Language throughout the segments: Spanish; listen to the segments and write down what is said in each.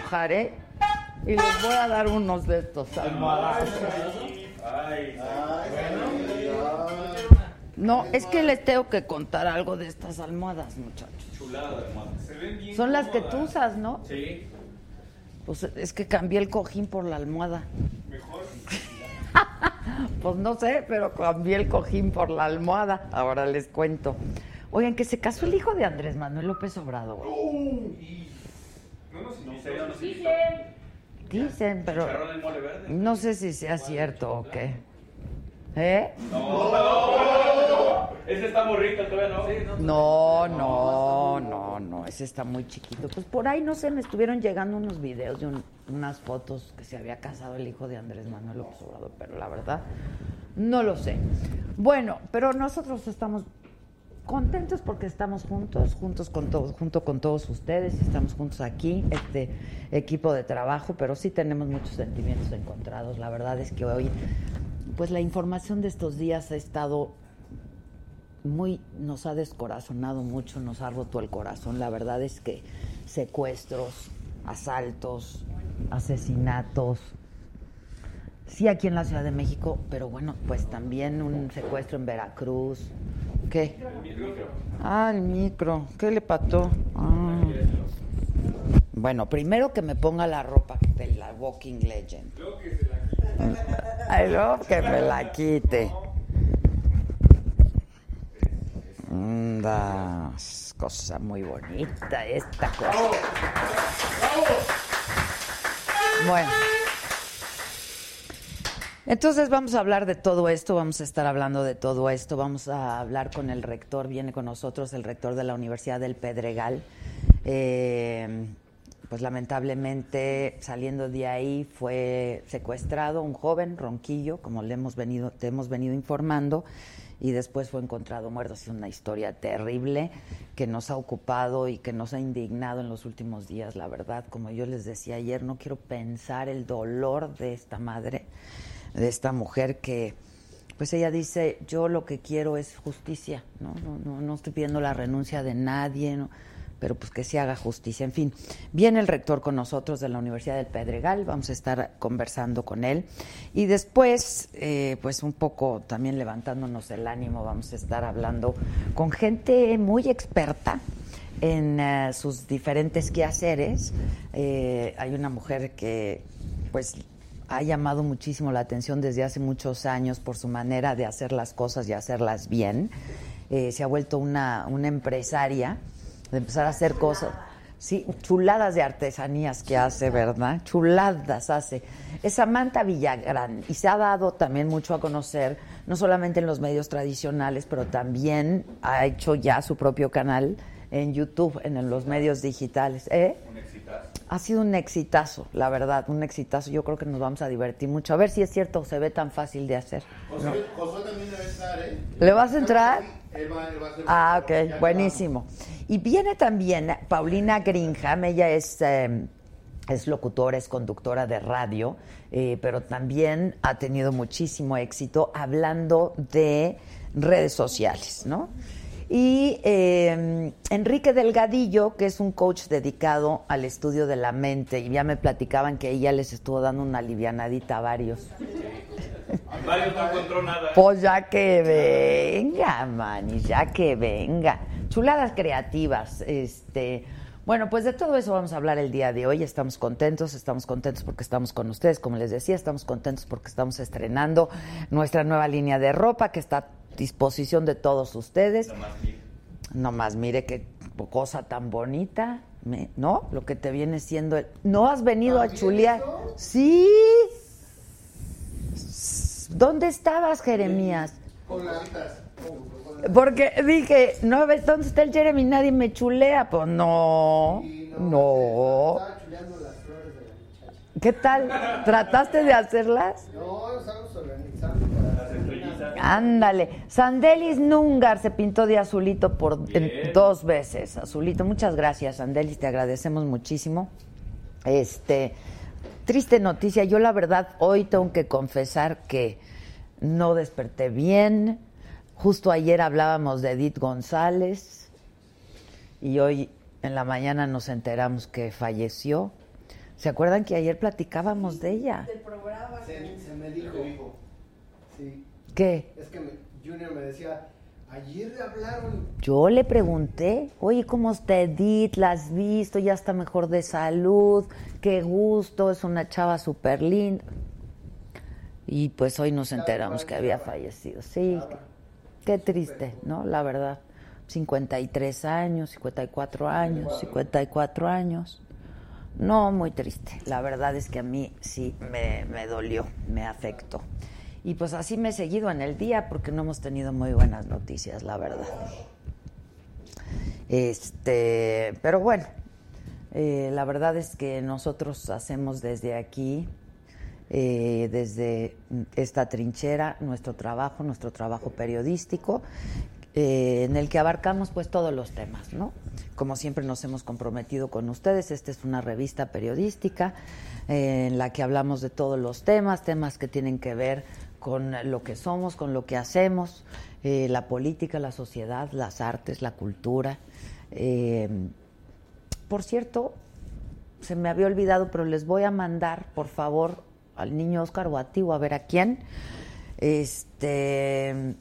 Enojar, ¿eh? Y les voy a dar unos de estos almohadas. No, es que les tengo que contar algo de estas almohadas, muchachos. Son las que tú usas, ¿no? Sí. Pues es que cambié el cojín por la almohada. Mejor. Pues no sé, pero cambié el cojín por la almohada. Ahora les cuento. Oigan, que se casó el hijo de Andrés Manuel López Obrador. No, no, no sé. Dicen, pero no sé si sea cierto o qué. ¿Eh? Ese está morrito, todavía no. Sí, no. No, no, no, no, ese está muy chiquito. Pues por ahí, no sé, me estuvieron llegando unos videos de un- unas fotos que se había casado el hijo de Andrés Manuel López Obrador, pero la verdad, no lo sé. Bueno, pero nosotros estamos contentos porque estamos juntos, juntos con todos, junto con todos ustedes, estamos juntos aquí, este equipo de trabajo, pero sí tenemos muchos sentimientos encontrados. La verdad es que hoy, pues la información de estos días ha estado muy, nos ha descorazonado mucho, nos ha roto el corazón. La verdad es que secuestros, asaltos, asesinatos, sí aquí en la Ciudad de México, pero bueno, pues también un secuestro en Veracruz. ¿Qué? Ah, el micro. ¿Qué le pató? Ah. Bueno, primero que me ponga la ropa de la Walking Legend. Luego que me la quite. Anda, cosa muy bonita esta cosa. Bueno. Entonces vamos a hablar de todo esto, vamos a estar hablando de todo esto, vamos a hablar con el rector, viene con nosotros el rector de la Universidad del Pedregal. Eh, pues lamentablemente saliendo de ahí fue secuestrado un joven, Ronquillo, como le hemos venido, te hemos venido informando, y después fue encontrado muerto. Es una historia terrible que nos ha ocupado y que nos ha indignado en los últimos días, la verdad. Como yo les decía ayer, no quiero pensar el dolor de esta madre, de esta mujer que, pues ella dice, yo lo que quiero es justicia, ¿no? No, no, no estoy pidiendo la renuncia de nadie, ¿no? pero pues que se haga justicia. En fin, viene el rector con nosotros de la Universidad del Pedregal, vamos a estar conversando con él y después, eh, pues un poco también levantándonos el ánimo, vamos a estar hablando con gente muy experta en eh, sus diferentes quehaceres. Eh, hay una mujer que pues ha llamado muchísimo la atención desde hace muchos años por su manera de hacer las cosas y hacerlas bien. Eh, se ha vuelto una, una empresaria de empezar a hacer cosas. Sí, chuladas de artesanías que hace, ¿verdad? Chuladas hace. Es Samantha Villagrán y se ha dado también mucho a conocer, no solamente en los medios tradicionales, pero también ha hecho ya su propio canal en YouTube, en los medios digitales. ¿Eh? Ha sido un exitazo, la verdad, un exitazo. Yo creo que nos vamos a divertir mucho. A ver si es cierto, se ve tan fácil de hacer. José, José también debe estar, ¿eh? ¿Le vas a entrar? Él va, él va a hacer- Ah, ok, buenísimo. Y viene también Paulina Greenham, ella es, eh, es locutora, es conductora de radio, eh, pero también ha tenido muchísimo éxito hablando de redes sociales, ¿no? Y eh, Enrique Delgadillo, que es un coach dedicado al estudio de la mente, y ya me platicaban que ella les estuvo dando una livianadita a varios. Varios no encontró nada. Pues ya que venga, Manny, ya que venga. Chuladas creativas, este. Bueno, pues de todo eso vamos a hablar el día de hoy. Estamos contentos, estamos contentos porque estamos con ustedes, como les decía, estamos contentos porque estamos estrenando nuestra nueva línea de ropa que está a disposición de todos ustedes. Nomás mire qué cosa tan bonita, ¿no? Lo que te viene siendo el... ¿No has venido a chulear? Sí. ¿Dónde estabas, Jeremías? Con lantas. Porque dije, no ves dónde está el Jeremy, nadie me chulea. Pues no, no. Estaba chuleando las flores de la muchacha. ¿Qué tal? ¿Trataste de hacerlas? No, estamos organizando. Ándale. Sandelis Nungar se pintó de azulito por en- dos veces. Azulito, muchas gracias, Sandelis, te agradecemos muchísimo. Este, triste noticia. Yo la verdad hoy tengo que confesar que no desperté bien. Justo ayer hablábamos de Edith González y hoy en la mañana nos enteramos que falleció. ¿Se acuerdan que ayer platicábamos de ella? Se, se me dijo. Sí. ¿Qué? Es que me- Junior me decía, ayer hablaron. Yo le pregunté, oye, ¿cómo está Edith? ¿La has visto? Ya está mejor de salud. Qué gusto, es una chava súper linda. Y pues hoy nos enteramos que había fallecido. Sí, qué triste, ¿no? La verdad. 53 años, 54 años, 54 años. No, muy triste. La verdad es que a mí sí me, me dolió, me afectó. Y pues así me he seguido en el día porque no hemos tenido muy buenas noticias, la verdad. Este, pero bueno, eh, la verdad es que nosotros hacemos desde aquí, eh, desde esta trinchera, nuestro trabajo, nuestro trabajo periodístico, eh, en el que abarcamos pues todos los temas, ¿no? Como siempre nos hemos comprometido con ustedes, esta es una revista periodística eh, en la que hablamos de todos los temas, temas que tienen que ver con lo que somos, con lo que hacemos, eh, la política, la sociedad, las artes, la cultura. Eh, por cierto, se me había olvidado, pero les voy a mandar, por favor, al niño Oscar o a ti o a ver a quién. Este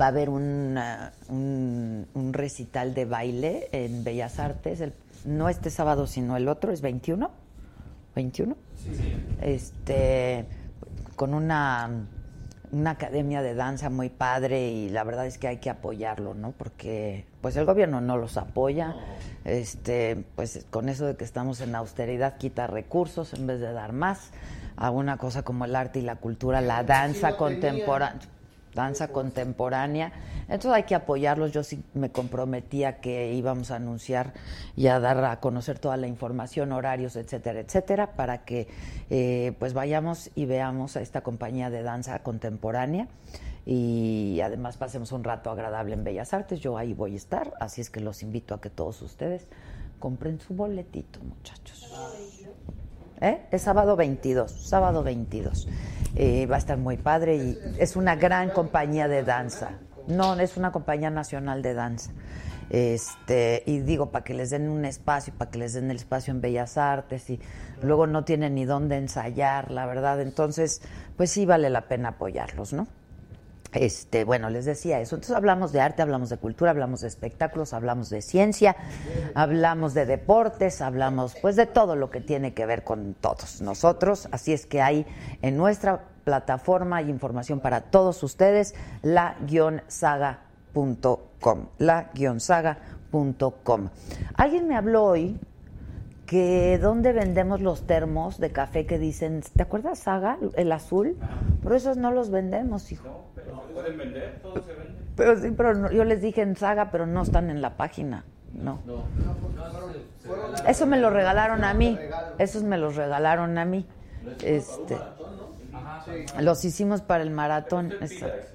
va a haber una- un, un recital de baile en Bellas Artes, el- no este sábado, sino el otro, es 21. 21. Este con una una academia de danza muy padre y la verdad es que hay que apoyarlo, ¿no? Porque pues el gobierno no los apoya. Este, pues con eso de que estamos en austeridad quita recursos en vez de dar más a una cosa como el arte y la cultura, la danza contemporánea danza contemporánea. Entonces hay que apoyarlos. Yo sí me comprometía que íbamos a anunciar y a dar a conocer toda la información, horarios, etcétera, etcétera, para que eh, pues vayamos y veamos a esta compañía de danza contemporánea y además pasemos un rato agradable en Bellas Artes. Yo ahí voy a estar, así es que los invito a que todos ustedes compren su boletito, muchachos. ¿Eh? Es sábado 22, sábado 22. Eh, va a estar muy padre y es una gran compañía de danza. No, es una compañía nacional de danza. Este, y digo, para que les den un espacio, para que les den el espacio en Bellas Artes y luego no tienen ni dónde ensayar, la verdad. Entonces, pues sí vale la pena apoyarlos, ¿no? Este, bueno, les decía eso. Entonces hablamos de arte, hablamos de cultura, hablamos de espectáculos, hablamos de ciencia, hablamos de deportes, hablamos pues de todo lo que tiene que ver con todos nosotros. Así es que hay en nuestra plataforma hay información para todos ustedes, la-saga.com, la-saga.com. Alguien me habló hoy que dónde vendemos los termos de café que dicen, ¿te acuerdas Saga, el azul? Pero esos no los vendemos, hijo. Pero se pueden vender, todo se vende. Pero sí, pero no- yo les dije en Saga, pero no están en la página, no. No, Eso me lo regalaron a mí. Esos me los regalaron a mí. Este, los hicimos para el maratón. exacto.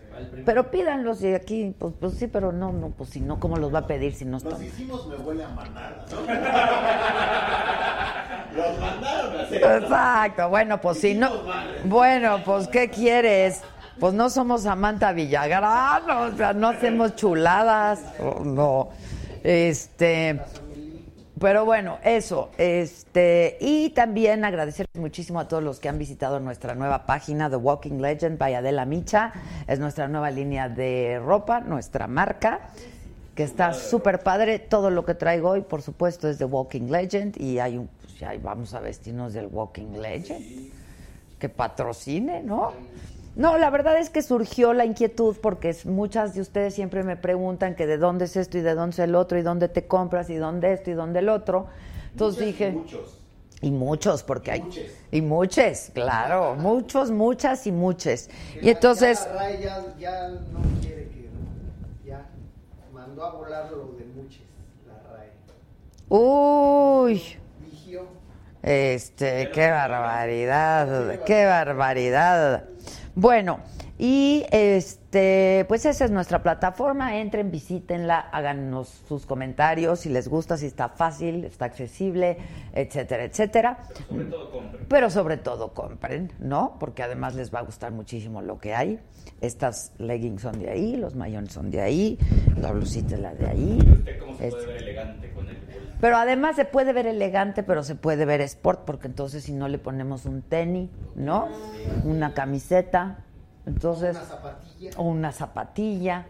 Pero pídanlos y aquí, pues, pues sí, pero no, no, pues si no, ¿cómo los va a pedir si no están? Los hicimos me huele a manada. Los mandaron a hacer. Exacto, bueno, pues si no, bueno, pues ¿qué quieres? Pues no somos Samantha Villagrán, o sea, no hacemos chuladas, no, este, pero bueno, eso, este, y también agradecer muchísimo a todos los que han visitado nuestra nueva página, The Walking Legend by Micha, es nuestra nueva línea de ropa, nuestra marca, que está súper padre, todo lo que traigo hoy, por supuesto, es The Walking Legend, y hay un, ya vamos a vestirnos del Walking Legend, que patrocine, ¿no? No, la verdad es que surgió la inquietud porque muchas de ustedes siempre me preguntan que de dónde es esto y de dónde es el otro y dónde te compras y dónde esto y dónde el otro. Entonces dije... Muchos. Y muchos, porque hay... Muches. Y muchos, claro, muchos, muchas y muchas. Que Y entonces... Ya, la RAE ya, ya no quiere que. Ya mandó a volar lo de muches, la RAE. Uy. Este, qué barbaridad, qué barbaridad. Bueno, y este, pues esa es nuestra plataforma. Entren, visítenla, háganos sus comentarios si les gusta, si está fácil, está accesible, etcétera, etcétera. Sobre todo compren. Pero sobre todo compren, ¿no? Porque además les va a gustar muchísimo lo que hay. Estas leggings son de ahí, los mayones son de ahí, la blusita es la de ahí. ¿Y usted cómo se puede ver elegante con el pero además se puede ver elegante, pero se puede ver sport, porque entonces si no le ponemos un tenis, ¿no? Una camiseta, entonces... Una zapatilla. O una zapatilla.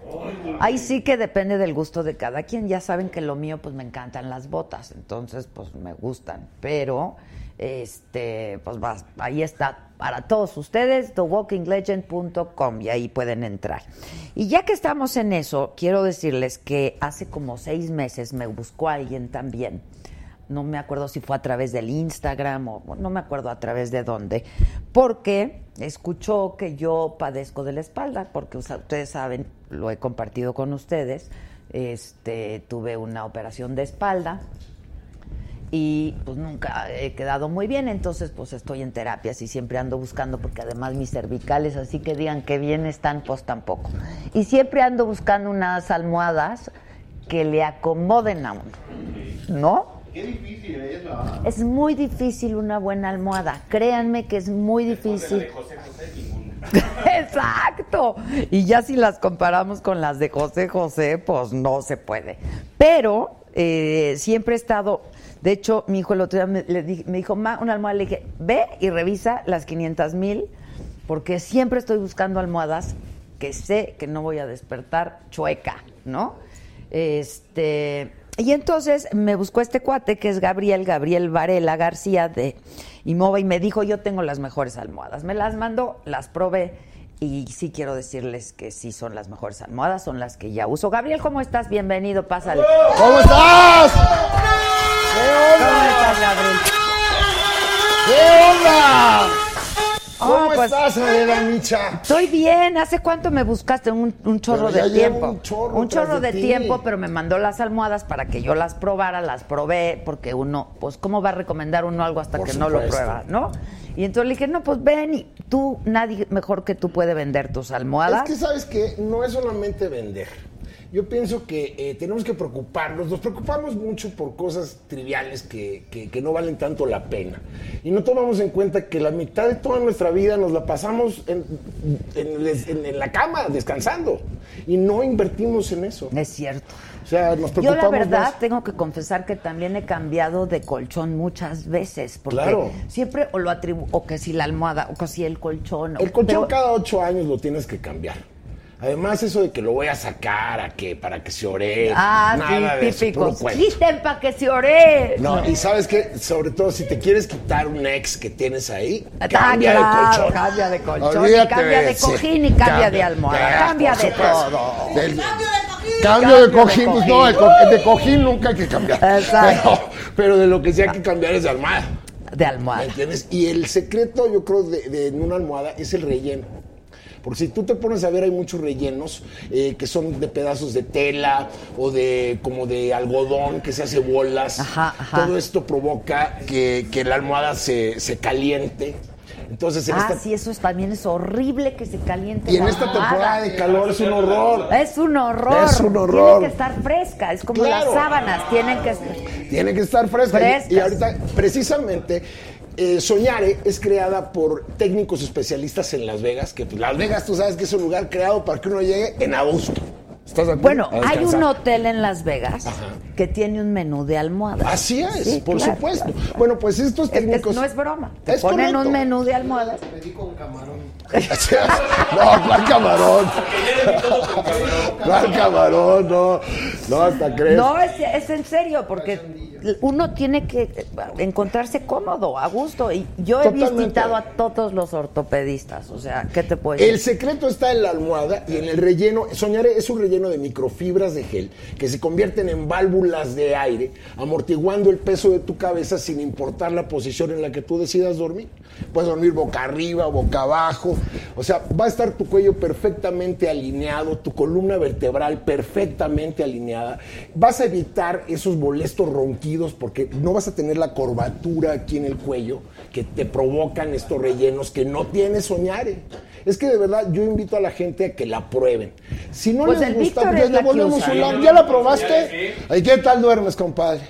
Ahí sí que depende del gusto de cada quien. Ya saben que lo mío, pues me encantan las botas, entonces pues me gustan. Pero, este, pues va- ahí está para todos ustedes, thewalkinglegend.com y ahí pueden entrar. Y ya que estamos en eso, quiero decirles que hace como seis meses me buscó alguien también no me acuerdo si fue a través del Instagram o no me acuerdo a través de dónde, porque escuchó que yo padezco de la espalda, porque ustedes saben, lo he compartido con ustedes, este, tuve una operación de espalda y pues nunca he quedado muy bien, entonces pues estoy en terapias y siempre ando buscando, porque además mis cervicales, así que digan que bien están, pues tampoco. Y siempre ando buscando unas almohadas que le acomoden a uno, ¿no? Qué difícil es la. Es muy difícil una buena almohada. Créanme que es muy difícil. De José José, ninguna. Exacto. Y ya si las comparamos con las de José José, pues no se puede. Pero eh, siempre he estado. De hecho, mi hijo el otro día me, le di- me dijo, Ma, una almohada. Le dije, ve y revisa las 500 mil, porque siempre estoy buscando almohadas que sé que no voy a despertar chueca, ¿no? Este. Y entonces me buscó este cuate que es Gabriel, Gabriel Varela García de Imova y me dijo, yo tengo las mejores almohadas. Me las mandó, las probé y sí quiero decirles que sí son las mejores almohadas, son las que ya uso. Gabriel, ¿cómo estás? Bienvenido, pásale. ¿Cómo estás? ¿Cómo estás, Gabriel? ¿Qué onda? ¿Cómo pues- estás, Adela Micha? Estoy bien. ¿Hace cuánto me buscaste? Un, un chorro de tiempo. un chorro Un chorro tras de de ti. tiempo, pero me mandó las almohadas para que yo las probara, las probé, porque uno, pues, ¿cómo va a recomendar uno algo hasta Por que no lo prueba, no? Y entonces le dije, no, pues ven y tú, nadie mejor que tú puede vender tus almohadas. Es que sabes que no es solamente vender. Yo pienso que eh, tenemos que preocuparnos. Nos preocupamos mucho por cosas triviales que, que- que no valen tanto la pena. Y no tomamos en cuenta que la mitad de toda nuestra vida nos la pasamos en, en- en- en la cama, descansando. Y no invertimos en eso. Es cierto. O sea, nos Yo preocupamos la verdad más. tengo que confesar que también he cambiado de colchón muchas veces, porque Claro. siempre o lo atribu o que si la almohada, o que si el colchón. o- El colchón pero- cada ocho años lo tienes que cambiar. Además, eso de que lo voy a sacar a que para que se ore. Ah, nada sí, de eso, típico. Quiten para que se ore. No, y sabes que, sobre todo si te quieres quitar un ex que tienes ahí, Ah, cambia claro, de colchón. Cambia de colchón, y Olvídate cambia de cojín y cambia, de almohada. Cambia de todo. Del- ¡Cambio de cojín! Cambio Cambio de de cojín, pues no, de, cojín. co- de cojín nunca hay que cambiar. Exacto. Pero, pero de lo que sí hay que cambiar es de almohada. De ¿Me almohada. entiendes? Y el secreto, yo creo, de, de en una almohada es el relleno. Porque si tú te pones a ver, hay muchos rellenos eh, que son de pedazos de tela o de como de algodón que se hace bolas. Ajá, ajá. Todo esto provoca que, que la almohada se, se caliente. Entonces, en Ah, esta, sí, eso es- también es horrible que se caliente. y en la esta almohada. temporada de calor es un horror. Es un horror. Es un horror. Tiene que estar fresca. Es como Claro. las sábanas. Tienen que. Tiene que estar fresca. Y- Frescas. Y, ahorita, precisamente, eh, Soñare es creada por técnicos especialistas en Las Vegas, que pues, Las Vegas tú sabes que es un lugar creado para que uno llegue en agosto. ¿Estás de acuerdo? Bueno, A hay un hotel en Las Vegas Ajá. que tiene un menú de almohadas. Así es, Sí, por claro, supuesto. claro. Bueno, pues estos Es que técnicos... no es broma. Te Es ponen correcto. un menú de almohadas. Pedí con camarón. no, ¿cuál camarón? ¿Cuál camarón? No, no, hasta crees. No, es, es en serio, porque uno tiene que encontrarse cómodo, a gusto. Y yo he Totalmente. visitado a todos los ortopedistas. O sea, ¿qué te puedo decir? El secreto está en la almohada y en el relleno. Soñare es un relleno de microfibras de gel que se convierten en válvulas de aire, amortiguando el peso de tu cabeza sin importar la posición en la que tú decidas dormir. Puedes dormir boca arriba, boca abajo. O sea, va a estar tu cuello perfectamente alineado, tu columna vertebral perfectamente alineada. Vas a evitar esos molestos ronquidos porque no vas a tener la curvatura aquí en el cuello que te provocan estos rellenos que no tiene Soñare. Es que de verdad yo invito a la gente a que la prueben. Si no Pues les gusta, pues es la lado. ¿Ya la probaste? ¿Y qué tal duermes, compadre?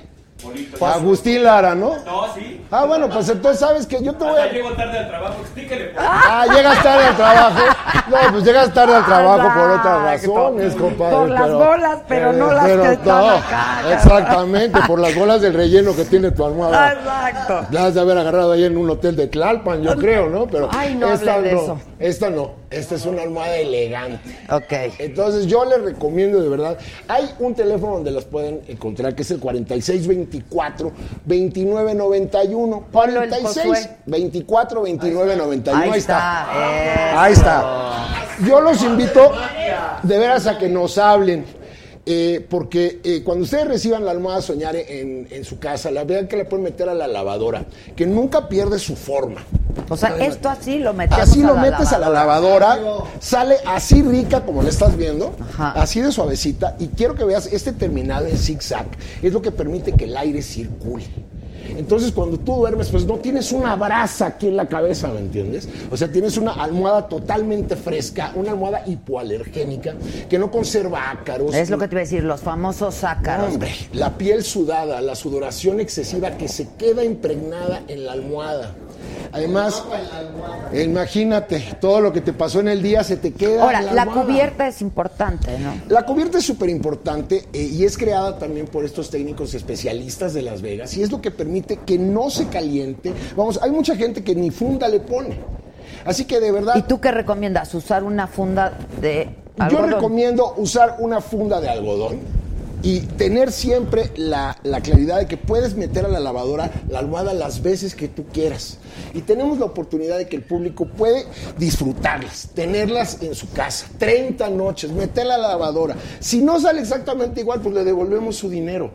Agustín Lara, ¿no? No, sí. Ah, bueno, pues entonces sabes que yo te voy Hasta a... llego tarde al trabajo, explíquele. por Ah, llegas tarde al trabajo. No, pues llegas tarde al trabajo por otras razones, compadre. Por las bolas, pero no las que están no, acá. Exactamente, por las bolas del relleno que tiene tu almohada. Exacto. La has de haber agarrado ahí en un hotel de Tlalpan, yo creo, ¿no? Pero Ay, no esta hable de no, eso. esta no. Esta es una almohada elegante. Ok. Entonces yo les recomiendo de verdad, hay un teléfono donde las pueden encontrar que es el 4624 2991. Ponlo el 46 Josué. 24 29 91. Ahí Ahí está. Ahí está. Yo los invito de veras a que nos hablen. Eh, porque eh, cuando ustedes reciban la almohada Soñare en, en su casa, la vean que la pueden meter a la lavadora, que nunca pierde su forma. O sea, esto así lo metemos Así a lo la metes a la lavadora, sale así rica como la estás viendo, Ajá. así de suavecita. Y quiero que veas este terminado en zigzag, es lo que permite que el aire circule. Entonces, cuando tú duermes, pues no tienes una brasa aquí en la cabeza, ¿me entiendes? O sea, tienes una almohada totalmente fresca, una almohada hipoalergénica que no conserva ácaros. Es lo que te iba a decir, los famosos ácaros. Hombre, la piel sudada, la sudoración excesiva que se queda impregnada en la almohada. Además, imagínate, todo lo que te pasó en el día se te queda. Ahora, en la cubierta es importante, ¿no? La cubierta es súper importante eh, y es creada también por estos técnicos especialistas de Las Vegas y es lo que permite que no se caliente. Vamos, hay mucha gente que ni funda le pone. Así que de verdad, ¿Y tú qué recomiendas? ¿Usar una funda de yo algodón? recomiendo usar una funda de algodón y tener siempre la, la claridad de que puedes meter a la lavadora la almohada las veces que tú quieras. Y tenemos la oportunidad de que el público puede disfrutarlas, tenerlas en su casa, 30 noches, meterla a la lavadora. Si no sale exactamente igual, pues le devolvemos su dinero.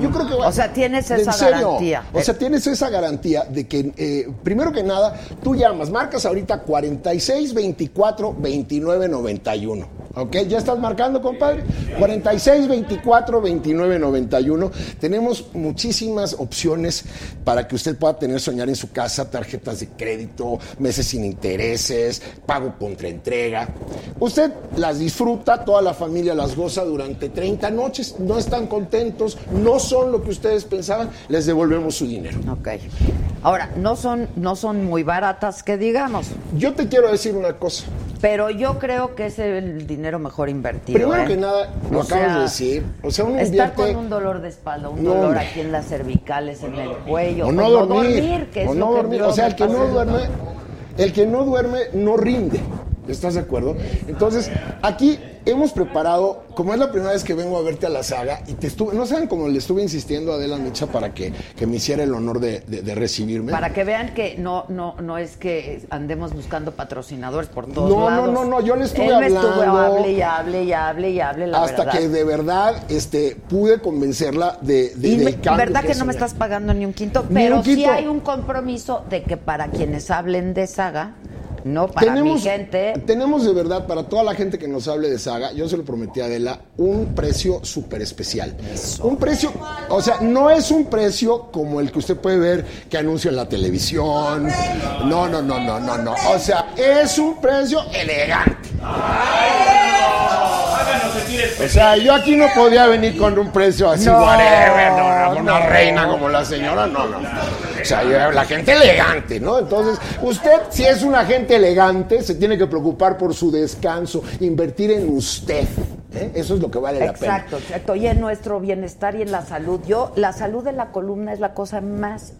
Yo creo que va- O sea, tienes en esa serio. garantía. O sea, tienes esa garantía de que, eh, primero que nada, tú llamas, marcas ahorita 46 24 29 91. ¿Ok? ¿Ya estás marcando, compadre? 46 24 29 91. Tenemos muchísimas opciones para que usted pueda tener soñar en su casa, tarjetas de crédito, meses sin intereses, pago contra entrega. Usted las disfruta, toda la familia las goza durante 30 noches, no están contentos, no son lo que ustedes pensaban, les devolvemos su dinero. Ok. Ahora, no son, no son muy baratas, que digamos, Yo te quiero decir una cosa. pero yo creo que es el dinero mejor invertido. Primero ¿eh? que nada, lo O acabas sea, de decir. O sea, uno Estar invierte. con un dolor de espalda, un No, dolor aquí en las cervicales, en el cuello. O no dormir. que es o lo no que dormir. O sea, el que no duerme, el que no duerme no rinde. ¿Estás de acuerdo? Entonces, aquí hemos preparado, como es la primera vez que vengo a verte a la saga, y te estuve, no saben cómo le estuve insistiendo a Adela Micha para que, que me hiciera el honor de, de- de recibirme. Para que vean que no, no, no es que andemos buscando patrocinadores por todos No, no, lados. no, no, yo le estuve Él me estuvo hablando. hable y hable y hable y hable, la hasta verdad. que de verdad este, pude convencerla de, de, Y del cambio verdad que, es no me estás pagando ni un quinto, Ni pero un sí hay un compromiso de que para quienes hablen de saga, No, para mi gente. Tenemos de verdad, para toda la gente que nos hable de Saga, yo se lo prometí a Adela, un precio súper especial. Un precio, o sea, no es un precio como el que usted puede ver que anuncia en la televisión. No, no, no, no, no, no. O sea, es un precio elegante. O sea, yo aquí no podía venir con un precio así, No, whatever, no, no, una reina como la señora, no, no. La gente elegante, ¿no? Entonces, usted, si es una gente elegante, se tiene que preocupar por su descanso, invertir en usted. ¿Eh? Eso es lo que vale la pena. Exacto, exacto. Y en nuestro bienestar y en la salud. Yo, la salud de la columna es la cosa más.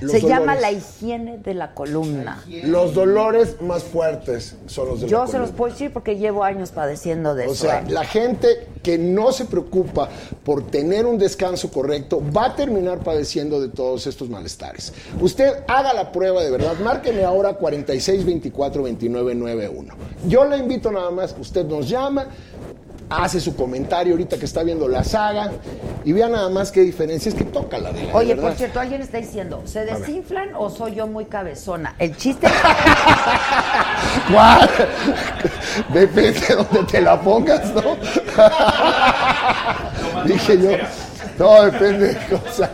Los Se llama la higiene de la columna. Los dolores más fuertes son los de la Yo se los puedo decir porque llevo años padeciendo de O eso. sea, ¿eh? la gente que no se preocupa por tener un descanso correcto va a terminar padeciendo de todos estos malestares. Usted haga la prueba de verdad. Márqueme ahora 46 24 29 91. Yo le invito nada más, usted nos llama, hace su comentario ahorita que está viendo la saga y vea nada más qué diferencia es que toca la de la Oye, por cierto, alguien está diciendo, ¿se desinflan o soy yo muy cabezona? El chiste ¿Cuál? Depende de donde te la pongas, ¿no? Dije yo, no, depende de cosa.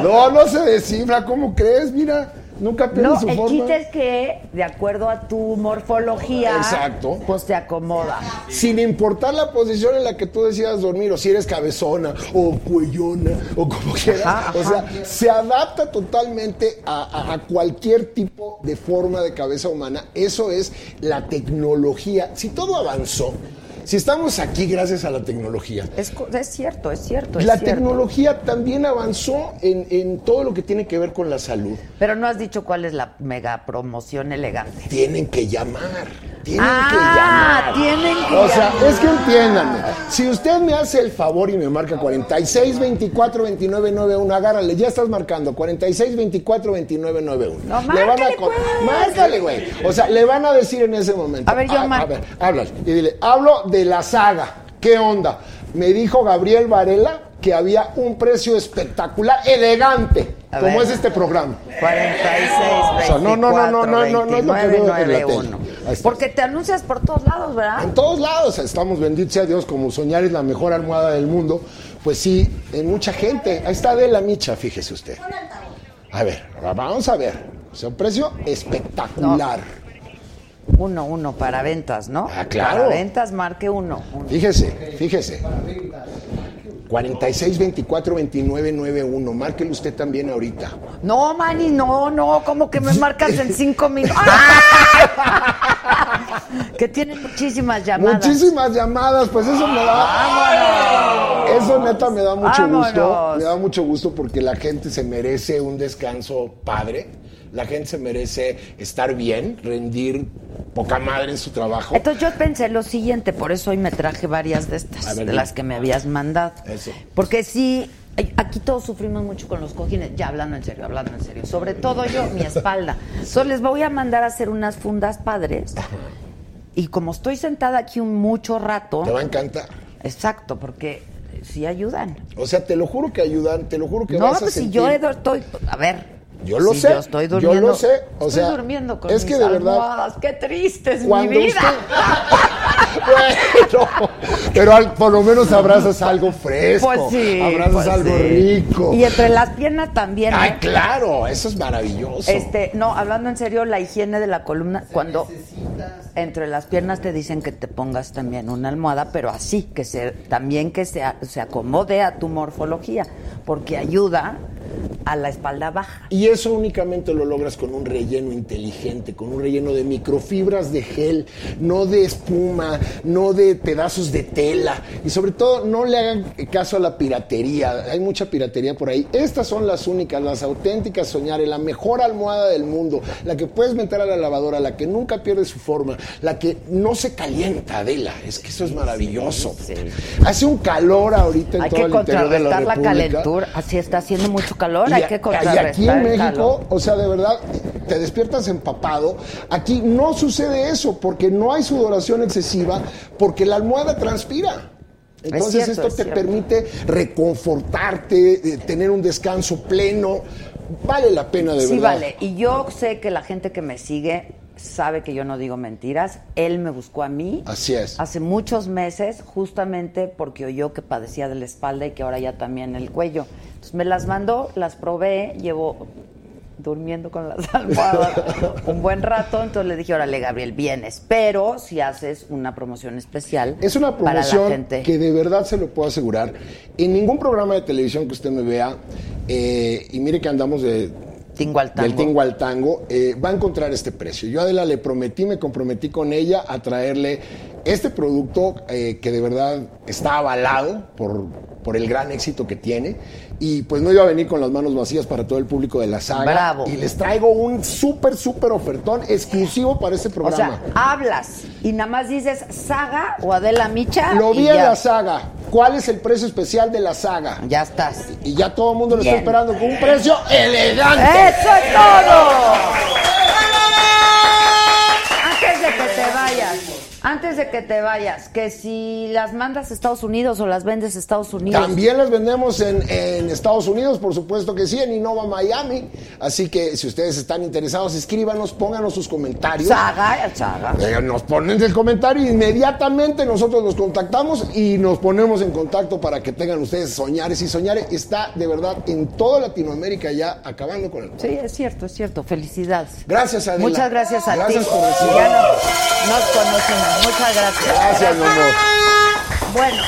No, no se descifra, ¿cómo crees? Mira, nunca No, su el forma. chiste es que, de acuerdo a tu morfología, Exacto. pues te acomoda. Sin importar la posición en la que tú decidas dormir, o si eres cabezona, o cuellona, o como quieras. Ajá, O sea, se adapta totalmente a, a- a cualquier tipo de forma de cabeza humana. Eso es la tecnología. Si todo avanzó, si estamos aquí gracias a la tecnología, Es, es cierto, es cierto. es la cierto. tecnología también avanzó en, en todo lo que tiene que ver con la salud. Pero no has dicho cuál es la mega promoción elegante. Tienen que llamar. Tienen Ah, que llamar. tienen que O sea, llamar. es que entiéndanme. Si usted me hace el favor y me marca 46 24 29 91, agárrale, ya estás marcando 46 24 29 91. No, Le van a pues. Márcale, güey. O sea, le van a decir en ese momento. A ver, yo a, mar- a ver, háblale. Y dile, hablo de la saga. ¿Qué onda? Me dijo Gabriel Varela que había un precio espectacular, elegante, A como ver. es este programa. 46, O sea, no, no, no, no, no, no, no es lo que veo en la tele. 91. Ahí está. Porque te anuncias por todos lados, ¿verdad? En todos lados estamos, bendito sea Dios, como soñar es la mejor almohada del mundo. Pues sí, en mucha gente. Ahí está Adela Micha, fíjese usted. A ver, vamos a ver. O sea, un precio espectacular. Uno, uno para ventas, ¿no? Ah, claro. Para ventas, marque uno. uno. Fíjese, fíjese. 46 24 29 91. Márquelo usted también ahorita. No, Manny, no, no, como que me marcas en cinco minutos. que tiene muchísimas llamadas. Muchísimas llamadas, pues eso me da. Eso neta me da mucho gusto. Vámonos. Me da mucho gusto porque la gente se merece un descanso padre. La gente se merece estar bien, rendir poca madre en su trabajo. Entonces yo pensé lo siguiente, por eso hoy me traje varias de estas, ver, de las que me habías mandado. Eso. Porque sí, aquí todos sufrimos mucho con los cojines, ya hablando en serio, hablando en serio. Sobre todo yo, mi espalda. Entonces les voy a mandar a hacer unas fundas padres. Y como estoy sentada aquí un mucho rato, Te va a encantar. exacto, porque sí ayudan. O sea, te lo juro que ayudan, te lo juro que No, vas a pues si yo estoy, a ver. Yo lo sé, Yo estoy yo durmiendo. lo sé, o estoy sea, durmiendo con es mis que de verdad- almohadas. Qué triste es mi vida. usted. bueno, pero al- por lo menos abrazas algo fresco. Pues sí. Abrazas pues algo sí. rico. Y entre las piernas también. Ay, ¿eh? claro, eso es maravilloso. Este, no, hablando en serio, la higiene de la columna, cuando entre las piernas te dicen que te pongas también una almohada, pero así, que se, también que se, se acomode a tu morfología, porque ayuda a la espalda baja. Y eso únicamente lo logras con un relleno inteligente, con un relleno de microfibras de gel, no de espuma, no de pedazos de tela. Y sobre todo, no le hagan caso a la piratería. Hay mucha piratería por ahí. Estas son las únicas, las auténticas Soñare, la mejor almohada del mundo, la que puedes meter a la lavadora, la que nunca pierde su forma, la que no se calienta, Adela. Es que eso es maravilloso. Hace un calor ahorita en Hay todo que el interior de la contrarrestar la, calentura. Así está haciendo mucho calor, Y, hay que y contrarrestar aquí en México, calor. o sea, de verdad, te despiertas empapado. Aquí no sucede eso, porque no hay sudoración excesiva, porque la almohada transpira. Entonces cierto, esto es te permite reconfortarte, eh, tener un descanso pleno. Vale la pena de Sí, verdad. vale. Y yo sé que la gente que me sigue sabe que yo no digo mentiras. Él me buscó a mí. Así es. Hace muchos meses, justamente porque oyó que padecía de la espalda y que ahora ya también el cuello. Entonces me las mandó, las probé, llevo durmiendo con las almohadas un buen rato, entonces le dije, órale Gabriel, vienes, pero si haces una promoción especial Es una para la promoción gente. que de verdad se lo puedo asegurar. En ningún programa de televisión que usted me vea, eh, y mire que andamos de, Tingo al tango. del tingo al tango, eh, va a encontrar este precio. Yo a Adela le prometí, me comprometí con ella a traerle este producto eh, que de verdad está avalado por, por el gran éxito que tiene. Y pues no iba a venir con las manos vacías para todo el público de la saga. Bravo. Y les traigo un súper, súper ofertón exclusivo para este O programa. sea, hablas y nada más dices Saga o Adela Micha. Lo vi en la saga. ¿Cuál es el precio especial de la saga? Ya estás. Y ya todo el mundo lo está esperando con un precio elegante. ¡Eso es todo! Antes de que te vayas, que si las mandas a Estados Unidos o las vendes a Estados Unidos. También las vendemos en, en Estados Unidos, por supuesto que sí, en Innova Miami. Así que si ustedes están interesados, escríbanos, pónganos sus comentarios. Saga, saga. Eh, Nos ponen el comentario inmediatamente nosotros los contactamos y nos ponemos en contacto para que tengan ustedes Soñares. Y Soñares está de verdad en toda Latinoamérica ya acabando con el... Sí, es cierto, es cierto. Felicidades. Gracias, Adela. Muchas gracias a Gracias ti. por recibirme. Ya nos, nos conocemos. Muchas gracias. Gracias, mi amor. Bueno,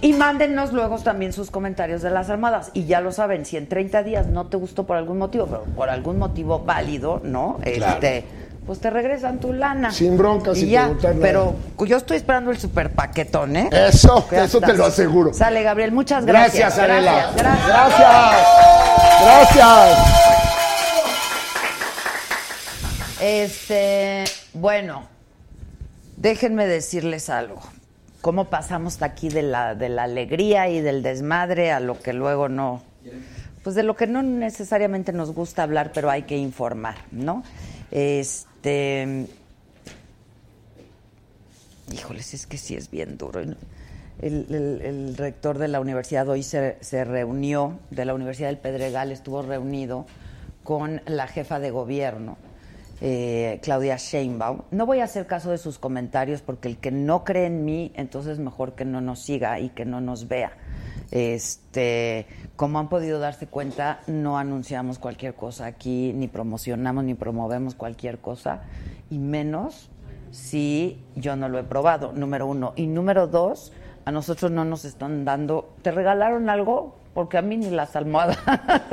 y mándennos luego también sus comentarios de las armadas. Y ya lo saben, si en 30 días no te gustó por algún motivo, pero por algún motivo válido, ¿no? Claro. Este, pues te regresan tu lana. Sin bronca, Y sin ya, preguntar nada. Pero yo estoy esperando el super paquetón, ¿eh? Eso, eso te lo aseguro. Sale, Gabriel, muchas gracias. Gracias, Adela. Gracias, Gracias. Gracias. Este, bueno, déjenme decirles algo. ¿Cómo pasamos hasta aquí de la, de la alegría y del desmadre a lo que luego no, pues de lo que no necesariamente nos gusta hablar, pero hay que informar, ¿no? Este, híjoles, es que sí es bien duro. El- el rector de la universidad hoy se, se reunió, de la Universidad del Pedregal, estuvo reunido con la jefa de gobierno, eh, Claudia Sheinbaum. No voy a hacer caso de sus comentarios porque el que no cree en mí, entonces mejor que no nos siga y que no nos vea. Este, como han podido darse cuenta, no anunciamos cualquier cosa aquí, ni promocionamos ni promovemos cualquier cosa, y menos si yo no lo he probado, número uno. Y número dos, a nosotros no nos están dando, ¿te regalaron algo? Porque a mí ni las almohadas.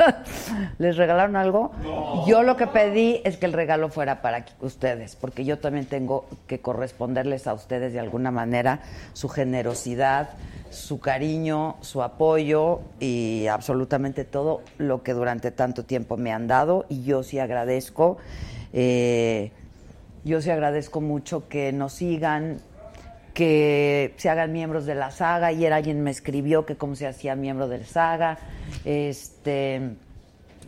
¿Les regalaron algo? Yo lo que pedí es que el regalo fuera para ustedes, porque yo también tengo que corresponderles a ustedes de alguna manera su generosidad, su cariño, su apoyo y absolutamente todo lo que durante tanto tiempo me han dado. Y yo sí agradezco. eh, yo sí agradezco mucho que nos sigan, que se hagan miembros de la saga. Ayer alguien me escribió que cómo se hacía miembro de la saga. Este,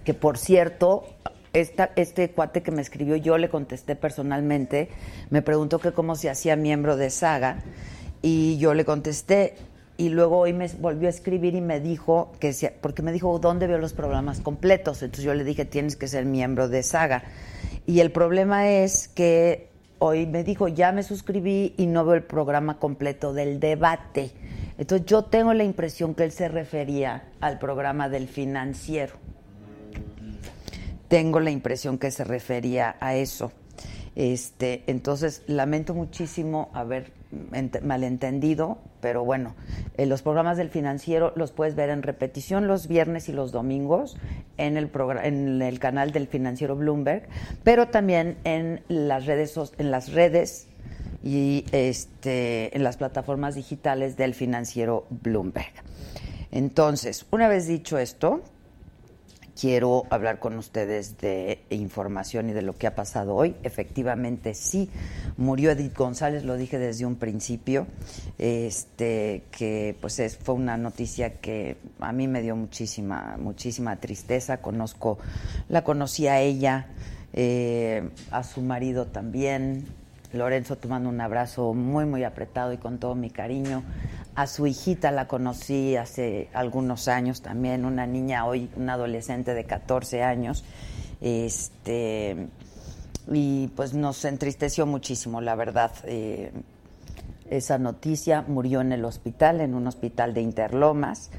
que por cierto, esta, este cuate que me escribió, yo le contesté personalmente, me preguntó que cómo se hacía miembro de saga y yo le contesté y luego hoy me volvió a escribir y me dijo que porque me dijo dónde veo los programas completos entonces yo le dije tienes que ser miembro de Saga y el problema es que hoy me dijo ya me suscribí y no veo el programa completo del debate entonces yo tengo la impresión que él se refería al programa del financiero tengo la impresión que se refería a eso. Este, entonces, lamento muchísimo haber malentendido, pero bueno, eh, los programas del financiero los puedes ver en repetición los viernes y los domingos en el, en el canal del financiero Bloomberg, pero también en las redes, en las redes y este, en las plataformas digitales del financiero Bloomberg. Entonces, una vez dicho esto, quiero hablar con ustedes de información y de lo que ha pasado hoy. Efectivamente, sí, murió Edith González, lo dije desde un principio, este, que pues es- fue una noticia que a mí me dio muchísima, muchísima tristeza. Conozco, la conocí a ella, eh, a su marido también. Lorenzo, te mando un abrazo muy, muy apretado y con todo mi cariño. A su hijita la conocí hace algunos años también, una niña hoy, una adolescente de 14 años. Este, y pues nos entristeció muchísimo, la verdad. Eh, esa noticia murió en el hospital, en un hospital de Interlomas,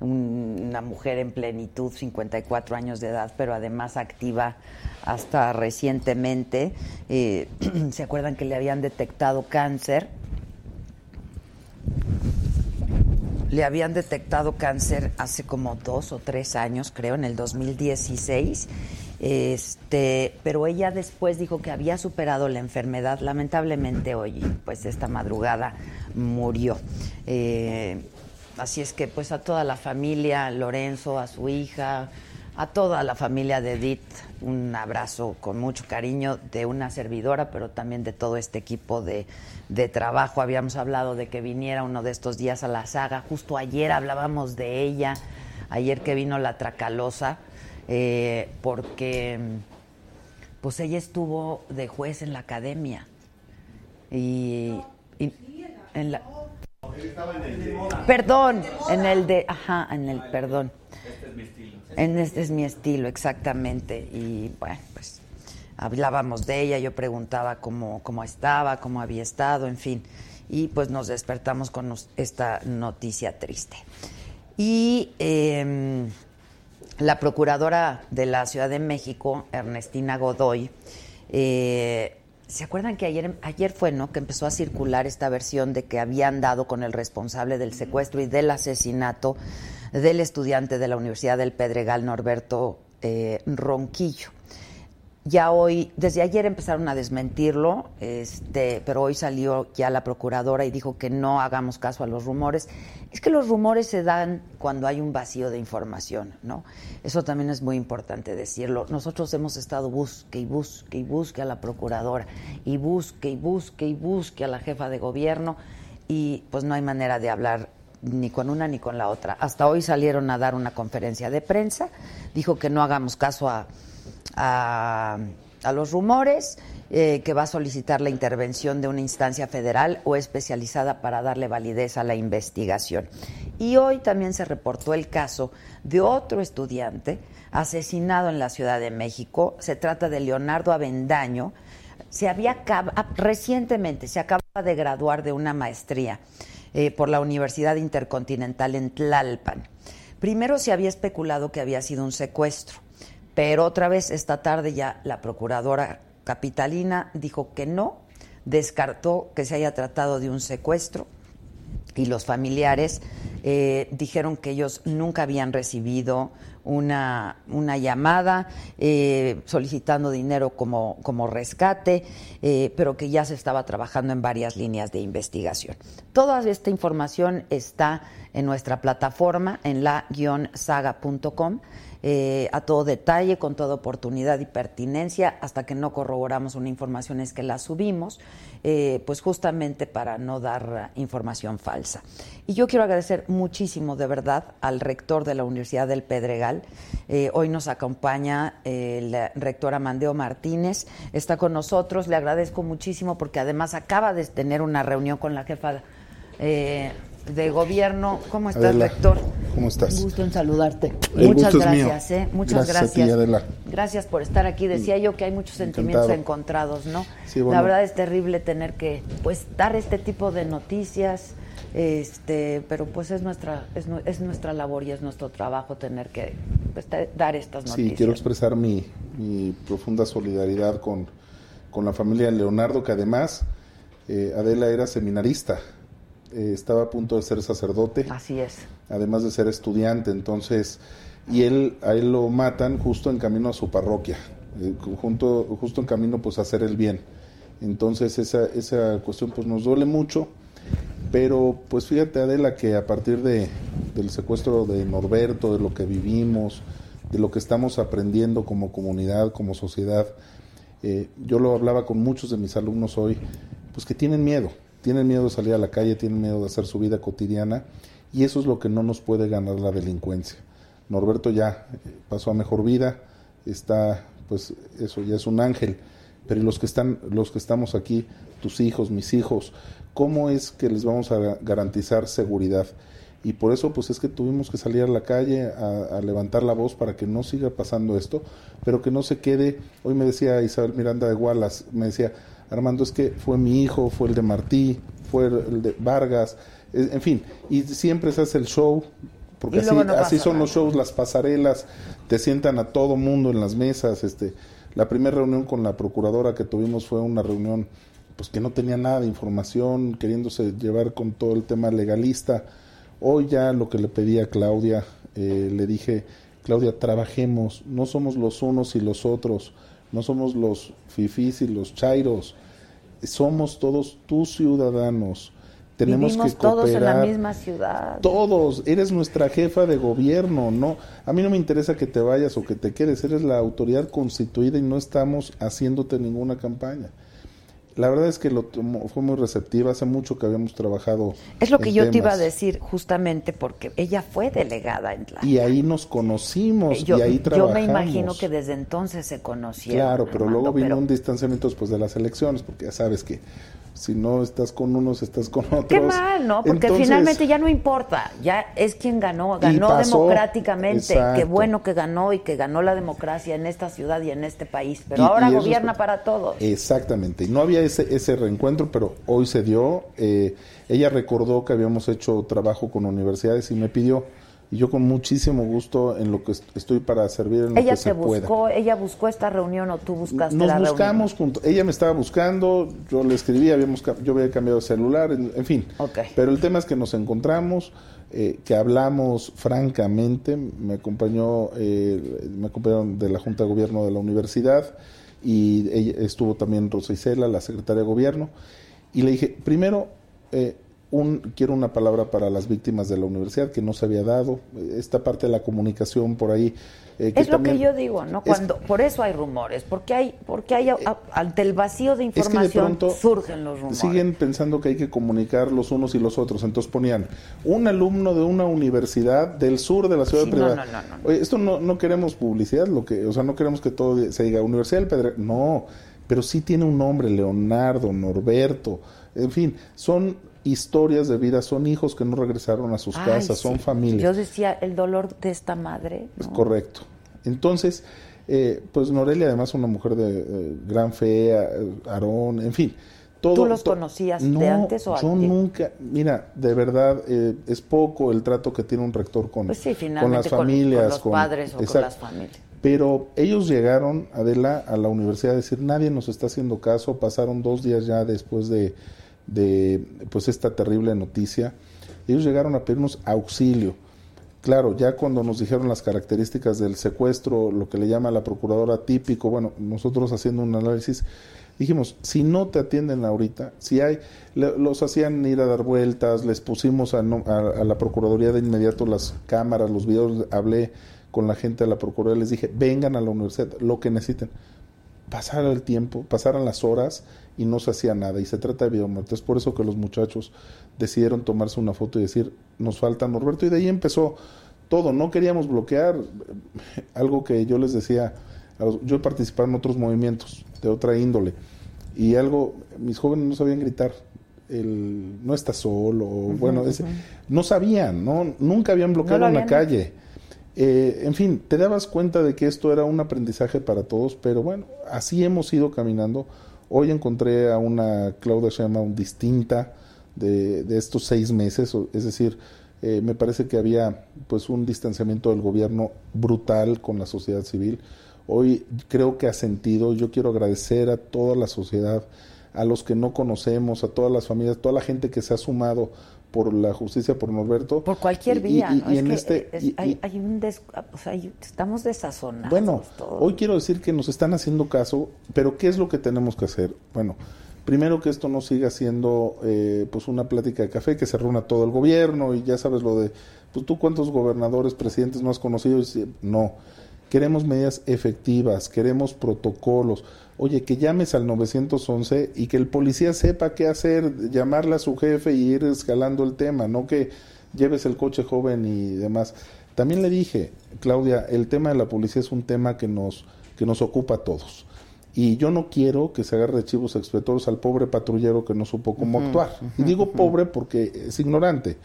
una mujer en plenitud, 54 años de edad, pero además activa hasta recientemente. Eh, ¿Se acuerdan que le habían detectado cáncer? Le habían detectado cáncer hace como dos o tres años, creo, en el 2016 este, pero ella después dijo que había superado la enfermedad. Lamentablemente hoy, pues esta madrugada murió. Eh, así es que pues a toda la familia, Lorenzo, a su hija, a toda la familia de Edith, un abrazo con mucho cariño de una servidora, pero también de todo este equipo de, de trabajo. Habíamos hablado de que viniera uno de estos días a la saga. Justo ayer hablábamos de ella, ayer que vino la Tracalosa eh, porque pues ella estuvo de juez en la academia y, en la perdón en el de ajá en el perdón. Este es mi estilo en este es mi estilo exactamente. Y bueno pues hablábamos de ella yo preguntaba cómo cómo estaba cómo había estado en fin. Y pues nos despertamos con esta noticia triste. Y eh, la procuradora de la Ciudad de México, Ernestina Godoy, eh, ¿se acuerdan que ayer, ayer fue, ¿no? Que empezó a circular esta versión de que habían dado con el responsable del secuestro y del asesinato del estudiante de la Universidad del Pedregal, Norberto eh, Ronquillo. Ya hoy, desde ayer empezaron a desmentirlo, este, pero hoy salió ya la procuradora y dijo que no hagamos caso a los rumores. Es que los rumores se dan cuando hay un vacío de información, ¿no? Eso también es muy importante decirlo. Nosotros hemos estado busque y busque y busque a la procuradora y busque y busque y busque a la jefa de gobierno y pues no hay manera de hablar ni con una ni con la otra. Hasta hoy salieron a dar una conferencia de prensa, dijo que no hagamos caso a a, los rumores, eh, que va a solicitar la intervención de una instancia federal o especializada para darle validez a la investigación. Y hoy también se reportó el caso de otro estudiante asesinado en la Ciudad de México. Se trata de Leonardo Avendaño. Se había recientemente se acaba de graduar de una maestría eh, por la Universidad Intercontinental en Tlalpan. Primero se había especulado que había sido un secuestro. Pero otra vez esta tarde ya la procuradora capitalina dijo que no, descartó que se haya tratado de un secuestro y los familiares eh, dijeron que ellos nunca habían recibido una, una llamada eh, solicitando dinero como, como rescate, eh, pero que ya se estaba trabajando en varias líneas de investigación. Toda esta información está en nuestra plataforma en la-saga.com. Eh, a todo detalle, con toda oportunidad y pertinencia, hasta que no corroboramos una información es que la subimos, eh, pues justamente para no dar información falsa. Y yo quiero agradecer muchísimo, de verdad, al rector de la Universidad del Pedregal. Eh, hoy nos acompaña el rector Amandeo Martínez, está con nosotros, le agradezco muchísimo porque además acaba de tener una reunión con la jefa de gobierno. ¿Cómo estás, rector? ¿Cómo estás? Un gusto en saludarte. Muchas gracias, ¿eh? Muchas gracias. Gracias, por estar aquí. Decía yo que hay muchos sentimientos encontrados, ¿no? La verdad es terrible tener que pues dar este tipo de noticias, este, pero pues es nuestra es, nuestra labor y es nuestro trabajo tener que pues, dar estas noticias. Sí, quiero expresar mi, profunda solidaridad con, con la familia de Leonardo, que además eh, Adela era seminarista eh, estaba a punto de ser sacerdote. Así es. Además de ser estudiante, entonces, y él, a él lo matan justo en camino a su parroquia, eh, junto, justo en camino pues a hacer el bien. Entonces esa, esa cuestión pues nos duele mucho, pero pues fíjate Adela que a partir de, del secuestro de Norberto, de lo que vivimos, de lo que estamos aprendiendo como comunidad, como sociedad, eh, yo lo hablaba con muchos de mis alumnos hoy, pues que tienen miedo, tienen miedo de salir a la calle, tienen miedo de hacer su vida cotidiana y eso es lo que no nos puede ganar la delincuencia. Norberto ya eh, pasó a mejor vida, está, pues eso ya es un ángel, pero los que están, los que estamos aquí, tus hijos, mis hijos, ¿cómo es que les vamos a garantizar seguridad? y por eso pues es que tuvimos que salir a la calle a, levantar la voz para que no siga pasando esto, pero que no se quede, hoy me decía Isabel Miranda de Gualas, me decía, Armando, es que fue mi hijo, fue el de Martí, fue el de Vargas, en fin, y siempre se hace el show, porque así, así son los shows, las pasarelas, te sientan a todo mundo en las mesas, este, la primera reunión con la procuradora que tuvimos fue una reunión pues que no tenía nada de información, queriéndose llevar con todo el tema legalista. Hoy ya lo que le pedí a Claudia, eh, le dije, Claudia, trabajemos, no somos los unos y los otros, no somos los fifís y los chairos, somos todos tus ciudadanos. Tenemos Vivimos que todos en la misma ciudad. Todos, eres nuestra jefa de gobierno, no. A mí no me interesa que te vayas o que te quedes, eres la autoridad constituida y no estamos haciéndote ninguna campaña. La verdad es que lo fue muy receptiva, hace mucho que habíamos trabajado. Es lo que yo te iba a decir justamente porque ella fue delegada en la Y ahí nos conocimos y ahí trabajamos. Yo me imagino que desde entonces se conocieron. Claro, pero luego vino un distanciamiento después de las elecciones, porque ya sabes que si no estás con unos, estás con otros. Qué mal, ¿no? Porque finalmente ya no importa, ya es quien ganó, ganó democráticamente. Qué bueno que ganó y que ganó la democracia en esta ciudad y en este país, pero ahora gobierna para todos. Exactamente, y no había ese, ese reencuentro, pero hoy se dio. Eh, ella recordó que habíamos hecho trabajo con universidades y me pidió y yo con muchísimo gusto en lo que estoy para servir en lo ella que se buscó, Ella buscó esta reunión o tú buscaste Nos buscamos juntos. Ella me estaba buscando, yo le escribí, habíamos, yo había cambiado de celular, en, fin. Pero el tema es que nos encontramos, eh, que hablamos francamente. Me acompañó, eh, me acompañaron de la Junta de Gobierno de la universidad y estuvo también Rosa Isela, la secretaria de Gobierno. Y le dije, primero, eh, un, quiero una palabra para las víctimas de la universidad que no se había dado, esta parte de la comunicación por ahí. Eh, es lo que yo digo, ¿no? Cuando, por eso hay rumores, porque hay, porque hay, ante el vacío de información surgen los rumores. Siguen pensando que hay que comunicar los unos y los otros, entonces ponían un alumno de una universidad del sur de la ciudad de no, no, no, Oye, esto no, no queremos publicidad, lo que, o sea, no queremos que todo se diga Universidad del Pedregal, no, pero sí tiene un nombre, Leonardo, Norberto, en fin, son historias de vida, son hijos que no regresaron a sus casas, son familias. Yo decía, el dolor de esta madre. Es correcto. Entonces, eh, pues Norelia además una mujer de gran fe, Aarón, en fin. Todo, ¿Tú los conocías de antes o Yo nunca, mira, de verdad, eh, es poco el trato que tiene un rector con, pues con las familias. Con, los padres o con las familias. Pero ellos llegaron, Adela, a la universidad a decir, nadie nos está haciendo caso, pasaron dos días ya después de, de pues esta terrible noticia, ellos llegaron a pedirnos auxilio. Claro, ya cuando nos dijeron las características del secuestro, lo que le llama la procuradora típico, bueno, nosotros haciendo un análisis, dijimos, si no te atienden ahorita, si hay, los hacían ir a dar vueltas, les pusimos a, a, la Procuraduría de inmediato las cámaras, los videos, hablé con la gente de la Procuraduría, les dije, vengan a la universidad, lo que necesiten. Pasara el tiempo, pasaran las horas y no se hacía nada. Y se trata de vida o muerte. Es por eso que los muchachos decidieron tomarse una foto y decir, nos falta Norberto. Y de ahí empezó todo. No queríamos bloquear algo que yo les decía. Yo he participado en otros movimientos de otra índole. Y algo, mis jóvenes no sabían gritar. El, no está solo, bueno, no sabían, ¿no? nunca habían bloqueado una calle. Eh, en fin, te dabas cuenta de que esto era un aprendizaje para todos, pero bueno, así hemos ido caminando Hoy encontré a una Claudia Sheinbaum distinta de, estos seis meses, es decir, eh, me parece que había pues un distanciamiento del gobierno brutal con la sociedad civil. Hoy creo que ha sentido, yo quiero agradecer a toda la sociedad, a los que no conocemos, a todas las familias, toda la gente que se ha sumado por la justicia por Norberto. Por cualquier vía. Y, en este, hay, un o sea, estamos desazonados. Bueno, hoy quiero decir que nos están haciendo caso, pero ¿qué es lo que tenemos que hacer? Bueno, primero que esto no siga siendo eh, pues una plática de café, que se reúna todo el gobierno y ya sabes lo de, pues tú cuántos gobernadores, presidentes no has conocido. No, queremos medidas efectivas, queremos protocolos oye, que llames al 911 y que el policía sepa qué hacer, llamarle a su jefe y ir escalando el tema, no que lleves el coche joven y demás. También le dije, Claudia, el tema de la policía es un tema que nos, que nos ocupa a todos. Y yo no quiero que se agarre chivos expiatorios al pobre patrullero que no supo cómo actuar. y digo pobre porque es ignorante.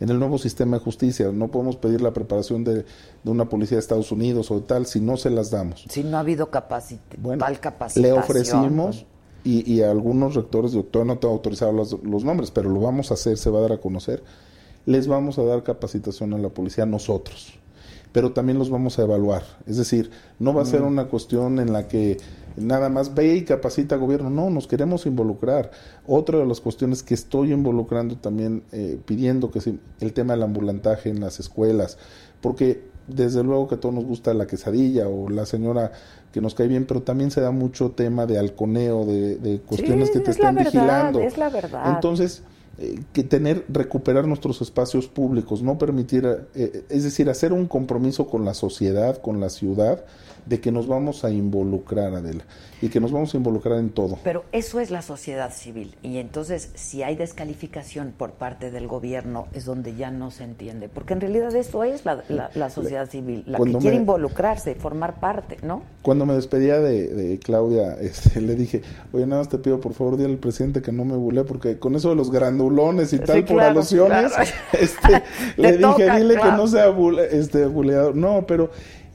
En el nuevo sistema de justicia. No podemos pedir la preparación de, de una policía de Estados Unidos o tal si no se las damos. Si no ha habido capaci Bueno, tal capacitación. le ofrecimos y, y a algunos rectores de doctor no te autorizado los, los nombres, pero lo vamos a hacer, se va a dar a conocer. Les vamos a dar capacitación a la policía nosotros, pero también los vamos a evaluar. Es decir, no va a ser una cuestión en la que nada más ve y capacita al gobierno, no, nos queremos involucrar. Otra de las cuestiones que estoy involucrando también, eh, pidiendo que se, el tema del ambulantaje en las escuelas, porque desde luego que a todos nos gusta la quesadilla o la señora que nos cae bien, pero también se da mucho tema de halconeo, de, de cuestiones Sí, que te es la están verdad, vigilando. es la verdad. Entonces, eh, que tener, recuperar nuestros espacios públicos, no permitir, eh, es decir, hacer un compromiso con la sociedad, con la ciudad, de que nos vamos a involucrar, Adela, y que nos vamos a involucrar en todo. Pero eso es la sociedad civil. Y entonces, si hay descalificación por parte del gobierno, es donde ya no se entiende. Porque en realidad eso es la, la- la sociedad civil, la que quiere me- involucrarse, formar parte, ¿no? Cuando me despedía de, de Claudia, este, le dije, oye, nada más te pido por favor, dile al presidente que no me bulé, porque con eso de los grandulones y Sí, tal por alusiones, claro. este, le dije, toca, dile claro. que no sea bule- este, buleador. No, pero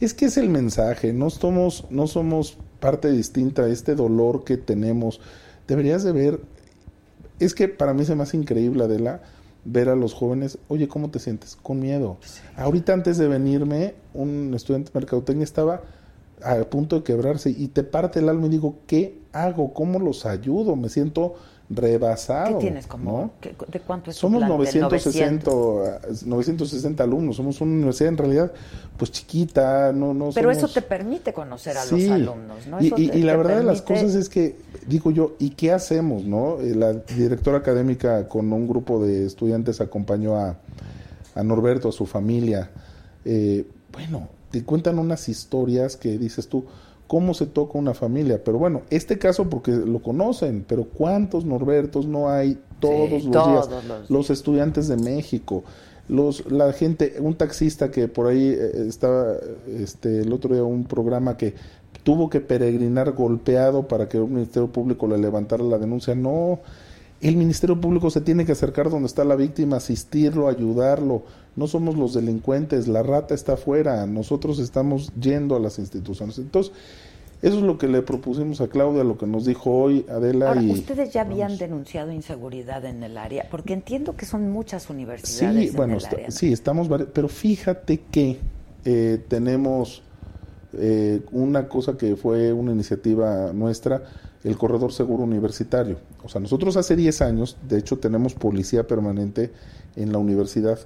es que es el mensaje, no somos, no somos parte distinta, este dolor que tenemos. Deberías de ver, es que para mí se me hace increíble, Adela, ver a los jóvenes, oye, ¿cómo te sientes? Con miedo. Ahorita antes de venirme, un estudiante de mercadotecnia estaba a punto de quebrarse y te parte el alma y digo, ¿qué hago? ¿Cómo los ayudo? Me siento rebasado. ¿Qué tienes como? ¿no? ¿qué- ¿De cuánto es tu Somos plantel? 960, 960 alumnos, somos una universidad en realidad pues chiquita, no, no Pero somos- eso te permite conocer a Sí. los alumnos, ¿no? Y, Eso y- te- y la verdad de las cosas es que, digo yo, ¿y qué hacemos, no? Eh, La directora académica con un grupo de estudiantes acompañó a, a Norberto, a su familia. Eh, bueno, te cuentan unas historias que dices tú, ¿cómo se toca una familia? Pero bueno, este caso porque lo conocen, pero ¿cuántos Norbertos no hay todos Sí, los todos días? los días. Los estudiantes de México, los, la gente, un taxista que por ahí eh, estaba, este, el otro día un programa que tuvo que peregrinar golpeado para que un ministerio público le levantara la denuncia. No, el ministerio público se tiene que acercar donde está la víctima, asistirlo, ayudarlo. No somos los delincuentes, la rata está afuera, nosotros estamos yendo a las instituciones. Entonces, eso es lo que le propusimos a Claudia, lo que nos dijo hoy Adela Ahora, y ¿ustedes ya habían vamos. denunciado inseguridad en el área? Porque entiendo que son muchas universidades Sí, en bueno, el está- área. sí, estamos, pero fíjate que eh, tenemos eh, una cosa que fue una iniciativa nuestra, el Corredor Seguro Universitario. O sea, nosotros hace 10 años, de hecho, tenemos policía permanente en la universidad.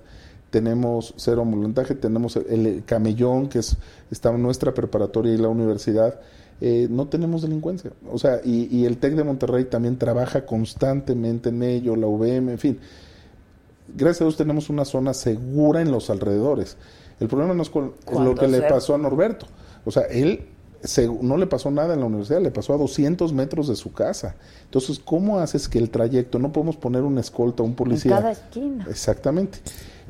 Tenemos cero ambulantaje, tenemos el, el camellón, que es, está en nuestra preparatoria y la universidad. Eh, no tenemos delincuencia. O sea, y, y el TEC de Monterrey también trabaja constantemente en ello, la UVM, en fin gracias a Dios tenemos una zona segura en los alrededores. El problema no es con lo que le pasó a Norberto. O sea, él se- no le pasó nada en la universidad, le pasó a 200 metros de su casa. Entonces, ¿cómo haces que el trayecto, no podemos poner una escolta, un En policía? cada esquina. Exactamente.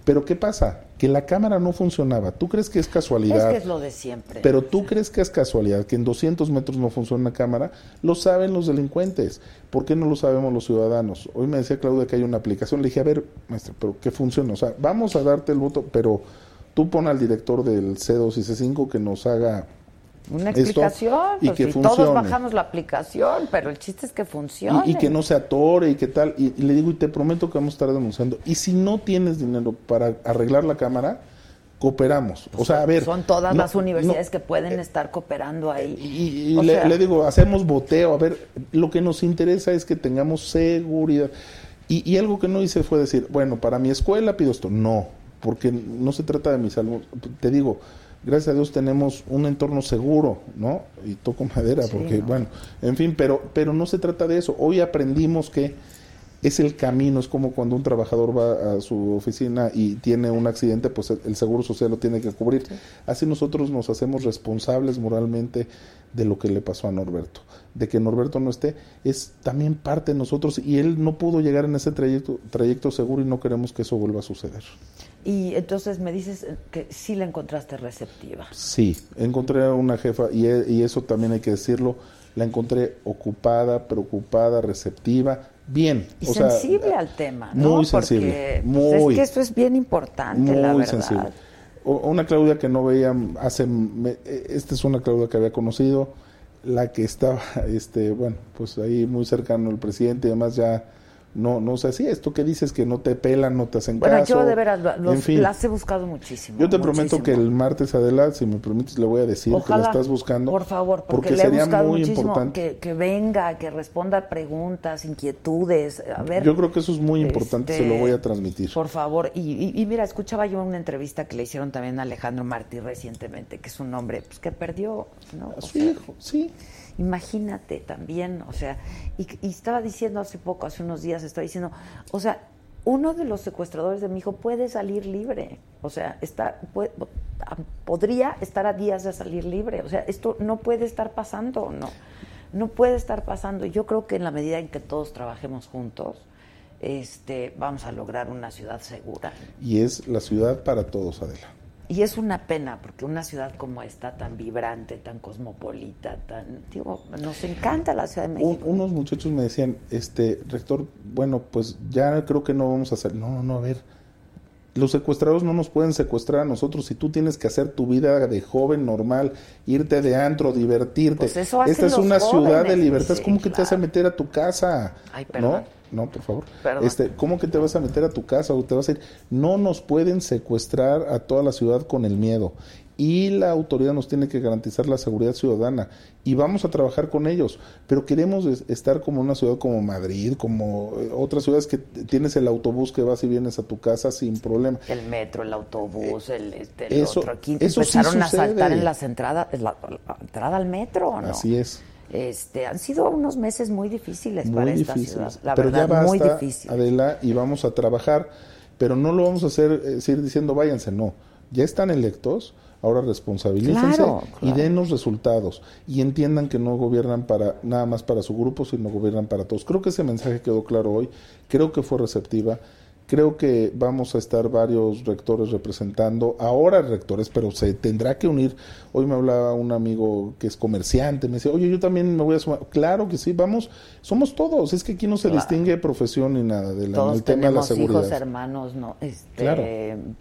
Pero ¿qué pasa? Que la cámara no funcionaba. ¿Tú crees que es Es casualidad? que es lo de siempre. Pero tú crees que es casualidad que en 200 metros no funciona una cámara, lo saben los delincuentes. ¿Por qué no lo sabemos los ciudadanos? Hoy me decía Claudia que hay una aplicación. Le dije, a ver, maestra, pero ¿qué funciona? O sea, vamos a darte el voto, pero tú pon al director del C2 y C5 que nos haga Una esto explicación. y pues, que funcione. todos bajamos la aplicación, pero el chiste es que funcione. Y, y que no se atore y qué tal. Y, y le digo, y te prometo que vamos a estar denunciando. Y si no tienes dinero para arreglar la cámara, cooperamos. O sea, a ver. Son todas no- las universidades no- que pueden estar cooperando ahí. Y, y le, sea, le digo, hacemos boteo, a ver, lo que nos interesa es que tengamos seguridad. Y, y algo que no hice fue decir, bueno, para mi escuela pido esto. No, porque no se trata de mis alumnos. Te digo, gracias a Dios tenemos un entorno seguro, ¿no? Y toco madera, Sí, porque, ¿no? bueno, en fin, pero, pero no se trata de eso. Hoy aprendimos que es el camino, es como cuando un trabajador va a su oficina y tiene un accidente, pues el seguro social lo tiene que cubrir. Así nosotros nos hacemos responsables moralmente de lo que le pasó a Norberto. De que Norberto no esté, es también parte de nosotros y él no pudo llegar en ese trayecto, trayecto seguro y no queremos que eso vuelva a suceder. Y entonces me dices que sí la encontraste receptiva. Sí, encontré a una jefa y, e- y eso también hay que decirlo, la encontré ocupada, preocupada, receptiva, bien. Y o sea, sensible al tema, ¿no? Muy sensible. Porque, pues, muy, es que esto es bien importante, la verdad. sensible. Una Claudia que no veía hace, me- esta es una Claudia que había conocido, la que estaba, este, bueno, pues ahí muy cercano al presidente y además ya no, no sé, sí, esto que dices que no te pelan, no te hacen Bueno, caso. yo de veras lo- los- en fin. las he buscado muchísimo. Yo te prometo que el martes adelante, si me permites, le voy a decir que la estás buscando. Por favor, porque, porque le he sería buscado muy muchísimo importante. que, que venga, que responda preguntas, inquietudes. A ver, Yo creo que eso es muy importante, este, se lo voy a transmitir. Por favor, y, y- y mira, escuchaba yo una entrevista que le hicieron también a Alejandro Martí recientemente, que es un hombre pues, que perdió, ¿no? A O su sea, hijo, sí. Imagínate también, o sea, y, y estaba diciendo hace poco, hace unos días, estaba diciendo, o sea, uno de los secuestradores de mi hijo puede salir libre, o sea, está, puede- podría estar a días de salir libre, o sea, esto no puede estar pasando, no, no puede estar pasando. Yo creo que en la medida en que todos trabajemos juntos, este, vamos a lograr una ciudad segura. Y es la ciudad para todos, Adela. Y es una pena, porque una ciudad como esta, tan vibrante, tan cosmopolita, tan, digo, nos encanta la Ciudad de Un- México. unos muchachos me decían, este, rector, bueno, pues ya creo que no vamos a hacer. No, no, no, a ver. Los secuestrados no nos pueden secuestrar a nosotros. Si tú tienes que hacer tu vida de joven normal, irte de antro, divertirte. Pues eso Esta es una ciudad de libertad. sí, ¿Cómo que te vas a meter a tu casa? Ay, perdón. No, no, por favor. Perdón. Este, ¿Cómo que te vas a meter a tu casa o te vas a ir? No nos pueden secuestrar a toda la ciudad con el miedo. Y la autoridad nos tiene que garantizar la seguridad ciudadana. Y vamos a trabajar con ellos. Pero queremos es- estar como una ciudad como Madrid, como eh, otras ciudades que tienes el autobús que vas y vienes a tu casa sin problema. El metro, el autobús, el, este, el eso- otro. Aquí eso sí empezaron a saltar en las entradas, en la, la entrada al metro, ¿no? Así es. Este, han sido unos meses muy difíciles muy para esta ciudad. La pero verdad, ya basta, muy difícil. Adela, y vamos a trabajar, pero no lo vamos a hacer eh, seguir diciendo váyanse, no. Ya están electos, ahora responsabilícense Claro, y claro. denos resultados y entiendan que no gobiernan para nada más para su grupo, sino gobiernan para todos. Creo que ese mensaje quedó claro hoy, creo que fue receptiva. Creo que vamos a estar varios rectores representando, ahora rectores, pero se tendrá que unir. Hoy me hablaba un amigo que es comerciante, me decía, oye, yo también me voy a sumar. Claro que sí, vamos, somos todos. Es que aquí no se Claro. distingue profesión ni nada de la, en Todos el tema de la tenemos seguridad. hijos, hermanos, no, este, Claro.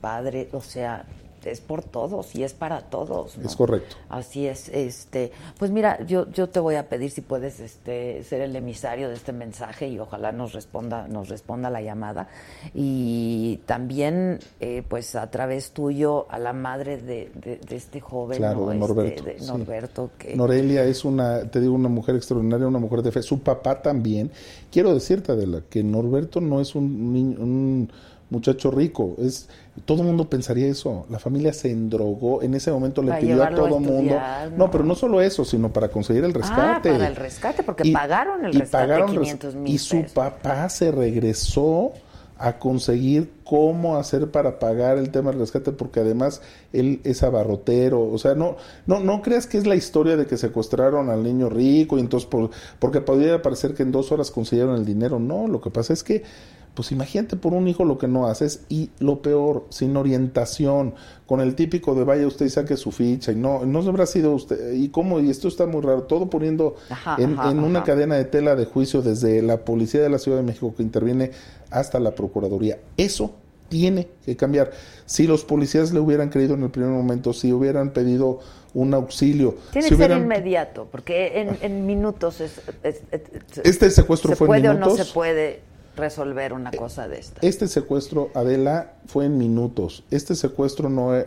padre, o sea, es por todos y es para todos. ¿no? Es correcto. Así es, este, pues mira, yo, yo te voy a pedir si puedes, este, ser el emisario de este mensaje y ojalá nos responda, nos responda la llamada y también, eh, pues a través tuyo a la madre de, de- de este joven, Claro, ¿no? de Este, Norberto. de sí. Norberto, que Norelia es una, te digo, una mujer extraordinaria, una mujer de fe. Su papá también. Quiero decirte, Adela, que Norberto no es un, niño- un muchacho rico. Es todo el mundo pensaría eso. La familia se endrogó. En ese momento le Para pidió a todo mundo. estudiar, No, ¿no? pero no solo eso, sino para conseguir el rescate. Ah, para el rescate, porque pagaron el y rescate, pagaron 500 mil Y su pesos. papá se regresó a conseguir cómo hacer para pagar el tema del rescate porque además él es abarrotero, o sea, no no no creas que es la historia de que secuestraron al niño rico y entonces por, porque podría parecer que en dos horas consiguieron el dinero, no, lo que pasa es que pues imagínate por un hijo lo que no haces y lo peor, sin orientación, con el típico de vaya usted y saque su ficha y no, no habrá sido usted, y cómo, y esto está muy raro, todo poniendo Ajá, en, ajá, en una cadena de tela de juicio desde la policía de la Ciudad de México que interviene hasta la Procuraduría. Eso tiene que cambiar. Si los policías le hubieran creído en el primer momento, si hubieran pedido un auxilio, Tiene si que ser inmediato, porque en, en minutos es, es- es- Este secuestro se fue en puede o no minutos. se puede resolver una cosa de esta. Este secuestro, Adela, fue en minutos. Este secuestro no, e-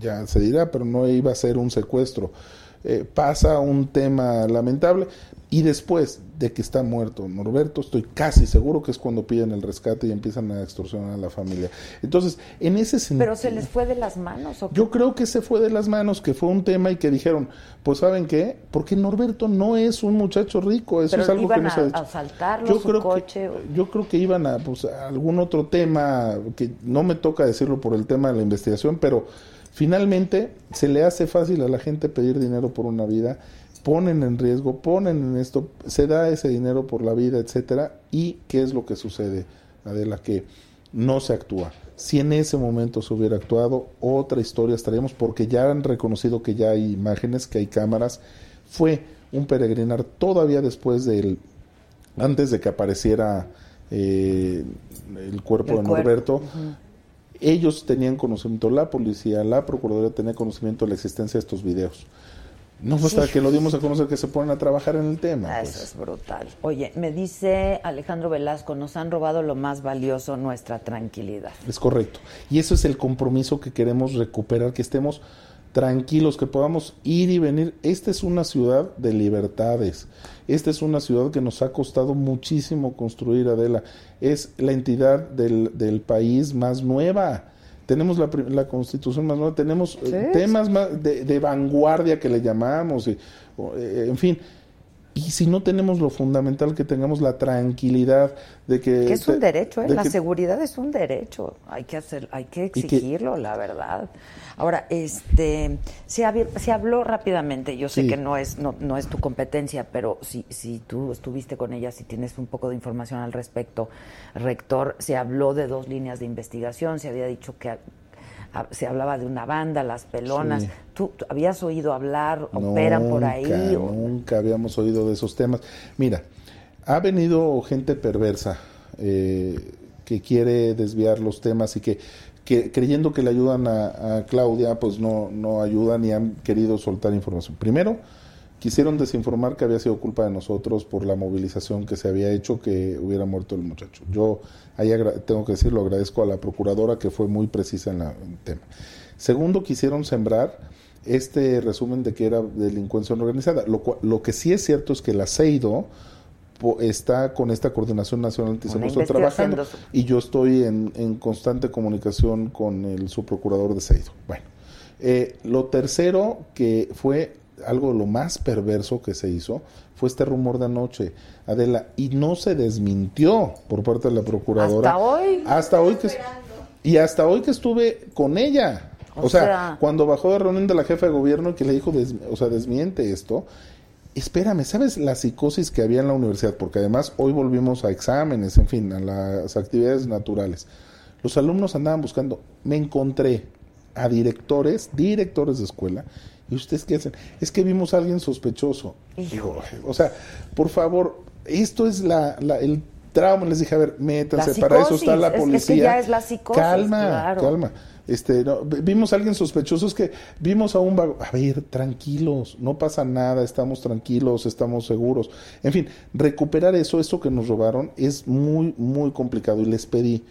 ya se dirá, pero no iba a ser un secuestro. Eh, pasa un tema lamentable y después de que está muerto Norberto, estoy casi seguro que es cuando piden el rescate y empiezan a extorsionar a la familia. Entonces, en ese sentido... Pero se les fue de las manos. ¿o qué? Yo creo que se fue de las manos, que fue un tema y que dijeron, pues ¿saben qué? Porque Norberto no es un muchacho rico, eso Pero es algo iban que no se ha a- dicho. asaltarlo, yo su creo coche, Que, yo creo que iban a, pues, a algún otro tema, que no me toca decirlo por el tema de la investigación, pero finalmente se le hace fácil a la gente pedir dinero por una vida, ponen en riesgo, ponen en esto, se da ese dinero por la vida, etcétera, y ¿qué es lo que sucede, Adela? Que no se actúa. Si en ese momento se hubiera actuado, otra historia estaríamos, porque ya han reconocido que ya hay imágenes, que hay cámaras. Fue un peregrinar todavía después del antes de que apareciera eh, el cuerpo de Norberto, ellos tenían conocimiento, la policía, la procuraduría tenía conocimiento de la existencia de estos videos. No basta que lo dimos a conocer que se ponen a trabajar en el tema. Eso pues. es brutal. Oye, me dice Alejandro Velasco, nos han robado lo más valioso, nuestra tranquilidad. Es correcto. Y eso es el compromiso que queremos recuperar, que estemos tranquilos, que podamos ir y venir. Esta es una ciudad de libertades. Esta es una ciudad que nos ha costado muchísimo construir, Adela. Es la entidad del, del país más nueva tenemos la, la constitución más nueva, tenemos eh, temas más de, vanguardia que le llamamos, y, eh, en fin. Y si no tenemos lo fundamental, que tengamos la tranquilidad de que... Que es un derecho, ¿eh? la seguridad es un derecho, hay que, hacer, hay que exigirlo, la verdad. Ahora, este, se, se habló rápidamente, yo sé que no es, no, no, es tu competencia, pero si, si tú estuviste con ella, si tienes un poco de información al respecto, rector, se habló de dos líneas de investigación, se había dicho que se hablaba de una banda, las pelonas. ¿Tú, habías oído hablar, operan por ahí? Nunca habíamos oído de esos temas. Mira, ha venido gente perversa eh, que quiere desviar los temas y que que creyendo que le ayudan a, Claudia, pues no, no ayudan y han querido soltar información. Primero, quisieron desinformar que había sido culpa de nosotros por la movilización que se había hecho que hubiera muerto el muchacho. Yo ahí tengo que decirlo, agradezco a la procuradora que fue muy precisa en, el tema. Segundo, quisieron sembrar este resumen de que era delincuencia organizada. Lo, lo que sí es cierto es que el aceido está con esta Coordinación Nacional Antisecuestro trabajando y yo estoy en, constante comunicación con el subprocurador de Seido. Bueno, eh, lo tercero que fue algo de lo más perverso que se hizo fue este rumor de anoche, Adela, y no se desmintió por parte de la procuradora. Hasta hoy. Hasta hoy que y hasta hoy que estuve con ella. O, sea, cuando bajó de reunión de la jefa de gobierno y que le dijo, o sea, desmiente esto, espérame, ¿sabes la psicosis que había en la universidad? Porque además hoy volvimos a exámenes, en fin, a las actividades naturales. Los alumnos andaban buscando, me encontré a directores, directores de escuela, y ustedes qué hacen, es que vimos a alguien sospechoso. o sea, por favor, esto es la, el trauma, les dije, a ver, métanse, para eso está la policía. Es, ya es la psicosis, calma, calma. Este, vimos a alguien sospechoso, es que vimos a un vago. A ver, tranquilos, no pasa nada, estamos tranquilos, estamos seguros. En fin, recuperar eso, eso que nos robaron, es muy, muy complicado. Y les pedí,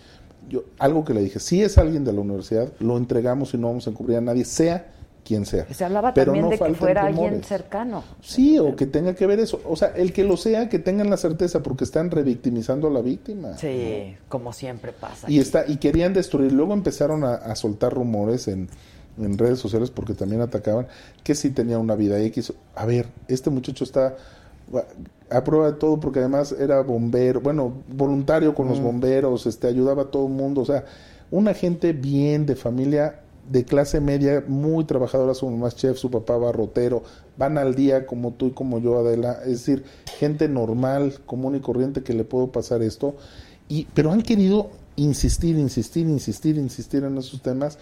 yo, algo que le dije, si es alguien de la universidad, lo entregamos y no vamos a encubrir a nadie, sea quien sea. Se hablaba Pero también de que fuera alguien cercano. Sí, o que tenga que ver eso. O sea, el que lo sea, que tengan la certeza, porque están revictimizando a la víctima. Sí, como siempre pasa. Y, está, y querían destruir. Luego empezaron a, soltar rumores en, en, redes sociales, porque también atacaban, que si tenía una vida X. A ver, este muchacho está a prueba de todo, porque además era bombero, bueno, voluntario con los mm. bomberos, este, ayudaba a todo el mundo. O sea, una gente bien de familia de clase media, muy trabajadora, su mamá chef, su papá barrotero, van al día como tú y como yo, Adela, es decir, gente normal, común y corriente que le puedo pasar esto, y, pero han querido insistir, insistir, insistir, insistir en esos temas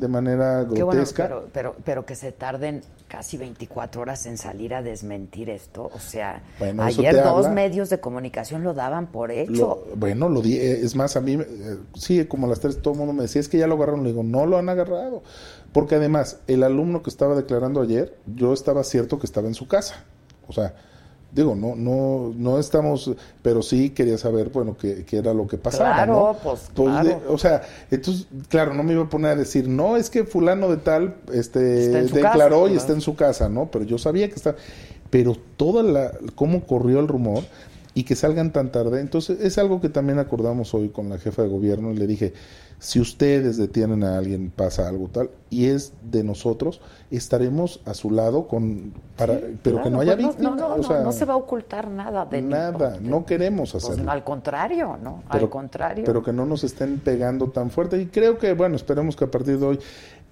de manera grotesca. pero, pero, pero, que se tarden casi 24 horas en salir a desmentir esto. O sea, ayer dos medios de comunicación lo daban por hecho. bueno, lo di, eh, es más, a mí, eh, sí, como a las tres todo el mundo me decía, es que ya lo agarraron. Le digo, no lo han agarrado. Porque además, el alumno que estaba declarando ayer, yo estaba cierto que estaba en su casa. O sea, digo, no, no, no estamos, pero sí quería saber, bueno, qué, era lo que pasaba. Claro, pues, pues o sea, entonces, claro, no me iba a poner a decir, no, es que fulano de tal, este, declaró y está en su casa, ¿no? Pero yo sabía que está, pero toda la, cómo corrió el rumor y que salgan tan tarde, entonces es algo que también acordamos hoy con la jefa de gobierno y le dije, si ustedes detienen a alguien, pasa algo tal, y es de nosotros, estaremos a su lado con para pero que no haya pues víctimas. No, no, no, se va a ocultar nada de nada, no queremos pues hacerlo. al contrario, ¿no? al contrario. Pero que no nos estén pegando tan fuerte y creo que bueno, esperemos que a partir de hoy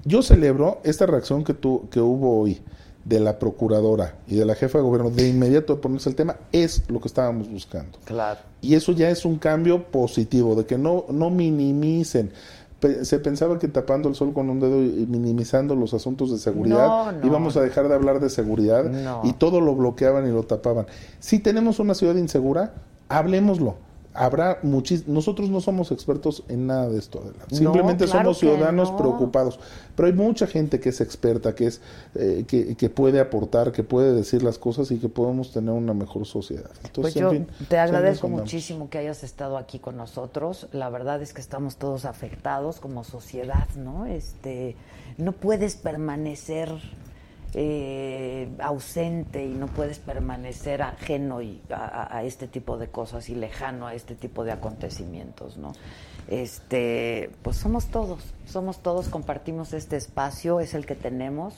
yo celebro esta reacción que tu, que hubo hoy de la procuradora y de la jefa de gobierno de inmediato de ponerse el tema es lo que estábamos buscando. Claro. Y eso ya es un cambio positivo, de que no, no minimicen. se pensaba que tapando el sol con un dedo y minimizando los asuntos de seguridad íbamos a dejar de hablar de seguridad y todo lo bloqueaban y lo tapaban. Si tenemos una ciudad insegura, Hablemoslo. Habrá muchis nosotros no somos expertos en nada de esto, Adela. No, Simplemente claro somos ciudadanos no. preocupados. Pero hay mucha gente que es experta, que es eh, que, que puede aportar, que puede decir las cosas y que podemos tener una mejor sociedad. Pues Entonces, yo en fin, te agradezco muchísimo que hayas estado aquí con nosotros. La verdad es que estamos todos afectados como sociedad, ¿no? Este, no puedes permanecer eh, ausente y no puedes permanecer ajeno y a, este tipo de cosas y lejano a este tipo de acontecimientos, ¿no? Este, pues somos todos, somos todos, compartimos este espacio, es el que tenemos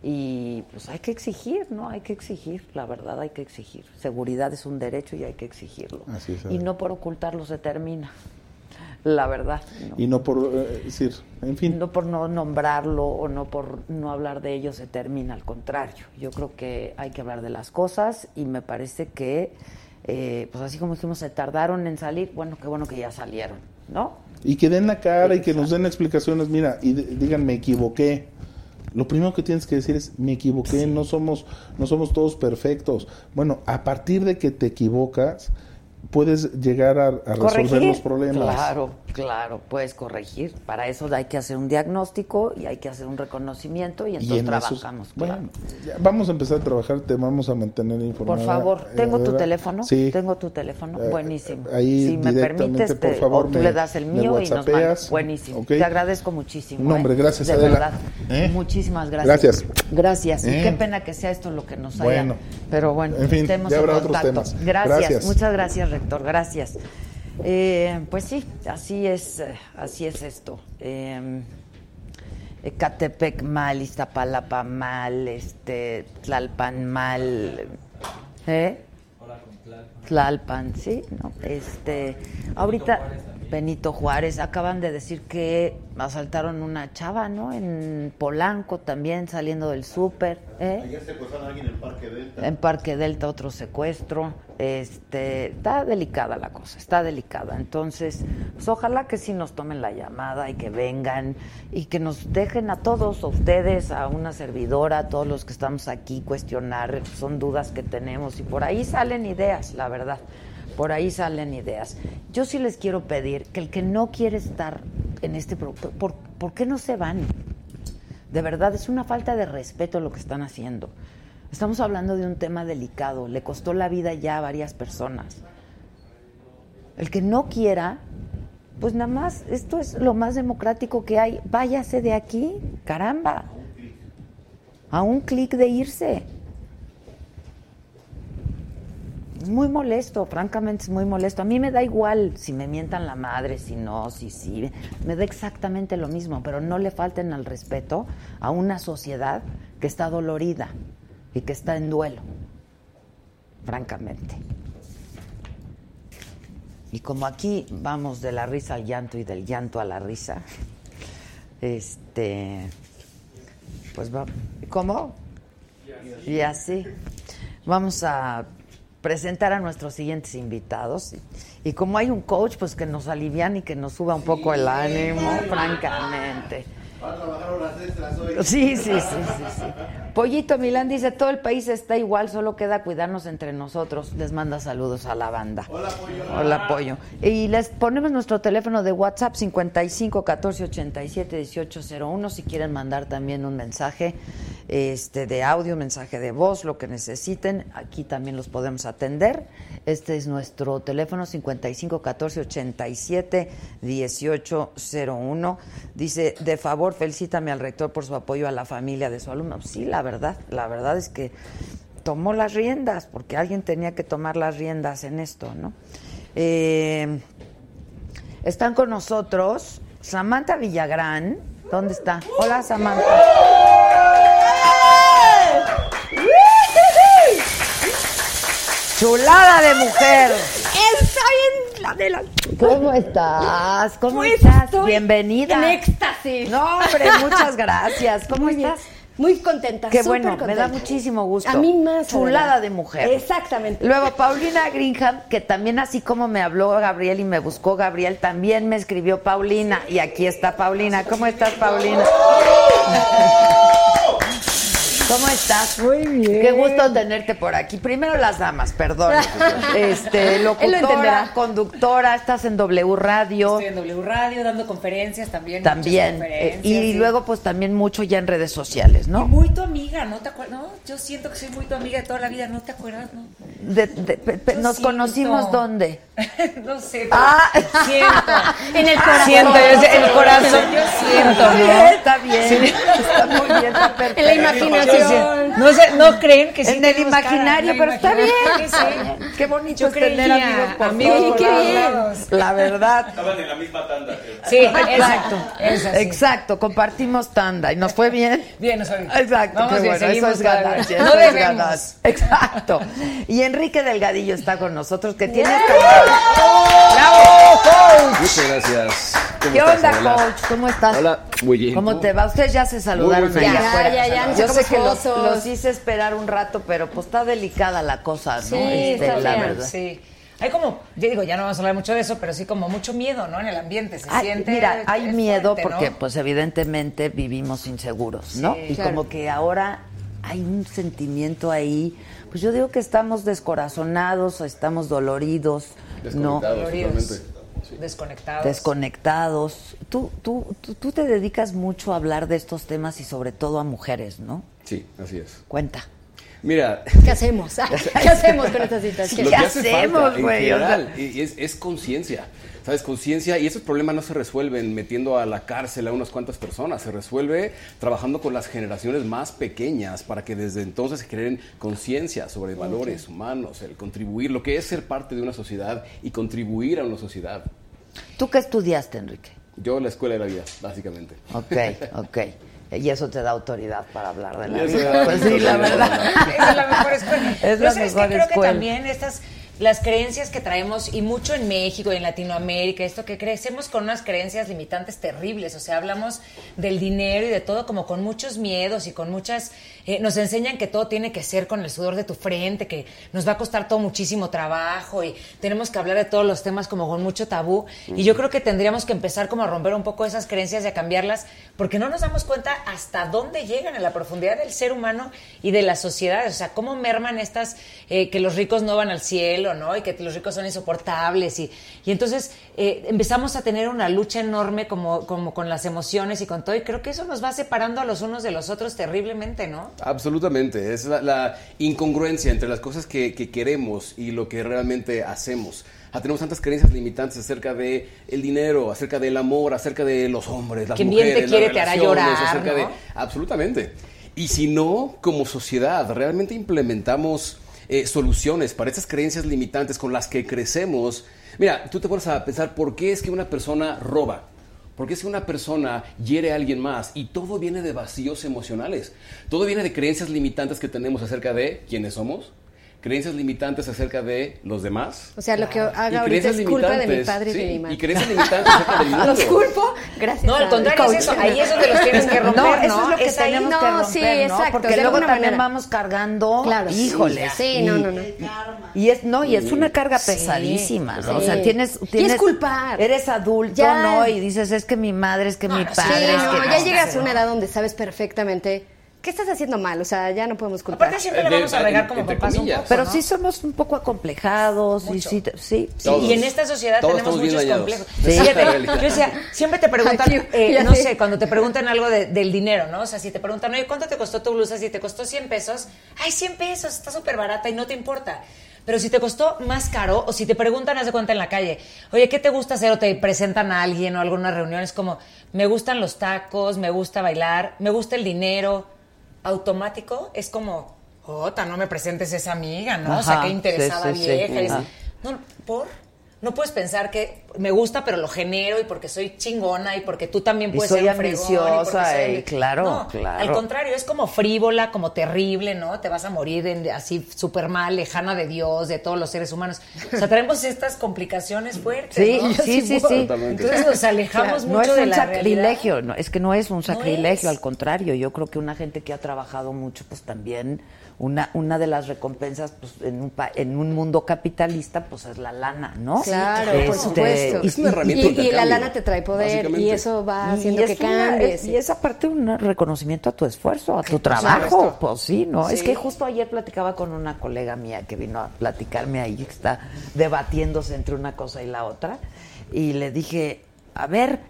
y pues hay que exigir, ¿no? Hay que exigir, la verdad hay que exigir. Seguridad es un derecho y hay que exigirlo. Así y no por ocultarlo se termina, la verdad. ¿no? Y no por eh, decir, en fin. No por no nombrarlo o no por no hablar de ello se termina, al contrario. Yo creo que hay que hablar de las cosas y me parece que, eh, pues así como dijimos, se tardaron en salir, bueno, qué bueno que ya salieron, ¿no? Y que den la cara y que nos den explicaciones. Mira, y digan, me equivoqué. Lo primero que tienes que decir es, me equivoqué, no somos, no somos todos perfectos. Bueno, a partir de que te equivocas, puedes llegar a, a resolver Corregir. los problemas. Claro, claro, puedes corregir. Para eso hay que hacer un diagnóstico y hay que hacer un reconocimiento y Y entonces en trabajamos. bueno, claro. ya vamos a empezar a trabajar, te vamos a mantener informada. Por favor, eh, ¿tengo tu teléfono? Sí. Tengo tu teléfono. Eh, Buenísimo. ahí si me permites, por te- favor, o tú me- le das el mío y nos mandas. Buenísimo. ¿ok? Te agradezco muchísimo. No, hombre, ¿eh? gracias, De Adela. verdad. ¿Eh? Muchísimas gracias. Gracias. Gracias. Y ¿Eh? qué pena que sea esto lo que nos haya. Bueno. Pero bueno, En fin, estemos ya en habrá otros contacto. temas. Gracias. Gracias. Muchas gracias, rector. Gracias. Eh, pues sí, así es, así es esto. Eh, Ecatepec mal, Iztapalapa mal, este, Tlalpan mal, ¿eh? Tlalpan, sí, no, este, ahorita Benito Juárez acaban de decir que asaltaron una chava, ¿no? En Polanco también saliendo del súper, ¿eh? Ayer secuestraron a alguien en Parque Delta. En Parque Delta otro secuestro. Este, está delicada la cosa, está delicada. Entonces, pues ojalá que sí nos tomen la llamada y que vengan y que nos dejen a todos, a ustedes, a una servidora, a todos los que estamos aquí cuestionar, son dudas que tenemos y por ahí salen ideas, la verdad. Por ahí salen ideas. Yo sí les quiero pedir que el que no quiere estar en este pro- ¿por, ¿por qué no se van? De verdad, es una falta de respeto lo que están haciendo. Estamos hablando de un tema delicado, le costó la vida ya a varias personas. El que no quiera, pues nada más, esto es lo más democrático que hay. Váyase de aquí, caramba. A un clic de irse. Es muy molesto, francamente es muy molesto. A mí me da igual si me mientan la madre, si no, si sí. Me da exactamente lo mismo, pero no le falten al respeto a una sociedad que está dolorida y que está en duelo, francamente. Y como aquí vamos de la risa al llanto y del llanto a la risa, este, pues va, ¿cómo? Y así. Vamos a presentar a nuestros siguientes invitados. Y, y como hay un coach, pues que nos alivian y que nos suba un poco el ánimo, francamente. Va a trabajar horas extras hoy. Sí, sí, sí, sí, sí. Pollito Milán dice, todo el país está igual, solo queda cuidarnos entre nosotros. Les manda saludos a la banda. Hola, Pollo. Hola, Pollo. Y les ponemos nuestro teléfono de WhatsApp 55 14 87 18 01 si quieren mandar también un mensaje este de audio, mensaje de voz, lo que necesiten. Aquí también los podemos atender. Este es nuestro teléfono 55 14 87 18 01. Dice, de favor, felicítame al rector por su apoyo a la familia de su alumno. Sí, la verdad, la verdad es que tomó las riendas, porque alguien tenía que tomar las riendas en esto, ¿no? Eh, están con nosotros Samantha Villagrán. ¿Dónde está? Hola, Samantha. Chulada de mujer. Está bien ¿Cómo estás? ¿Cómo Pues estás? estoy Bienvenida. En éxtasis. No, hombre, muchas gracias. ¿Cómo Muy bien. estás? Muy contenta. Qué bueno, me da muchísimo gusto. A mí más. Chulada de mujer. Exactamente. Luego Paulina Greenham, que también así como me habló Gabriel y me buscó Gabriel, también me escribió Paulina. Y aquí está Paulina. ¿Cómo estás, Paulina? ¿Cómo estás? Muy bien. Qué gusto tenerte por aquí. Primero las damas, perdón. Este, lo locutora, entenderá. conductora, estás en W Radio. Estoy en W Radio dando conferencias también. También. conferencias, y sí. luego, pues también mucho ya en redes sociales, Y ¿no? muy tu amiga, ¿no te acuerdas? No, yo siento que soy muy tu amiga de toda la vida, ¿no te acuerdas? No, De- de- pe- pe- Yo ¿Nos siento. conocimos dónde? no sé. pero Ah. siento. En el corazón. Siento, yo sé, el corazón, yo siento, Está bien, ¿no? está bien. Está muy bien, está perfecto. En la imaginación. No sé, no creen que sí en el imaginario, en pero está bien. sí. bien. Qué bonito Yo es tener creía, amigos por amigos todos por lados. La verdad. Estaban en la misma tanda. creo. Sí, exacto. Es así. Exacto, compartimos tanda y nos fue bien. Bien, nos fue bien. Exacto, Vamos qué bien, bueno, eso es ganancia. No debemos. Exacto. Y Enrique Delgadillo está con nosotros, que tiene... ¡Bravo, coach! Muchas gracias. ¿Cómo ¿Qué estás, onda, Adela? coach? ¿Cómo estás? Hola, muy bien. ¿Cómo te va? Ustedes ya se saludaron Muy, muy allá feliz. afuera. Ya, ya, ya, Yo sé que los, hice esperar un rato, pero pues está delicada la cosa, ¿no? Sí, Este, está la fea. verdad. Sí. Hay como, yo digo, ya no vamos a hablar mucho de eso, pero sí como mucho miedo, ¿no? En el ambiente, se Ay, siente. mira, hay miedo fuerte, porque ¿no? pues evidentemente vivimos inseguros, ¿no? Sí, y claro. como que ahora hay un sentimiento ahí, pues yo digo que estamos descorazonados, estamos doloridos. Desconectados, totalmente. Sí. desconectados. Desconectados. Tú, tú, tú, tú te dedicas mucho a hablar de estos temas y sobre todo a mujeres, ¿no? Sí, así es. Cuenta. Mira, ¿Qué hacemos? ¿Qué hacemos con esta situación? lo ¿Qué que hace hacemos, güey? Es conciencia. ¿Sabes? Conciencia. Y esos problemas no se resuelven metiendo a la cárcel a unas cuantas personas. Se resuelve trabajando con las generaciones más pequeñas para que desde entonces se creen conciencia sobre valores humanos, el contribuir, lo que es ser parte de una sociedad y contribuir a una sociedad. ¿Tú qué estudiaste, Enrique? Yo la escuela de la vida, básicamente. Ok, ok. Y eso te da autoridad para hablar de la vida. Pues sí, la verdad. es la mejor escuela. Es Pero la ¿sabes mejor creo escuela. que también estas las creencias que traemos y mucho en México y en Latinoamérica, esto que crecemos con unas creencias limitantes terribles, o sea, hablamos del dinero y de todo como con muchos miedos y con muchas eh, nos enseñan que todo tiene que ser con el sudor de tu frente, que nos va a costar todo muchísimo trabajo y tenemos que hablar de todos los temas como con mucho tabú. Y yo creo que tendríamos que empezar como a romper un poco esas creencias y a cambiarlas porque no nos damos cuenta hasta dónde llegan en la profundidad del ser humano y de las sociedades, o sea, cómo merman estas eh, que los ricos no van al cielo, ¿no? Y que los ricos son insoportables y, y entonces eh, empezamos a tener una lucha enorme como, como con las emociones y con todo y creo que eso nos va separando a los unos de los otros terriblemente, ¿no? Absolutamente, es la, la incongruencia entre las cosas que, que queremos y lo que realmente hacemos. Ah, tenemos tantas creencias limitantes acerca de el dinero, acerca del amor, acerca de los hombres, las Quien bien te mujeres, quiere las te hará llorar, acerca de ¿no? absolutamente. Y si no, como sociedad, realmente implementamos eh, soluciones para esas creencias limitantes con las que crecemos. Mira, tú te pones a pensar por qué es que una persona roba. Porque es que una persona hiere a alguien más y todo viene de vacíos emocionales. Todo viene de creencias limitantes que tenemos acerca de quiénes somos, creencias limitantes acerca de los demás. O sea, lo que y haga ahorita creencias es culpa de mi limitantes, padre y de sí, mi madre. Y creencias limitantes acerca del mundo. ¿Los culpo? Gracias. No, al contrario, es eso. Ahí es donde los tienes que romper, No, ¿no? eso es lo que Es ahí. tenemos No, que romper, sí, ¿no? exacto, Porque de luego también manera. vamos cargando, Claro, híjole. Sí, y- no, no, no. Y es no, y es una carga Sí, pesadísima, ¿no? O sea, tienes, Y tienes es culpar. Eres adulto, Ya. ¿no? Y dices, es que mi madre, es que mi padre, Sí, es no, que ya no. llegas a una edad donde sabes perfectamente qué estás haciendo mal, o sea, ya no podemos culpar. Aparte siempre le vamos a regar como papás un poco, Pero ¿no? sí somos un poco acomplejados y Mucho. sí, sí, Sí, Todos. y en esta sociedad tenemos muchos complejos. Sí. Yo decía, siempre te preguntan, eh, no sé. cuando te preguntan algo de- del dinero, ¿no? O sea, si te preguntan, oye, ¿cuánto te costó tu blusa? Si te costó 100 pesos, ay, 100 pesos, está súper barata y no te importa. Pero si te costó más caro, o si te preguntan, haz de cuenta en la calle, oye, ¿qué te gusta hacer? O te presentan a alguien o a alguna reunión, es como, me gustan los tacos, me gusta bailar, me gusta el dinero. Automático es como, Jota, no me presentes esa amiga, ¿no? o sea, qué interesada sí, sí, sí. vieja. es- no, ¿por? No puedes pensar que me gusta, pero lo genero y porque soy chingona y porque tú también Y puedes soy ser un fregón. y soy- y claro, No, claro. Al contrario, es como frívola, como terrible, ¿no? Te vas a morir en- así súper mal, lejana de Dios, de todos los seres humanos. O sea, traemos estas complicaciones fuertes. Sí, ¿no? sí, sí. Entonces nos alejamos no mucho es de un la sacrilegio, realidad. no, es que no es un sacrilegio, es. al contrario, yo creo que una gente que ha trabajado mucho, pues también una, una de las recompensas pues, en, un, pa- en un mundo capitalista, pues es la lana, ¿no? Claro, por supuesto. supuesto. Es una herramienta y, de y la lana te trae poder y eso va Y haciendo que cambies. es- y es aparte un reconocimiento a tu esfuerzo, a tu trabajo. Pues sí, ¿no? Es que justo ayer platicaba con una colega mía que vino a platicarme ahí, que está debatiéndose entre una cosa y la otra. Y le dije, a ver,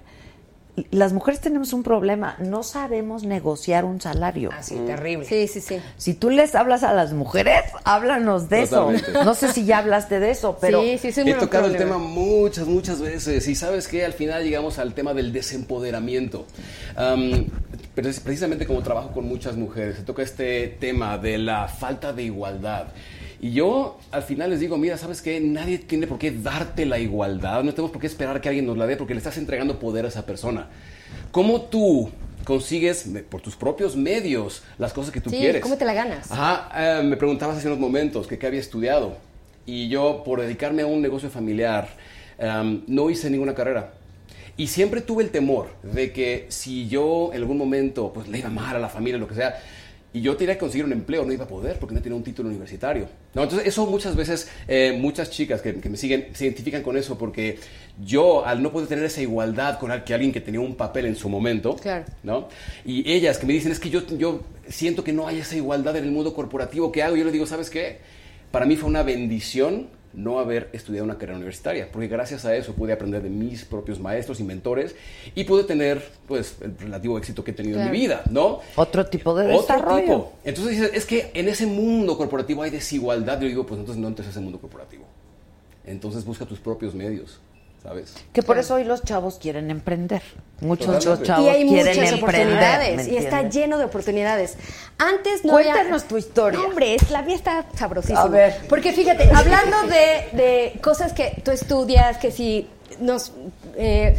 las mujeres tenemos un problema, no sabemos negociar un salario. Así, terrible. Sí, sí, sí. Si tú les hablas a las mujeres, háblanos de Totalmente. eso. No sé si ya hablaste de eso, pero sí, sí, un He tocado el tema muchas, muchas veces y sabes que al final llegamos al tema del desempoderamiento. Am, pero es precisamente como trabajo con muchas mujeres, se toca este tema de la falta de igualdad. Y yo al final les digo, mira, ¿sabes qué? Nadie tiene por qué darte la igualdad, no tenemos por qué esperar que alguien nos la dé porque le estás entregando poder a esa persona. ¿Cómo tú consigues por tus propios medios las cosas que tú Sí, quieres? ¿cómo te la ganas? Ajá, eh, me preguntabas hace unos momentos que qué había estudiado. Y yo, por dedicarme a un negocio familiar, em, no hice ninguna carrera. Y siempre tuve el temor de que si yo en algún momento pues, le iba mal a la familia, lo que sea, y yo tenía que conseguir un empleo, no iba a poder porque no tenía un título universitario. No, entonces, eso muchas veces, eh, muchas chicas que, que me siguen se identifican con eso porque yo, al no poder tener esa igualdad con que alguien que tenía un papel en su momento, Claro. ¿no? Y ellas que me dicen, es que yo, yo siento que no hay esa igualdad en el mundo corporativo, ¿qué hago? Yo les digo, ¿sabes qué? Para mí fue una bendición no haber estudiado una carrera universitaria, porque gracias a eso pude aprender de mis propios maestros y mentores y pude tener, pues, el relativo éxito que he tenido en mi vida, ¿no? otro tipo de Otro desarrollo. tipo. Entonces dices, es que en ese mundo corporativo hay desigualdad. Yo digo, pues entonces no entres a ese mundo corporativo. Entonces busca tus propios medios, ¿sabes? Que por eso hoy los chavos quieren emprender. Muchos Totalmente. los chavos y hay quieren muchas oportunidades ¿me y está lleno de oportunidades. Antes no Cuéntanos había... tu historia. No, hombre, es, la vida está sabrosísima. A ver. Porque fíjate, hablando de, de cosas que tú estudias, que si nos eh,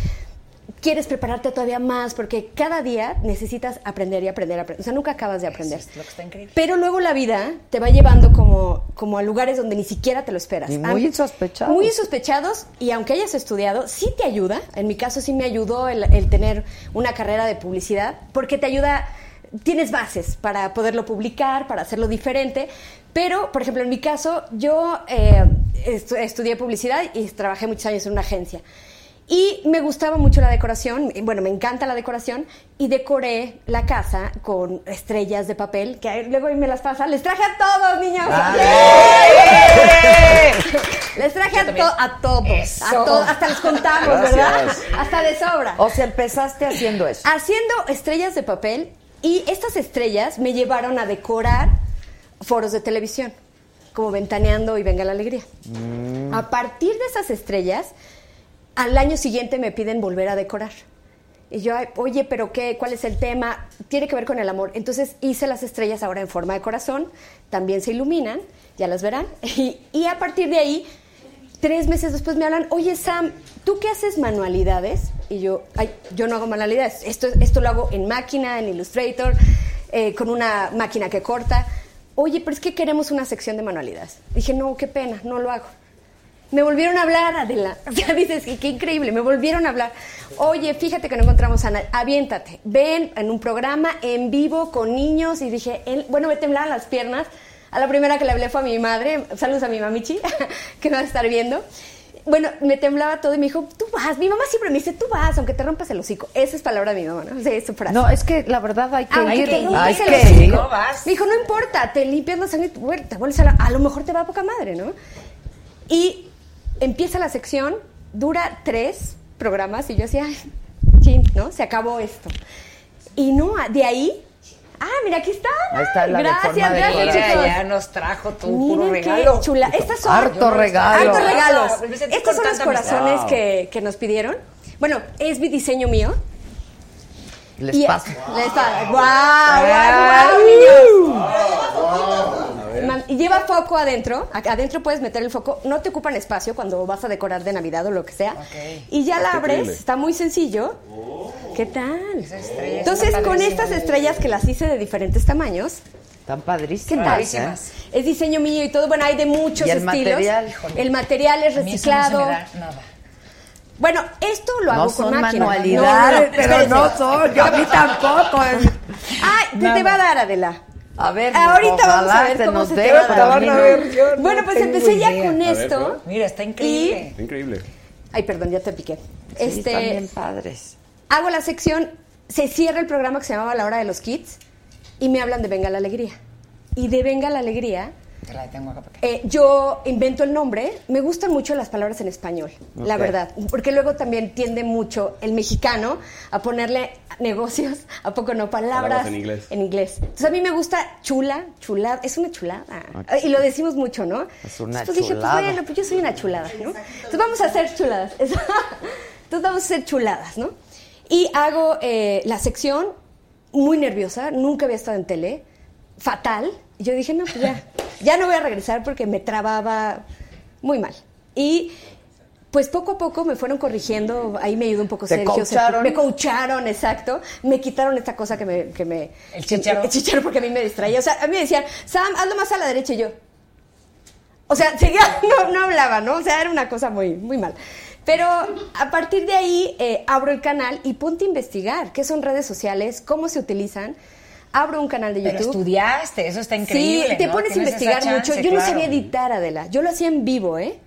quieres prepararte todavía más, porque cada día necesitas aprender y aprender, aprender. O sea, nunca acabas de aprender. Eso es lo que está increíble. Pero luego la vida te va llevando como, como a lugares donde ni siquiera te lo esperas. Y muy insospechados. Muy insospechados y aunque hayas estudiado, sí te ayuda. En mi caso sí me ayudó el, el tener una carrera de publicidad porque te ayuda, tienes bases para poderlo publicar, para hacerlo diferente. Pero, por ejemplo, en mi caso, yo eh, estu- estudié publicidad y trabajé muchos años en una agencia. Y me gustaba mucho la decoración, bueno, me encanta la decoración, y decoré la casa con estrellas de papel, que luego me las pasa. Les traje a todos, niños. Les traje a, to- a todos, a hasta les contamos, ¿verdad? Hasta de sobra. O sea, empezaste haciendo eso. Haciendo estrellas de papel, y estas estrellas me llevaron a decorar foros de televisión, como Ventaneando y Venga la Alegría. Mm. A partir de esas estrellas, al año siguiente me piden volver a decorar. Y yo, oye, pero qué, ¿cuál es el tema? Tiene que ver con el amor. Entonces hice las estrellas ahora en forma de corazón, también se iluminan, ya las verán. Y, y a partir de ahí, tres meses después me hablan, oye Sam, ¿tú qué haces manualidades? Y yo, ay, yo no hago manualidades, esto, esto lo hago en máquina, en Illustrator, eh, con una máquina que corta. Oye, pero es que queremos una sección de manualidades. Dije, no, qué pena, no lo hago. Me volvieron a hablar, Adela. O sea, dices, qué, qué increíble, me volvieron a hablar. Oye, fíjate que no encontramos a nadie. Aviéntate, ven en un programa en vivo con niños. Y dije, él- bueno, me temblaban las piernas. A la primera que le hablé fue a mi madre. Saludos a mi mamichi, que me va a estar viendo. Bueno, me temblaba todo y me dijo, tú vas. Mi mamá siempre me dice, tú vas, aunque te rompas el hocico. Esa es palabra de mi mamá, ¿no? O sea, es su frase. No, es que la verdad hay que Aunque ir. te Hay rompes el que hocico. No vas. Me dijo, no importa, te limpias la sangre, te vuelves a, la- a lo mejor te va a poca madre, ¿no? Y empieza la sección, dura tres programas y yo decía, ay, chin, ¿no? Se acabó esto. Y no, de ahí, ah, mira, aquí está. Ahí está la gracias, de gracias, chicos. ya nos trajo tu puro Miren regalo. qué chula. Estas son Harto regalo. Harto regalos. Ah, Estos son los corazones Wow. que, que nos pidieron. Bueno, es mi diseño mío. Les Y- paso. Les paso. ¡Guau! ¡Guau, guau, niños! Man- y lleva foco adentro. Adentro puedes meter el foco. No te ocupan espacio cuando vas a decorar de Navidad o lo que sea. Y ya la abres. increíble. Está muy sencillo. ¿Qué tal? estrellas Entonces, con estas estrellas que las hice de diferentes tamaños, Están ¿Qué padrísimas. tal? Padrísimas. Es diseño mío y todo. Bueno, hay de muchos ¿Y el estilos. material? El material es A mí eso no se reciclado. me da nada. Bueno, esto lo hago No con máquina. manualidades, No, no, pero no son. Yo a mí tampoco. Ay, te, te va a dar, Adela. A ver, Ahorita ojalá vamos a ver se cómo nos se dé, te va a pero no. Bueno, pues empecé ya con A esto. Mira, está increíble. Increíble. Ay, perdón, ya te piqué. Sí, este, están bien padres. hago la sección, se cierra el programa que se llamaba La Hora de los Kids y me hablan de Venga la Alegría. Y de Venga la Alegría, Te la tengo acá porque... eh, yo invento el nombre. Me gustan mucho las palabras en español, la verdad. Porque luego también tiende mucho el mexicano a ponerle negocios, a poco no, palabras, Palabras en inglés. en inglés. Entonces a mí me gusta chula, chulada, es una chulada. Y lo decimos mucho, ¿no? Es una Después dije, pues bueno, pues yo soy una chulada, ¿no? Entonces vamos a hacer chuladas. Entonces vamos a hacer chuladas, ¿no? Y hago eh, la sección muy nerviosa, nunca había estado en tele, fatal. Y yo dije, no, pues ya, ya no voy a regresar porque me trababa muy mal. Y pues poco a poco me fueron corrigiendo, ahí me ayudó un poco ¿Te Sergio. coacharon? Me coacharon, exacto. Me quitaron esta cosa que me... Que me El chícharo. El chícharo porque a mí me distraía. O sea, a mí me decían, Sam, hazlo más a la derecha y yo... O sea, seguía, no, no hablaba, ¿no? O sea, era una cosa muy, muy mal. Pero a partir de ahí eh, abro el canal y ponte a investigar qué son redes sociales, cómo se utilizan. Abro un canal de Pero YouTube. estudiaste, eso está increíble. Sí, te ¿no? pones a investigar mucho. chance, Yo no claro. sabía editar, Adela. Yo lo hacía en vivo, ¿eh?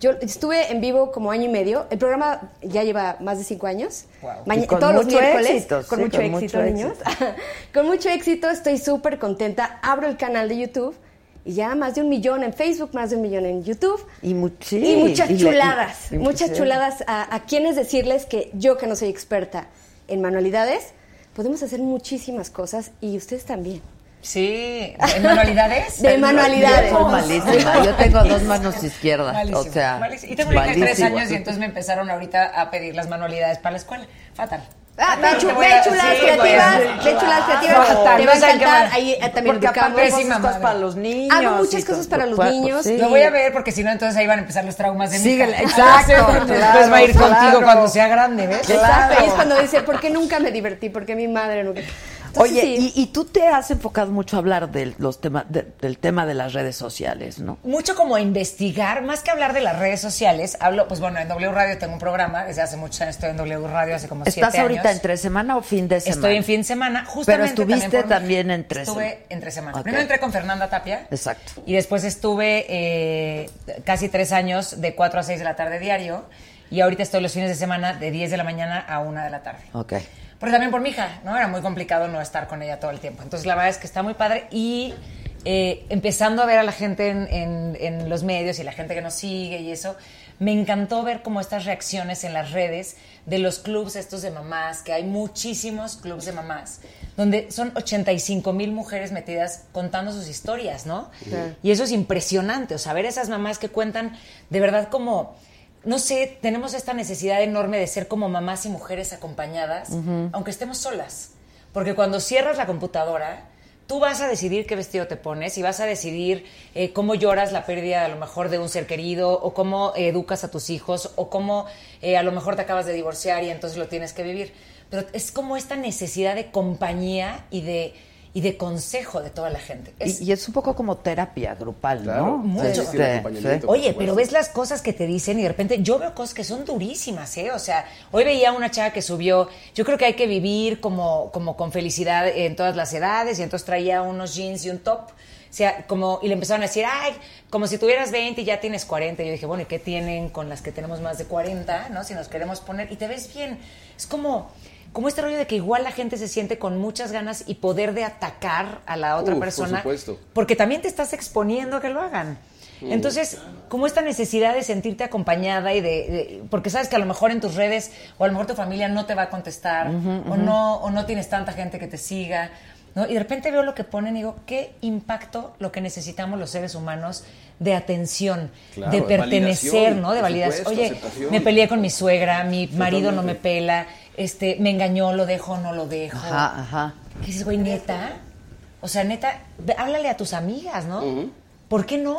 Yo estuve en vivo como año y medio. El programa ya lleva más de cinco años. Maña- Y con todos los miércoles. éxito, con sí, mucho con éxito, mucho niños. con mucho éxito. Estoy súper contenta. Abro el canal de YouTube. Y ya más de un millón en Facebook, más de un millón en YouTube. Y, mu- sí, y muchas y chuladas. y- y- muchas chuladas. A, a quienes decirles que yo, que no soy experta en manualidades, podemos hacer muchísimas cosas y ustedes también. Sí, ¿en manualidades? De manualidades. Yo soy malísima. Yo tengo dos manos izquierdas. Malísimo, o sea, malísimo. Y tengo una hija de tres años y entonces me empezaron ahorita a pedir las manualidades para la escuela. Fatal. Ah, Fatal, ve, chu- te voy ve a- chuladas sí, creativas, pues, ve chuladas creativas, Fatal, te va a no encantar, ahí eh, también Porque aparte haces cosas para los niños. Hago muchas cosas para los niños. sí. Lo voy a ver porque si no entonces ahí van a empezar los traumas de mi exacto, Después va a ir contigo cuando sea grande, ¿ves? Exacto, y es cuando dice, ¿por qué nunca me divertí? ¿Por qué mi madre nunca? Entonces, Oye, sí. y, y tú te has enfocado mucho a hablar del, los tema, de- del tema de las redes sociales, ¿no? mucho como investigar, más que hablar de las redes sociales, hablo, pues bueno, en W Radio tengo un programa, desde hace muchos años estoy en W Radio, hace como siete ¿Estás ahorita años. entre semana o fin de semana? Estoy en fin de semana, justamente Pero estuviste por- también entre Estuve semana. entre semana. Primero entré con Fernanda Tapia. Exacto. Y después estuve eh, casi tres años de 4 a 6 de la tarde diario. Y ahorita estoy los fines de semana de 10 de la mañana a 1 de la tarde. Ok. Porque también por mi hija, ¿no? Era muy complicado no estar con ella todo el tiempo. Entonces, la verdad es que está muy padre. Y eh, empezando a ver a la gente en, en- en los medios y la gente que nos sigue y eso, me encantó ver como estas reacciones en las redes de los clubs estos de mamás, que hay muchísimos clubs de mamás, donde son 85 mil mujeres metidas contando sus historias, ¿no? Y eso es impresionante, o sea, ver esas mamás que cuentan de verdad como, no sé, tenemos esta necesidad enorme de ser como mamás y mujeres acompañadas, aunque estemos solas. Porque cuando cierras la computadora, tú vas a decidir qué vestido te pones y vas a decidir eh, cómo lloras la pérdida a lo mejor de un ser querido o cómo eh, educas a tus hijos o cómo eh, a lo mejor te acabas de divorciar y entonces lo tienes que vivir. Pero es como esta necesidad de compañía y de, y de consejo de toda la gente. Es- Y, y es un poco como terapia grupal, ¿no? mucho. Este, sí. Oye, pero ves las cosas que te dicen y de repente yo veo cosas que son durísimas, ¿eh? O sea, hoy veía una chava que subió, yo creo que hay que vivir como, como con felicidad en todas las edades y entonces traía unos jeans y un top. O sea, como, y le empezaron a decir, ay, como si tuvieras 20 y ya tienes 40. Y yo dije, bueno, ¿y qué tienen con las que tenemos más de 40, no? Si nos queremos poner, y te ves bien. Es como, como este rollo de que igual la gente se siente con muchas ganas y poder de atacar a la otra Uf, por persona. supuesto. Porque también te estás exponiendo a que lo hagan. Mm. Entonces, como esta necesidad de sentirte acompañada y de, de- porque sabes que a lo mejor en tus redes o a lo mejor tu familia no te va a contestar o no o no tienes tanta gente que te siga, ¿no? Y de repente veo lo que ponen y digo, qué impacto lo que necesitamos los seres humanos de atención, Claro, de de pertenecer, validación, ¿no? De validación. supuesto, Oye, aceptación. me peleé con mi suegra, mi marido no me pela, este, me engañó, lo dejo, no lo dejo. Ajá, ajá. ¿Qué dices, güey, neta? O sea, neta, ve- háblale a tus amigas, ¿no? ¿Por qué no?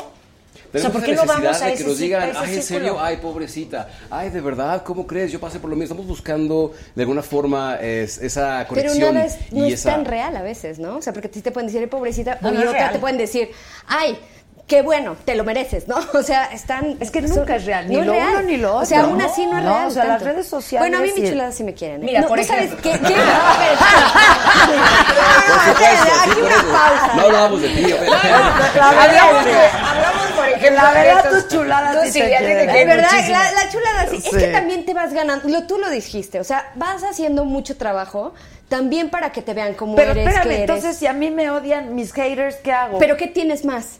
O sea, ¿por qué no vamos a de ese, que nos digan, ay, en serio, ay, pobrecita, ay, de verdad, ¿cómo crees? Yo pasé por lo mismo. Estamos buscando de alguna forma es- esa Pero conexión nada es, no y es esa... tan real a veces, ¿no? O sea, porque a ti te pueden decir, "Ay, pobrecita, No, o no otra real. te pueden decir, ay, qué bueno, te lo mereces, ¿no? O sea, están... Es que nunca es real, ni no lo es real. uno ni lo O sea, otro. aún así no es No, real. o sea, las tanto. redes sociales Bueno, a mí mis chuladas sí me quieren. ¿eh? Mira, no, por ¿no sabes qué? ¿Qué? Por supuesto, sí, Aquí por una eso. pausa. No hablábamos de ti, pero- hablamos, hablamos, por ejemplo, La verdad, tus chuladas Tú sí te quieren. Es verdad, la, la chulada sí. Sí. Es que también te vas ganando, lo, tú lo dijiste, o sea, vas haciendo mucho trabajo también para que te vean como Pero eres, espérame, que eres. entonces si a mí me odian mis haters, ¿qué hago? ¿Pero qué tienes más?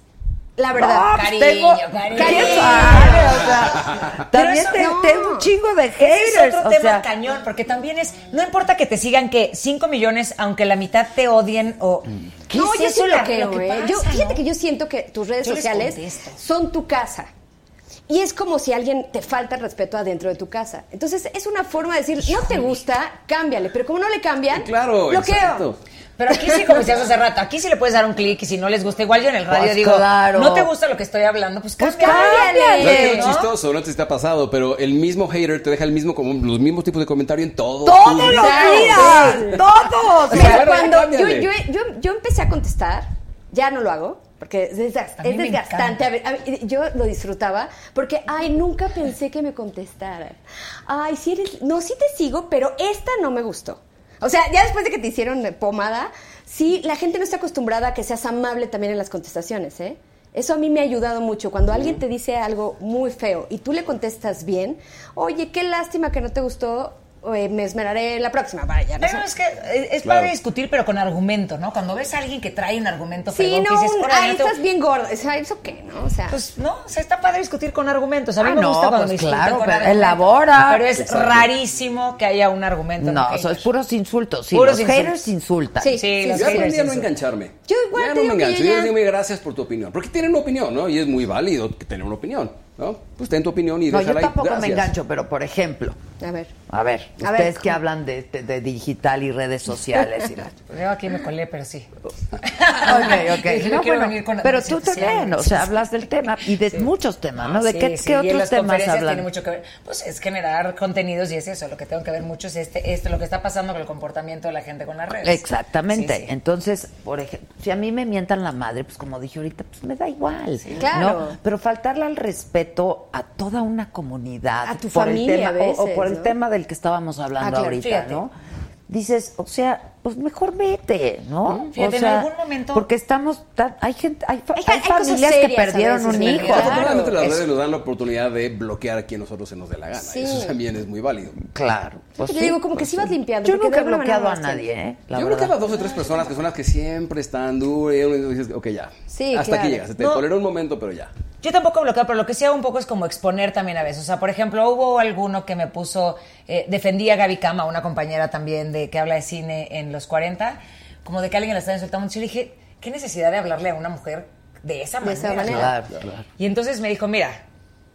La verdad. No, pues Cariño, tengo, cariño. ¿Quién sabe? O sea, Pero también eso te- no. tengo un chingo de Ese haters. es otro o tema sea, cañón, porque también es, no importa que te sigan que 5 millones, aunque la mitad te odien o... ¿Qué no, es yo eso sí lo que ¿eh? Yo, fíjate no? que yo siento que tus redes Yo sociales son tu casa. Y es como si alguien te falta el respeto adentro de tu casa. Entonces, es una forma de decir, no te gusta, cámbiale. Pero como no le cambian, Claro, bloqueo. exacto. Pero aquí sí, como decías hace rato, aquí sí le puedes dar un clic y si no les gusta, igual yo en el radio Pues digo, claro. no te gusta lo que estoy hablando, pues Pues cámbiale. No chistoso, no te está pasado, pero el mismo hater te deja el mismo como los mismos tipos de comentario en todo. ¡Todos tu- los Claro. días! ¡Todos! Pero Claro, cuando yo, yo, yo, yo empecé a contestar, ya no lo hago, porque es, desgast- A mí es desgastante. A ver, a ver, yo lo disfrutaba, porque, ay, nunca pensé que me contestaran. Ay, sí eres, no, sí te sigo, pero esta no me gustó. O sea, ya después de que te hicieron pomada, sí, la gente no está acostumbrada a que seas amable también en las contestaciones, ¿eh? Eso a mí me ha ayudado mucho. Cuando alguien te dice algo muy feo y tú le contestas bien, oye, qué lástima que no te gustó, eh, me esmeraré la próxima, vaya. no Pero sé. es que es, es Claro. padre discutir, pero con argumento, ¿no? Cuando ves a alguien que trae un argumento, Sí, no, que dices, un- "Órale, ay, no te- estás bien gorda. O sea, ¿eso qué, no? O sea, Pues no, o sea, está padre discutir con argumentos. A mí Ah, me no, gusta cuando pues claro, con pero elabora. Pero es Exacto. rarísimo que haya un argumento. No, con eso es puros insultos. Sí, Puros los insultos. haters insultan. Sí. Sí, los Yo aprendí a no engancharme. Yo igual Ya no me engancho. yo digo gracias por tu opinión. Porque tienen una opinión, ¿no? Y es muy válido tener una opinión, ¿no? Pues ten tu opinión y No, yo déjala ahí. tampoco me Gracias. engancho, pero por ejemplo, a ver. a ver, A ver, ustedes que hablan de, de- de digital y redes sociales. y la- yo aquí me colé, pero sí. Ok, ok. No, bueno, con pero tú también, sociales. o sea, hablas del tema y de muchos temas, ¿no? ¿De Sí, qué, otros temas hablan? tiene mucho que ver. Pues es generar contenidos y es eso, lo que tengo que ver mucho es este, esto, lo que está pasando con el comportamiento de la gente con las redes. Exactamente. Entonces, por ejemplo, si a mí me mientan la madre, pues como dije ahorita, pues me da igual. Claro. ¿no? Pero faltarle al respeto a toda una comunidad. A tu por el familia tema- a o- por el tema del que estábamos hablando Ah, claro, ahorita, fíjate. ¿no? Dices, o sea, pues mejor vete, ¿no? Fíjate, o en sea, algún momento- Porque estamos, tan- hay gente, hay, Hay- hay hay cosas familias que perdieron veces, un hijo. Claro. Afortunadamente las redes nos dan la oportunidad de bloquear a quien nosotros se nos dé la gana. Sí. Eso también es muy válido. Claro. Pues Yo sí. digo, como que sí vas limpiando. Yo nunca he bloqueado a nadie, ¿eh? La Yo bloqueaba a dos o tres personas que son las que siempre están duras y uno dices, ok, ya. Sí, Hasta claro. aquí llegas. Te No. tolero un momento, pero ya. Yo tampoco bloqueo, pero lo que sí hago un poco es como exponer también a veces. O sea, por ejemplo, hubo alguno que me puso, eh, defendía a Gaby Cama, una compañera también de que habla de cine en los 40, como de que alguien la estaba insultando. Yo le dije, ¿qué necesidad de hablarle a una mujer de esa De manera? esa manera. Claro, claro. Y entonces me dijo, mira,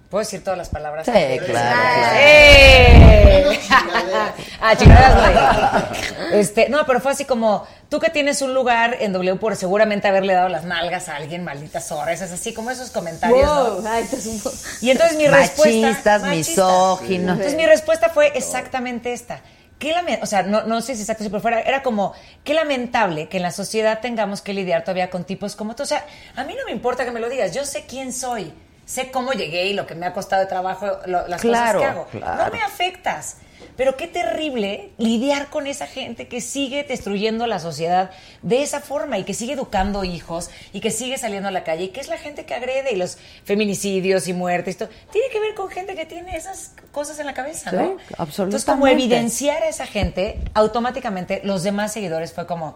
¿puedo decir todas las palabras? Sí, claro, claro. ¡Eh! ah, chingadas no digo. Este, no, pero fue así como, tú que tienes un lugar en W por seguramente haberle dado las nalgas a alguien, maldita zorra, es así como esos comentarios, ¿no? Ay, es un Y entonces mi respuesta... Machistas, misóginos. Entonces mi respuesta fue exactamente esta. Qué lame- o sea, no, no sé si exacto, por fuera, era como, qué lamentable que en la sociedad tengamos que lidiar todavía con tipos como tú. O sea, a mí no me importa que me lo digas, yo sé quién soy, sé cómo llegué y lo que me ha costado de trabajo, lo- las Claro, cosas que hago. claro. No me afectas. Pero qué terrible lidiar con esa gente que sigue destruyendo la sociedad de esa forma y que sigue educando hijos y que sigue saliendo a la calle y que es la gente que agrede y los feminicidios y muertes. y todo. Tiene que ver con gente que tiene esas cosas en la cabeza, ¿no? Sí, Entonces, como absolutamente. evidenciar a esa gente, automáticamente los demás seguidores fue como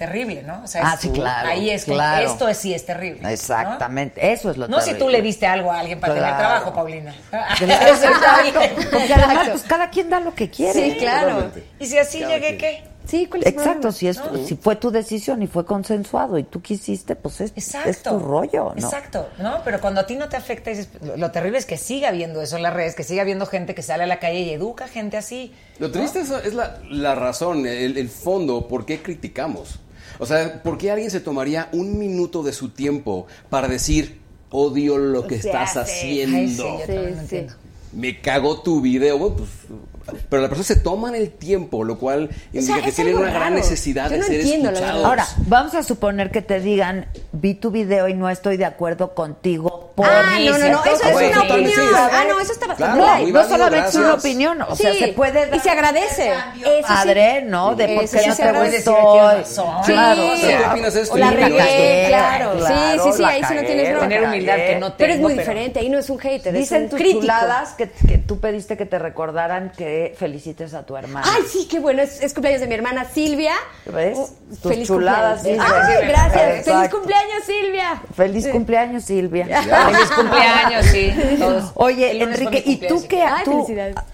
terrible, ¿no? O sea, Ah, es- sí, claro, Ahí es claro. esto es, sí es terrible. ¿no? Exactamente, eso es lo No si tú terrible. le diste algo a alguien para tener Claro. trabajo, Paulina. Exacto, porque además pues, cada quien da lo que quiere. Sí, claro. Totalmente. Y si así Cada llegué, quien. ¿qué? Sí, ¿cuál es Exacto, si, es, si fue tu decisión y fue consensuado y tú quisiste, pues es, Exacto. es tu rollo, ¿no? Exacto, ¿no? Pero cuando a ti no te afecta, dices, lo, lo terrible es que siga habiendo eso en las redes, que siga habiendo gente que sale a la calle y educa gente así. Lo triste es, es la, la razón, el, el fondo, por qué criticamos. O sea, ¿por qué alguien se tomaría un minuto de su tiempo para decir, odio lo que Se estás hace. haciendo? Ay, sí, yo entiendo. Me cagó tu video. Bueno, pues, pero las personas se toman el tiempo, lo cual indica que tienen una gran necesidad Yo de no ser entiendo, escuchados. Ahora, vamos a suponer que te digan, vi tu video y no estoy de acuerdo contigo Ah, no, no, no, eso es una opinión. Ah, no, eso está bastante Claro, no solamente es una gracias. opinión, o sea, Sí, se puede dar y se agradece. Eso sí. padre, ¿no? De por qué no se te agradece. gustó. Claro, Sí. o sea, ¿Qué opinas esto? La regué, claro. claro, sí, sí, sí, ahí sí no tienes bronca. Tener humildad que no Pero es tengo, muy diferente, ahí no es un hater, Dicen es un tus crítico. chuladas que, que tú pediste que te recordaran que felicites a tu hermana. Ay, sí, qué bueno. Es, es cumpleaños de mi hermana Silvia. ¿Ves? Oh, Tus feliz chuladas. Ay, gracias. Exacto. Feliz cumpleaños, Silvia. Feliz cumpleaños, Silvia. Feliz cumpleaños, sí. todos. Oye, Enrique, ¿y tú qué? Ay, tú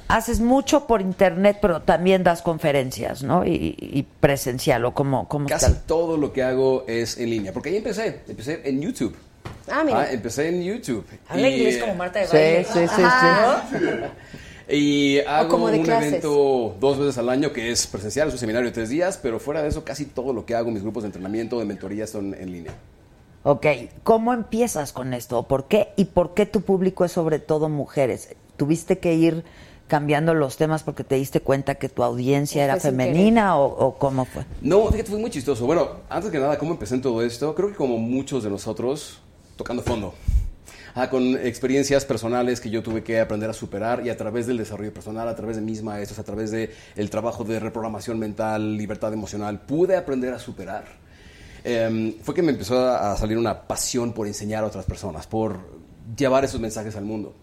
haces mucho por internet, pero también das conferencias, ¿no? Y, y presencial, ¿o cómo, cómo Casi todo lo que hago es en línea, porque ahí empecé, empecé en YouTube. Ah, mira. empecé en YouTube. Habla inglés como Marta de Sí, baile. sí, sí, Ajá. Y hago un clases. evento dos veces al año que es presencial, es un seminario de tres días, pero fuera de eso casi todo lo que hago, mis grupos de entrenamiento, de mentoría son en línea. Ok, ¿cómo empiezas con esto? ¿Por qué? ¿Y por qué tu público es sobre todo mujeres? ¿Tuviste que ir cambiando los temas porque te diste cuenta que tu audiencia era femenina o, o cómo fue? No, fíjate, fue muy chistoso. Bueno, antes que nada, ¿cómo empecé en todo esto? Creo que como muchos de nosotros, tocando fondo. Ah, con experiencias personales que yo tuve que aprender a superar y a través del desarrollo personal, a través de mis maestros, a través del el trabajo de reprogramación mental, libertad emocional, pude aprender a superar. Em, fue que me empezó a salir una pasión por enseñar a otras personas, por llevar esos mensajes al mundo.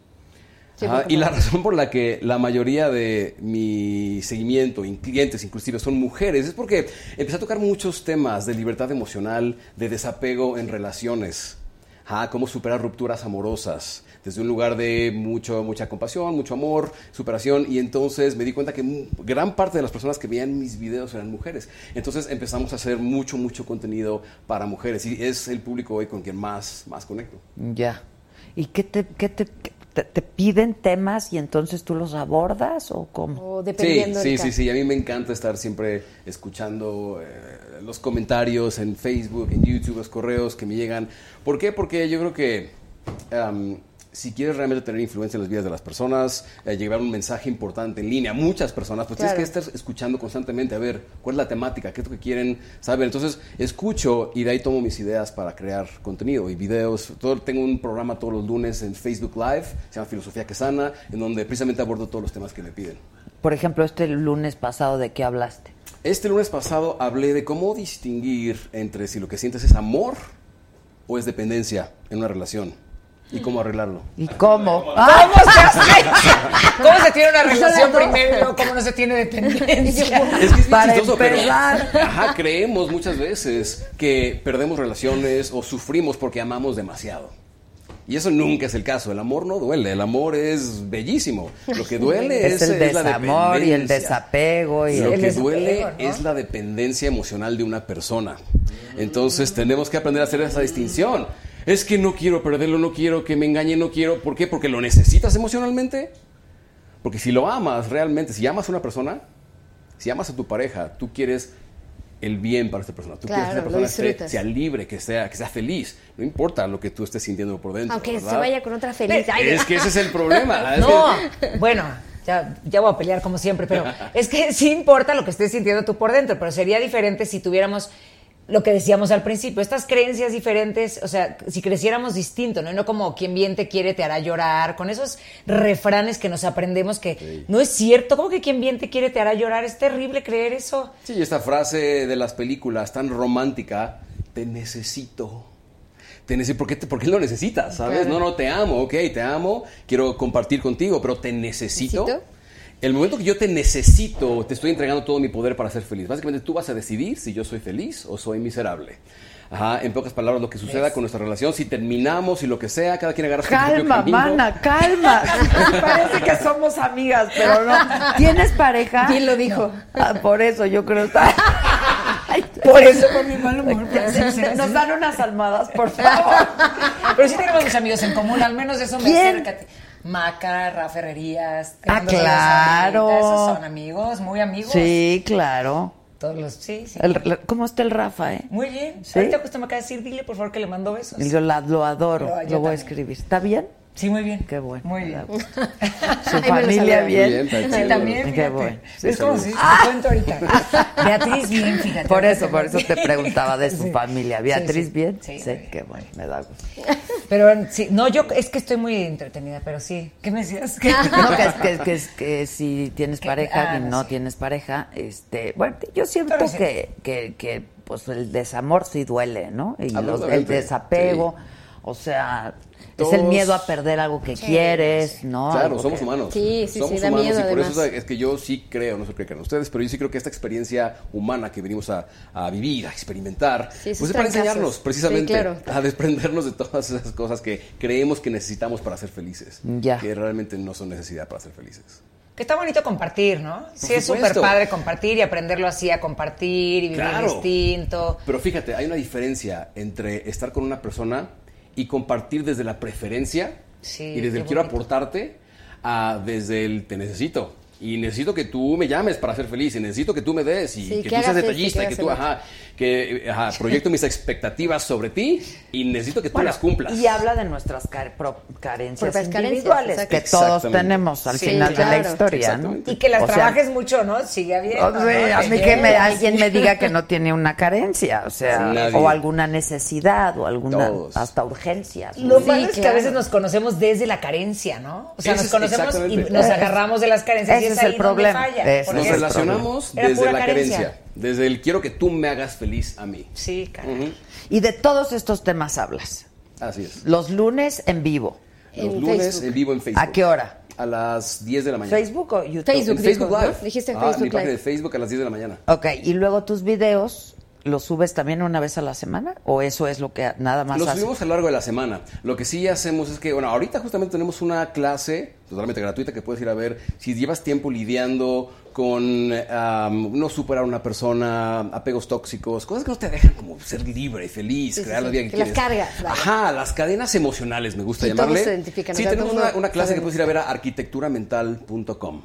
Sí, Ajá, porque y la razón por la que la mayoría de mi seguimiento, y clientes inclusive, son mujeres, es porque empecé a tocar muchos temas de libertad emocional, de desapego en relaciones, Ajá, cómo superar rupturas amorosas, desde un lugar de mucho, mucha compasión, mucho amor, superación, y entonces me di cuenta que gran parte de las personas que veían mis videos eran mujeres. Entonces empezamos a hacer mucho, mucho contenido para mujeres, y es el público hoy con quien más, más conecto. Ya. ¿Y qué te, qué te, qué te, te piden temas y entonces tú los abordas o cómo? O Sí, dependiendo sí, caso. sí, sí. A mí me encanta estar siempre escuchando eh, los comentarios en Facebook, en YouTube, los correos que me llegan. ¿Por qué? Porque yo creo que si quieres realmente tener influencia en las vidas de las personas, eh, llevar un mensaje importante en línea a muchas personas, pues Claro. tienes que estar escuchando constantemente a ver cuál es la temática, qué es lo que quieren saber. Entonces, escucho y de ahí tomo mis ideas para crear contenido y videos. Todo, tengo un programa todos los lunes en Facebook Live, se llama Filosofía que Sana, en donde precisamente abordo todos los temas que me piden. Por ejemplo, este lunes pasado, ¿de qué hablaste? Este lunes pasado hablé de cómo distinguir entre si lo que sientes es amor o es dependencia en una relación y cómo arreglarlo. ¿Y cómo? ¿Cómo se hace? ¿Cómo se tiene una relación primero cómo no se tiene dependencia? Es que es Para chistoso, pero- ajá, creemos muchas veces que perdemos relaciones o sufrimos porque amamos demasiado. Y eso nunca es el caso. El amor no duele, el amor es bellísimo. Lo que duele es, Es el es la desamor y el desapego y Lo el que desapego, duele ¿no? es la dependencia emocional de una persona. Entonces tenemos que aprender a hacer esa distinción. Es que no quiero perderlo, no quiero que me engañe, no quiero. ¿Por qué? Porque lo necesitas emocionalmente. Porque si lo amas realmente, si amas a una persona, si amas a tu pareja, tú quieres el bien para esta persona. Tú Claro, quieres que esta persona esté- sea libre, que sea, que sea feliz. No importa lo que tú estés sintiendo por dentro. Aunque se vaya con otra feliz. Ay, Es que ese es el problema. No, bueno, ya, ya voy a pelear como siempre, pero es que sí importa lo que estés sintiendo tú por dentro, pero sería diferente si tuviéramos lo que decíamos al principio, estas creencias diferentes, o sea, si creciéramos distinto, ¿no? Y no como quien bien te quiere te hará llorar, con esos refranes que nos aprendemos que no es cierto, como que quien bien te quiere te hará llorar, es terrible creer eso. Sí, esta frase de las películas tan romántica, te necesito. Te necesito, ¿por, qué te- por qué lo necesitas? ¿Sabes? Claro. No, no, te amo, ok, te amo, quiero compartir contigo, pero te necesito. ¿Necesito? El momento que yo te necesito, te estoy entregando todo mi poder para ser feliz. Básicamente tú vas a decidir si yo soy feliz o soy miserable. Ajá, en pocas palabras, lo que suceda con nuestra relación, si terminamos y lo que sea, cada quien agarra su propio Calma, camino. mana, calma. Parece que somos amigas, pero no. ¿Tienes pareja? ¿Quién lo dijo? Ah, por eso yo creo. Por eso, por mi mal humor. Nos dan unas almadas, por favor. Pero sí tenemos muchos amigos en común, al menos eso me ¿Quién? acerca. Maca, Rafa Herrerías. Ah, claro. Ahorita, Esos son amigos, muy amigos. Sí, claro. Todos los, sí, sí. El- ¿Cómo está el Rafa, eh? Muy bien. ¿Sí? Ahorita justo me acaba de decir, dile por favor que le mando besos. Yo la- lo adoro, Yo- lo voy a escribir. ¿Está bien? Sí, muy bien. Qué bueno. Muy bien. Su familia bien. Sí, también, Qué bueno. es como si te cuento ahorita. Beatriz bien, fíjate. Por eso, por eso te preguntaba de su Sí. familia. Beatriz sí. bien. Sí, qué bueno, me da gusto. Pero sí, no, yo es que estoy muy entretenida, pero sí. ¿Qué me decías? ¿Qué? No, que, es- que, que, es- que si tienes Que- pareja ah, y no sí. tienes pareja, este, bueno, yo siento que, que, que, pues el desamor sí duele, ¿no? Y los- el desapego, o sea, es el miedo a perder algo que Sí, quieres, ¿no? Claro, somos que- humanos. Sí, sí, somos sí, da humanos miedo, y por eso además. es que yo sí creo, no sé qué crean ustedes, pero yo sí creo que esta experiencia humana que venimos a, a vivir, a experimentar, Sí, pues es para enseñarnos precisamente Sí, claro. a desprendernos de todas esas cosas que creemos que necesitamos para ser felices, Ya. que realmente no son necesidad para ser felices. Que está bonito compartir, ¿no? Sí, es súper padre compartir y aprenderlo así a compartir y vivir Claro. distinto. Pero fíjate, hay una diferencia entre estar con una persona y compartir desde la preferencia Sí, y desde el quiero aportarte a desde el te necesito. Y necesito que tú me llames para ser feliz, y necesito que tú me des, y Sí, que, que tú seas detallista, que y que tú, ajá, que ajá, proyecto mis expectativas sobre ti, y necesito que tú Bueno, las cumplas. Y habla de nuestras car- pro- carencias Propias individuales que todos tenemos al Sí, final de la historia, ¿no? Y que las O sea, trabajes mucho, ¿no? Sigue habiendo. O sea, ¿no? a mí que me, alguien me diga que no tiene una carencia, o sea, Nadie. o alguna necesidad, o alguna, Todos. hasta urgencias. Lo Sí, malo es que a veces nos conocemos desde la carencia, ¿no? O sea, nos conocemos y nos agarramos de las carencias y ese es, es el ahí donde problema. falla. Nos relacionamos desde la carencia. Desde el quiero que tú me hagas feliz a mí. Sí, cara. Ujú. Y de todos estos temas hablas. Así es. Los lunes en vivo. Los En lunes Facebook. en vivo en Facebook. ¿A qué hora? A las 10 de la mañana. ¿Facebook o YouTube? Facebook. En Facebook. Live. Dijiste Ah, Facebook mi página Live. de Facebook a las 10 de la mañana. Ok, y luego tus videos, ¿los subes también una vez a la semana? ¿O eso es lo que nada más Los subimos a lo largo de la semana. Lo que sí hacemos es que, bueno, ahorita justamente tenemos una clase totalmente gratuita que puedes ir a ver si llevas tiempo lidiando con am, no superar a una persona, apegos tóxicos, cosas que no te dejan como ser libre, feliz, Sí, sí, crear la sí, vida que, que las quieres. cargas, vaya. Ajá, las cadenas emocionales me gusta Sí, todos llamarle. se identifican, Sí, o sea, tenemos una, una clase que puedes ir a ver a arquitecturamental.com.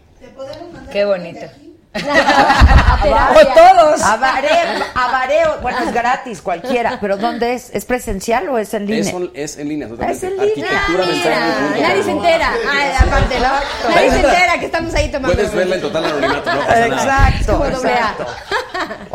Qué bonito. ¡O todos! A Vareo, a Vareo, bueno, es gratis, cualquiera, pero ¿dónde es? ¿Es presencial o es en línea? Es, on- es en línea totalmente. Es en línea. Mira, nadie se entera. Ay, aparte, ¿no? Nadie se entera que estamos ahí tomando. Puedes verla en total anonimato, no pasa nada. Exacto, exacto.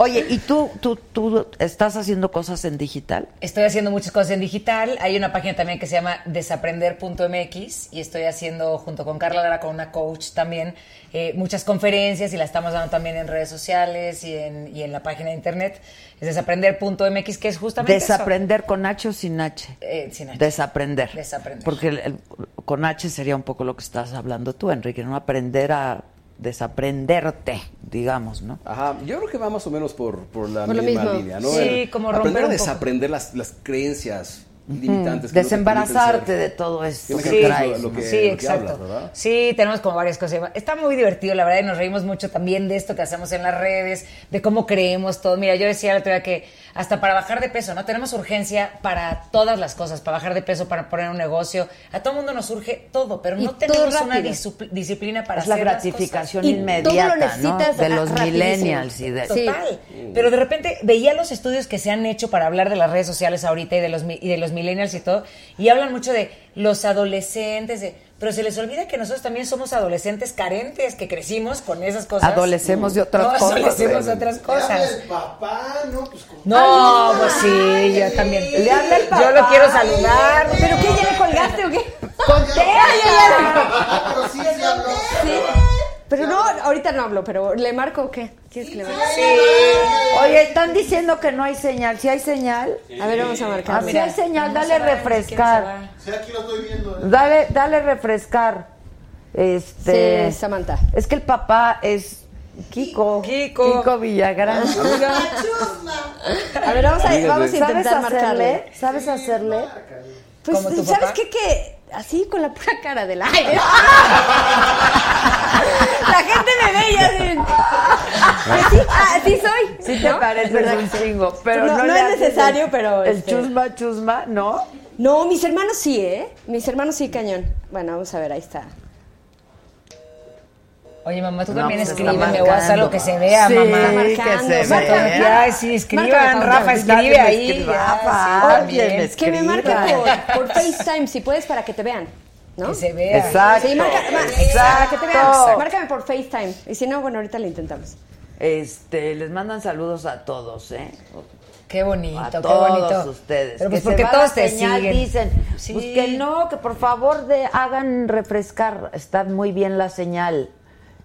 Oye, ¿y tú, tú, tú estás haciendo cosas en digital? Estoy haciendo muchas cosas en digital. Hay una página también que se llama desaprender.mx y estoy haciendo, junto con Carla Lara, con una coach también, eh, muchas conferencias y la estamos dando también en redes sociales y en, y en la página de internet. Es desaprender.mx, que es justamente eso. Desaprender con H o sin H. Eh, sin H. Desaprender. Desaprender. Porque el- el- con H sería un poco lo que estás hablando tú, Enrique, ¿no? Aprender a desaprenderte, digamos, ¿no? Ajá, yo creo que va más o menos por, por la Por misma línea, ¿no? Sí, El como aprender romper a un poco. desaprender las, las creencias limitantes. Desembarazarte de todo esto que es traes. lo- lo que- sí, lo que exacto. sí, tenemos como varias cosas. Está muy divertido, la verdad, y nos reímos mucho también de esto que hacemos en las redes, de cómo creemos todo. Mira, yo decía el otro día que hasta para bajar de peso, ¿no? Tenemos urgencia para todas las cosas, para bajar de peso, para poner un negocio. A todo mundo nos urge todo, pero no tenemos una disciplina para Es la hacer las gratificación cosas. Inmediata, ¿no? De los rapidísimo. millennials y de... Sí. Total. Pero de repente veía los estudios que se han hecho para hablar de las redes sociales ahorita y de los y de los millennials y todo, y hablan mucho de los adolescentes, de- pero se les olvida que nosotros también somos adolescentes carentes, que crecimos con esas cosas. Adolecemos de otras no, cosas. Adolecemos de otras Le habla cosas. el papá, ¿no? Pues. No, pues sí, yo también. Le habla el Yo lo quiero saludar. ¿Pero qué? ¿Ya le colgaste o qué? ¡Conté! Ah, pero sí, sí habló. Sí. Pero no, ahorita no hablo, pero ¿le marco o qué? ¿Quieres que le marque? Oye, están diciendo que no hay señal. ¿Si hay señal? A ver, vamos a Ah, marcar. si mira. hay señal, dale refrescar. Sí, aquí lo estoy viendo. ¿eh? Dale, dale refrescar. Este. Sí, Samantha. Es que el papá es Kiko. Kiko. Kiko Villagrán. A ver, vamos a, vamos a ¿Sabes intentar hacerle? marcarle. ¿Sabes hacerle? Pues, ¿Como tu ¿sabes qué? Que así, con la pura cara del aire. la gente me ve y así. Así, así soy. Sí te ¿no? ¿Verdad un chingo, pero no, no, no le es necesario, el- pero. El este, chusma, chusma, ¿no? No, mis hermanos sí, ¿eh? Mis hermanos sí, cañón. Bueno, vamos a ver, ahí está. Oye, mamá, tú No, también pues está escríbeme o haz marcando. algo que se vea, Sí, mamá. que marcando. se Márcame, vea. Ya, sí, escriban, Rafa, escribe ahí. escribe, ya, Rafa, es- Que me marquen por, por FaceTime, si puedes, para que te vean. ¿no? Que se vea. Exacto. Sí, marca, ma- Exacto. para que te vean. Márcame por FaceTime. Y si no, bueno, ahorita le intentamos. Este, les mandan saludos a todos, ¿eh? Qué bonito, a qué todos bonito. ustedes. Pero pues que porque todos la te señal, siguen. dicen. Sí. Pues que no, que por favor de, hagan refrescar. Está muy bien la señal.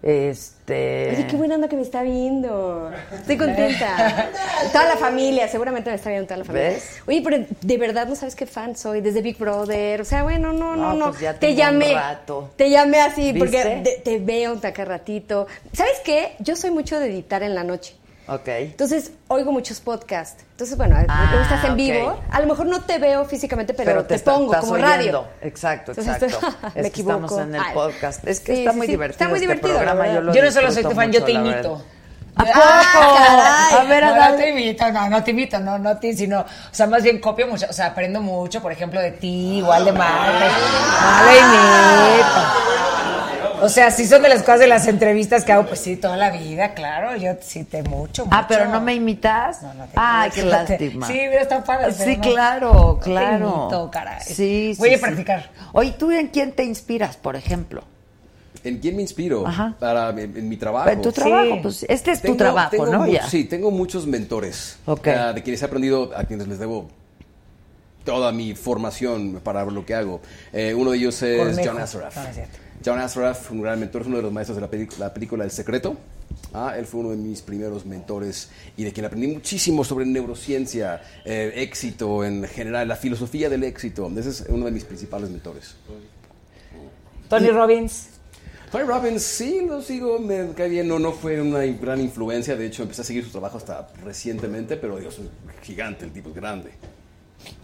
Este. Oye, qué buena onda que me está viendo. Estoy contenta. toda la familia, seguramente me está viendo toda la familia. ¿Ves? Oye, pero de verdad no sabes qué fan soy, desde Big Brother. O sea, bueno, no, no, No, pues ya te llamé. rato. Te llamé así, ¿Viste? porque te, te veo un taca ratito. ¿Sabes qué? Yo soy mucho de editar en la noche. Ok. Entonces, oigo muchos podcasts. Entonces, bueno, Ah, estás en ok. vivo. A lo mejor no te veo físicamente, pero, te, está- pongo estás como oyendo. radio. Exacto, Entonces, exacto. me es que equivoco. estamos en el Ay. podcast. Es que Sí, está sí, muy sí. divertido. Está muy este divertido. Yo, no solo soy tu fan, yo te imito. ¿A poco? Ah, a ver, no, no Adal. te imito, no, no te imito, no, no te, sino, o sea, más bien copio mucho, o sea, aprendo mucho, por ejemplo, de ti, igual de Marta, no le imito. O sea, sí son de las cosas de las entrevistas que hago, pues sí, toda la vida, claro, yo sí te mucho, mucho. Ah, pero no me imitas. No, no te Ay, imito, qué te- lástima. Sí, mira, está padre. Sí, no. claro, No te claro. imito, caray. Sí, Voy sí, a sí. practicar. Oye, ¿tú en quién te inspiras, por ejemplo? ¿En quién me inspiro? Ajá. Para en, en mi trabajo. En tu trabajo, pues este es tu trabajo, tengo ¿no? mu- Ya. Sí, tengo muchos mentores. Ok. ah, de quienes he aprendido, a quienes les debo toda mi formación para lo que hago. Eh, uno de ellos es Cornejo. John Assaraf. No, no es cierto. John gran mentor, es uno de los maestros de la película El Secreto. Ah, él fue uno de mis primeros mentores y de quien aprendí muchísimo sobre neurociencia, eh, éxito en general, la filosofía del éxito. Ese es uno de mis principales mentores. Tony Robbins. Tony Robbins, sí, lo sigo, me cae bien, no, no fue una gran influencia, de hecho empecé a seguir su trabajo hasta recientemente, pero Dios, es un gigante, el tipo es grande.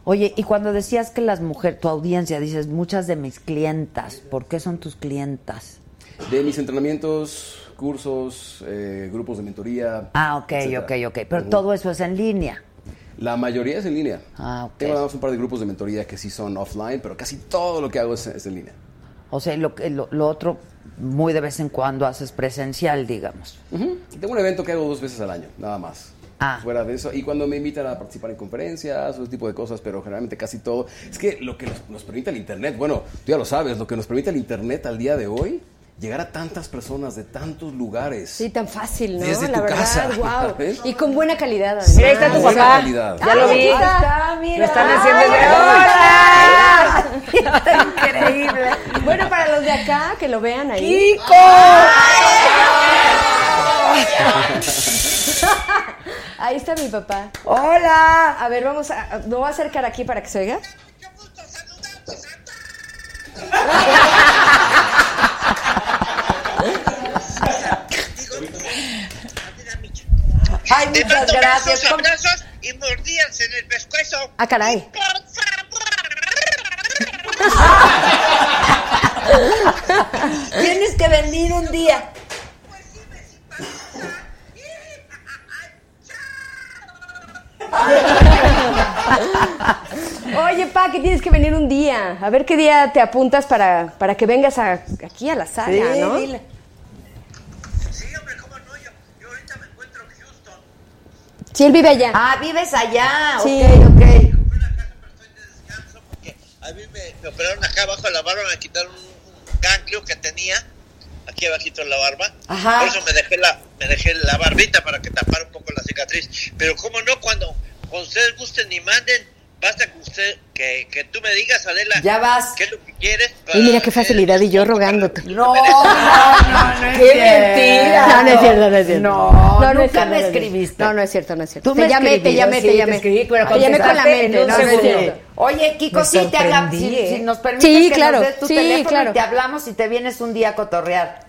Oye, y cuando decías que las mujeres, tu audiencia, dices, muchas de mis clientas, ¿por qué son tus clientas? De mis entrenamientos, cursos, eh, grupos de mentoría. Ah, ok, etcétera. ok, ok. Pero todo eso es en línea. La mayoría es en línea. Ah, ok. Tengo un par de grupos de mentoría que sí son offline, pero casi todo lo que hago es, es en línea. O sea, lo, lo, lo otro, muy de vez en cuando haces presencial, digamos. Tengo un evento que hago dos veces al año, nada más. Ah. Fuera de eso. Y cuando me invitan a participar en conferencias, ese tipo de cosas, pero generalmente casi todo. Es que lo que nos, nos permite el Internet, bueno, tú ya lo sabes, lo que nos permite el Internet al día de hoy, llegar a tantas personas de tantos lugares. Sí, tan fácil, ¿no? Desde la tu verdad, casa, wow. Y con buena calidad. Mira, ahí está tu Buena papá. calidad. Ya lo vi. está. mira. Lo están haciendo desde ¡Hola! Está increíble. Bueno, para los de acá, que lo vean ahí. ¡Kiko! Ahí está mi papá. ¡Hola! A ver, vamos a. ¿Me voy a acercar aquí para que se oiga? Ay, Te muchas mando gracias. besos, ¿Cómo- abrazos y mordidas en el pescuezo. Ah, caray. Tienes que venir un día. Oye, pa, que tienes que venir un día. A ver qué día te apuntas para, para que vengas a- aquí a la sala, Sí, ¿no? dile. Sí, hombre, cómo no, yo, yo ahorita me encuentro en Houston. Sí, él vive allá. Ah, vives allá. Sí. Ok, ok. A mí me, me operaron acá abajo de la barba, me quitaron un ganglio que tenía aquí abajito en la barba. Ajá. Por eso me dejé la, me dejé la barbita para que tapara un poco la cicatriz. Pero cómo no, cuando, cuando ustedes gusten y manden, basta que usted, que, que tú me digas, Adela, Ya vas. qué es lo que quieres. Y mira qué facilidad, y yo rogándote. No, no, no, no es ¡Qué cierto. mentira! No, no es cierto, no es cierto. No, no nunca cierto, me escribiste. No, no es cierto, no es cierto. Tú te me llamé, te llamé, sí, te te llamé. escribí, pero te llamé con la contestaste en mente, un no, no es segundo. cierto. Oye, Kiko, sí te hablamos. Si, si nos permites Sí, que claro, nos des tu sí, teléfono claro. y te hablamos y te vienes un día a cotorrear.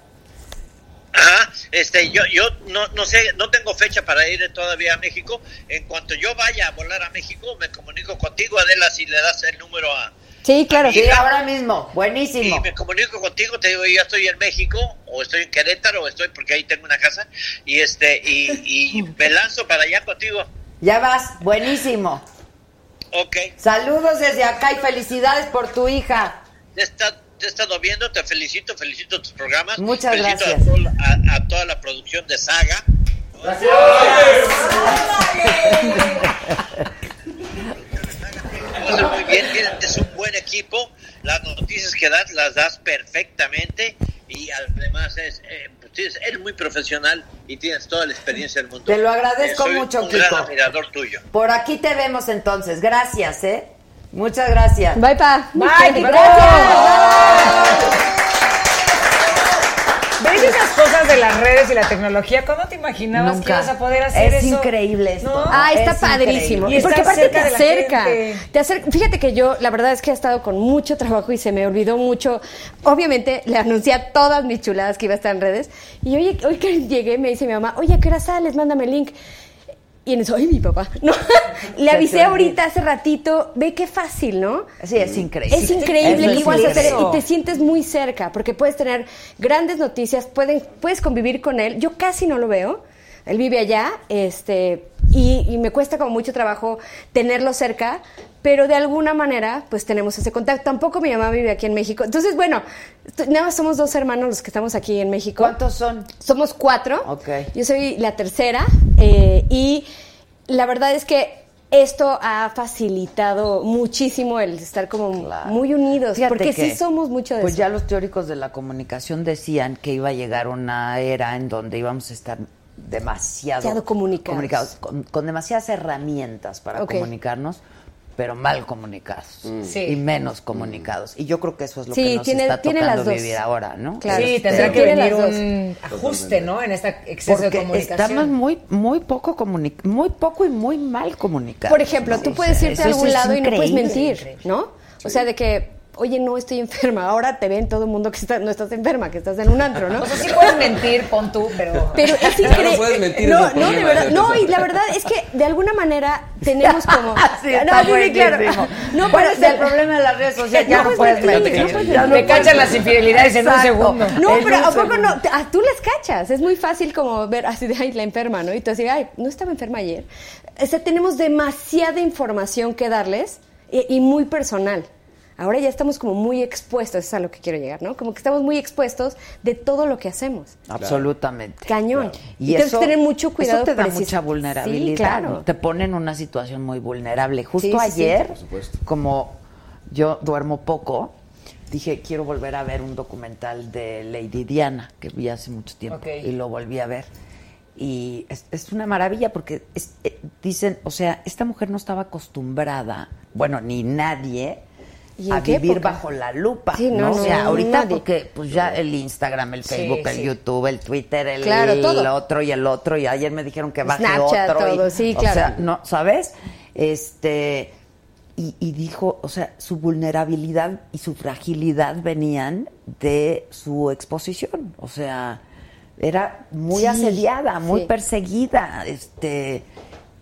Ajá, este, yo, yo no, no sé, no tengo fecha para ir todavía a México. En cuanto yo vaya a volar a México, me comunico contigo, Adela, si le das el número a... Sí, claro. Sí, ahora mismo. Buenísimo. Y me comunico contigo, te digo, ya estoy en México, o estoy en Querétaro, o estoy, porque ahí tengo una casa, y este, y, y me lanzo para allá contigo. Ya vas. Buenísimo. Ok, Saludos desde acá y felicidades por tu hija. esta- te he estado viendo, te felicito, felicito tus programas. Muchas felicito gracias. A, a, a, toda la producción de Saga. Gracias. Lo muy bien, es un buen equipo, las noticias que das las das perfectamente y además es, eh, pues, eres muy profesional y tienes toda la experiencia del mundo. Te lo agradezco eh, soy mucho, un Gran admirador tuyo. Por aquí te vemos entonces, gracias, ¿eh? Muchas gracias. Bye, pa. Bye, Kiko. ¿Ves esas cosas de las redes y la tecnología? ¿Cómo te imaginabas Nunca. que ibas a poder hacer Es eso? increíble esto. ¿No? Ah, está Es padrísimo. increíble. Y porque aparte cerca te acerca, te acerca. Fíjate que yo, la verdad es que he estado con mucho trabajo y se me olvidó mucho. Obviamente le anuncié a todas mis chuladas que iba a estar en redes. Y hoy, hoy que llegué me dice mi mamá, oye, ¿a qué hora sales? Mándame el link. Y en eso, ay, mi papá. No, le avisé ahorita hace ratito. Ve qué fácil, ¿no? Sí, es increíble. Es increíble Eso y es vas a hacer- increíble. y te sientes muy cerca porque puedes tener grandes noticias, pueden, puedes convivir con él. Yo casi no lo veo. Él vive allá, este, y, y me cuesta como mucho trabajo tenerlo cerca, pero de alguna manera, pues tenemos ese contacto. Tampoco mi mamá vive aquí en México. Entonces, bueno, nada más somos dos hermanos los que estamos aquí en México. ¿Cuántos son? Somos cuatro. Ok. Yo soy la tercera eh, y la verdad es que esto ha facilitado muchísimo el estar como muy unidos, Fíjate porque que, sí somos mucho de Pues eso. ya los teóricos de la comunicación decían que iba a llegar una era en donde íbamos a estar demasiado, Demasiado comunicados. con, con demasiadas herramientas para comunicarnos, pero mal comunicados Sí. y menos comunicados. Y yo creo que eso es lo Sí, que nos tiene- está tiene tocando vivir ahora, ¿no? Claro. Sí, Este, tendrá que venir un ajuste, ¿no? En este exceso de comunicación. estamos muy muy poco muy poco y muy mal comunicados. Por ejemplo, ¿no? tú O puedes sea, irte a algún lado y no puedes mentir, ¿no? O sea, de que, oye, no estoy enferma. Ahora te ven todo el mundo que está- no estás enferma, que estás en un antro, ¿no? O sea, sí puedes mentir, pon tú, pero... Pero es increíble. no puedes mentir, no, es el no, de verdad. ya No, y la verdad es que de alguna manera tenemos como. Sí, está no, sí, claro. No, pero el problema de las redes sociales ya no, No puedes puedes mentir. mentir, no ya puedes no Te puedes cachan las infidelidades en un segundo. No, pero ¿a poco no? Ah, tú las cachas. Es muy fácil como ver así de, ay, la enferma, ¿no? Y tú así, ay, no estaba enferma ayer. O sea, tenemos demasiada información que darles y, y muy personal. Ahora ya estamos como muy expuestos, eso es a lo que quiero llegar, ¿no? Como que estamos muy expuestos de todo lo que hacemos. Absolutamente. Cañón. Y tienes eso, que tener mucho cuidado. eso te da precis- mucha vulnerabilidad. Sí, claro. ¿no? Te pone en una situación muy vulnerable. Justo Sí, sí, sí. ayer, Por supuesto. como yo duermo poco, dije, quiero volver a ver un documental de Lady Diana, que vi hace mucho tiempo, y lo volví a ver. Y es, es una maravilla porque es- eh, dicen, o sea, esta mujer no estaba acostumbrada, bueno, ni nadie, ¿Y a vivir época? bajo la lupa. Sí, no, ¿no? O sea, no, ahorita nadie. porque pues ya el Instagram, el Sí, Facebook, el sí. YouTube, el Twitter, el, Claro, el todo. otro y el otro, y ayer me dijeron que baje Snapchat, otro. y- todo, sí, o claro. sea, no, ¿sabes? Este, y, y dijo, o sea, su vulnerabilidad y su fragilidad venían de su exposición. O sea, era muy Sí, asediada, muy sí. perseguida, este.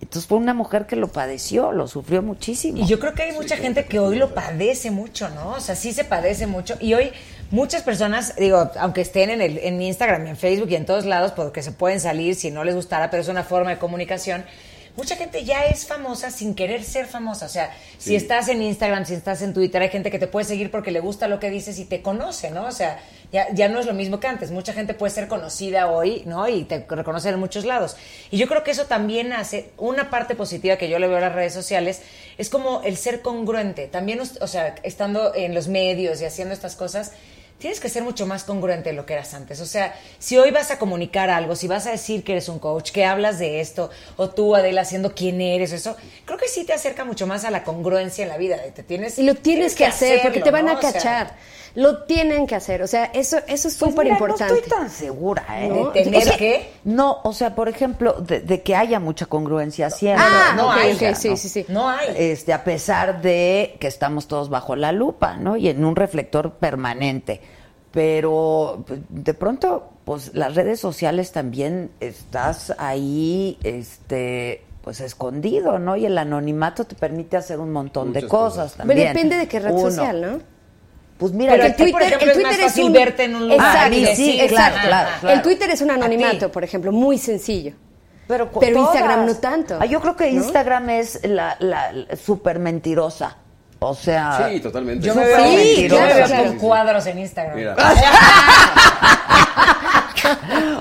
Entonces fue una mujer que lo padeció, lo sufrió muchísimo. Y yo creo que hay mucha gente que hoy lo padece mucho, ¿no? O sea, sí se padece mucho. Y hoy muchas personas, digo, aunque estén en, el, en Instagram y en Facebook y en todos lados, porque se pueden salir si no les gustara, pero es una forma de comunicación. Mucha gente ya es famosa sin querer ser famosa. O sea, si estás en Instagram, si estás en Twitter, hay gente que te puede seguir porque le gusta lo que dices y te conoce, ¿no? O sea, ya, ya no es lo mismo que antes. Mucha gente puede ser conocida hoy, ¿no? Y te reconocen en muchos lados. Y yo creo que eso también hace una parte positiva que yo le veo a las redes sociales, es como el ser congruente. También, o sea, estando en los medios y haciendo estas cosas, tienes que ser mucho más congruente de lo que eras antes. O sea, si hoy vas a comunicar algo, si vas a decir que eres un coach, que hablas de esto, o tú, Adela, haciendo quién eres, eso, creo que sí te acerca mucho más a la congruencia en la vida. Te tienes, Y lo tienes que hacer porque te van a ¿no? O sea, cachar. Lo tienen que hacer. O sea, eso, eso es Pues súper mira, importante. No estoy tan segura, ¿eh? ¿No? ¿De tener O sea, qué? No, o sea, por ejemplo, de, de que haya mucha congruencia siempre. Ah, no hay, ok, o sea, sí, no. sí, sí. No hay. Este, a pesar de que estamos todos bajo la lupa, ¿no? Y en un reflector permanente. Pero pues, de pronto, pues las redes sociales también estás ahí, este, pues escondido, ¿no? Y el anonimato te permite hacer un montón de cosas. Pero también. depende de qué red Uno. social, ¿no? Pues mira, Pero el ti, por ejemplo, es más fácil un- verte en un lugar Exacto, sí, exacto. claro, claro, claro. El Twitter es un anonimato, por ejemplo, muy sencillo. Pero, Pero. Instagram no tanto, Ah, yo creo que ¿no? Instagram es la, la, la súper mentirosa. O sea, Sí, totalmente. Yo me veo, Sí, yo me claro, veo claro. con cuadros en Instagram. Mira.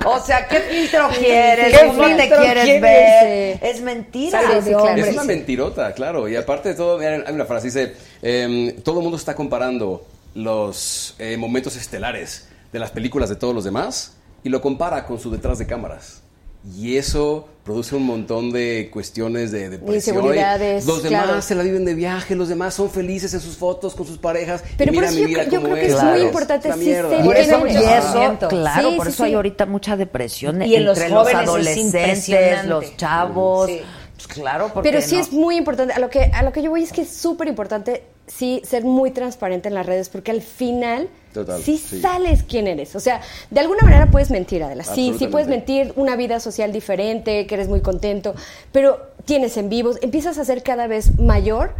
o sea, ¿qué filtro quieres? ¿Qué ¿Cómo te filtro quieres quieres? ver? Es mentira. Sí, sí, claro. Es una mentirota, claro. Y aparte de todo, mira, hay una frase dice, em, todo el mundo está comparando los eh, momentos estelares de las películas de todos los demás y lo compara con su detrás de cámaras. Y eso produce un montón de cuestiones de depresión. Inseguridades, Los demás claro. se la viven de viaje, los demás son felices en sus fotos con sus parejas. y Pero por mira eso mi yo vida creo- yo creo que es Claro. muy importante sí ser Por eso, y eso, claro, Sí, por sí, eso hay ahorita mucha depresión Y en los entre los, jóvenes es adolescentes, los chavos. Sí. Pues claro, porque Pero sí no- es muy importante. A lo que a lo que yo voy es que es súper importante sí ser muy transparente en las redes porque al final Total, sí, sí. sales quién eres. O sea, de alguna manera puedes mentir, Adela. Sí, sí puedes mentir una vida social diferente, que eres muy contento, pero tienes en vivos, empiezas a ser cada vez mayor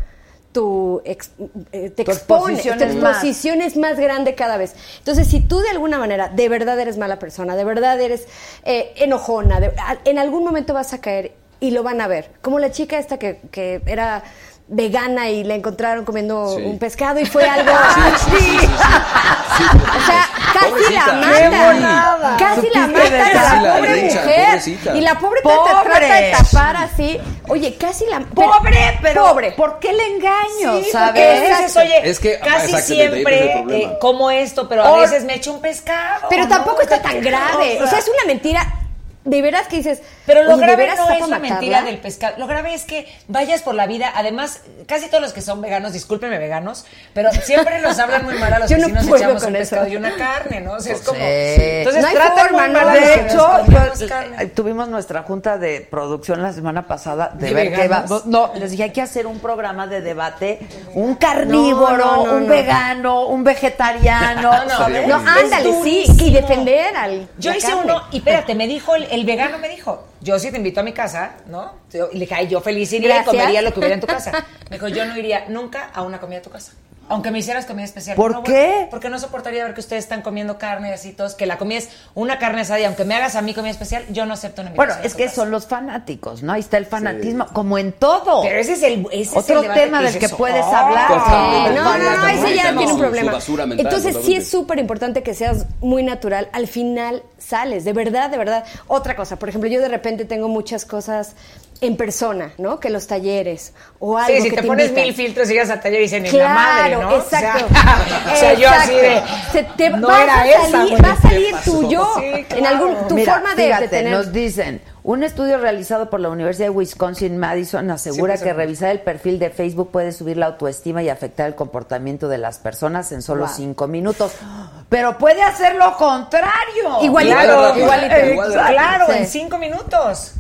tu ex- eh, te Tu expones, exposición tu es más. exposición es más grande cada vez. Entonces, si tú de alguna manera de verdad eres mala persona, de verdad eres eh, enojona, de- en algún momento vas a caer y lo van a ver. Como la chica esta que, que era vegana y la encontraron comiendo Sí. un pescado y fue algo... Sí, sí, sí, sí, sí. O sea, casi la Pobrecita. ¡Qué matan. volada! Casi la Supiste matan de a esa. la pobre mujer. pobrecita. Y la pobre, ¡Pobre! te trata de tapar así. Oye, casi la... Pobre, pero Pobre. ¿por qué le engaño? Sí, ¿sabes? porque dices, oye, Es que, casi siempre eh, como esto, pero a veces me echo un pescado. Pero ¿no? tampoco está ¿Qué tan grave. O sea, es una mentira. De veras que dices. Pero lo oye, ¿de grave no es la mentira del pescado. Lo grave es que vayas por la vida. Además, casi todos los que son veganos, discúlpenme veganos, pero siempre nos hablan muy mal a los Yo no vecinos puedo echamos con un eso. pescado y una carne, ¿no? O sea, es como... Sí. Entonces No hay tratan forma, muy mal a los De que nos hecho, yo- carne. eh, tuvimos nuestra junta de producción la semana pasada de, ¿De ver qué va. No, les dije, hay que hacer un programa de debate. Un carnívoro, No, no, no, un no. vegano, un vegetariano. No, no, ¿sabes? No, Es ándale, sí. Y defender al. Yo hice carne. uno, y espérate, me dijo, el, el vegano me dijo, yo sí te invito a mi casa, ¿no? Y le dije, ay, yo feliz iría y comería lo que hubiera en tu casa. Me dijo, yo no iría nunca a una comida a tu casa. Aunque me hicieras comida especial. ¿Por No, qué? bueno, porque no soportaría ver que ustedes están comiendo carne y así todos, que la comida es una carne asada y aunque me hagas a mí comida especial, yo no acepto una Bueno, invitación a es que son los fanáticos, ¿no? Ahí está el fanatismo, como en todo. Pero ese es el ese es Otro el debate tema que del que puedes "Oh". hablar. Sí, no, no, no, ese ya tiene un problema. su basura mental, Entonces sí es súper importante que seas muy natural. Al final sales, de verdad, de verdad. Otra cosa, por ejemplo, yo de repente tengo muchas cosas en persona, ¿no? Que los talleres o algo Sí, si que te, te pones invitan. mil filtros y llegas al taller y dicen, ni Claro, la madre, ¿no? exacto. O sea, o sea, yo así de. Se te no vas era a salir, va a salir ¿Qué pasó? tuyo. Sí, En algún, tu Mira, forma de, tener. nos dicen, un estudio realizado por la Universidad de Wisconsin Madison asegura que revisar el perfil de Facebook puede subir la autoestima y afectar el comportamiento de las personas en solo Wow. cinco minutos. Pero puede hacer lo contrario. Igualito, Claro, igualito. igualito. Claro, Sí. en cinco minutos.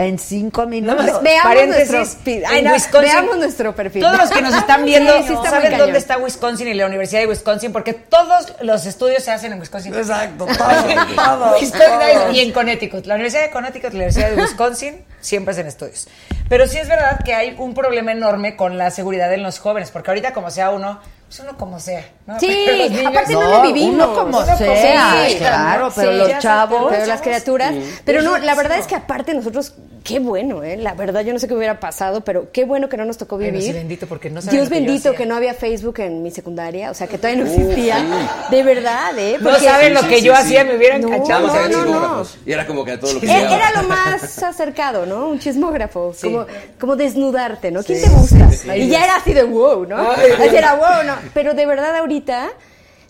En cinco No, minutos. pues, Veamos paréntesis, nuestro Ay, no, Wisconsin, veamos nuestro perfil. Todos los que nos están viendo Sí, sí está muy saben dónde está Wisconsin y la Universidad de Wisconsin, porque todos los estudios se hacen en Wisconsin. Exacto, todo, y en Connecticut. La Universidad de Connecticut y la Universidad de Wisconsin siempre hacen estudios. Pero sí es verdad que hay un problema enorme con la seguridad en los jóvenes, porque ahorita como sea uno, pues uno como sea. ¿no? Sí, niños- aparte no, No, le vivimos. uno como Uno sea, sí, claro, pero sí, los chavos- Pero las criaturas. Pero no, la verdad es que aparte nosotros, qué bueno, ¿eh? La verdad, yo no sé qué hubiera pasado, pero qué bueno que no nos tocó Ay, no, vivir. sí, bendito, porque no Dios lo que yo bendito hacía. que no había Facebook en mi secundaria, o sea, que todavía no existía. De verdad, ¿eh? No saben lo que yo sí. hacía, me hubieran No, cachado. No, no. chismógrafos. Y era como que todo lo que. Era lo más acercado, ¿no? Un chismógrafo. Sí. Como, como desnudarte, ¿no? ¿Quién Sí, te gusta? sí, sí. Y ya era así de wow, ¿no? Ay. Así era wow, ¿no? Pero de verdad ahorita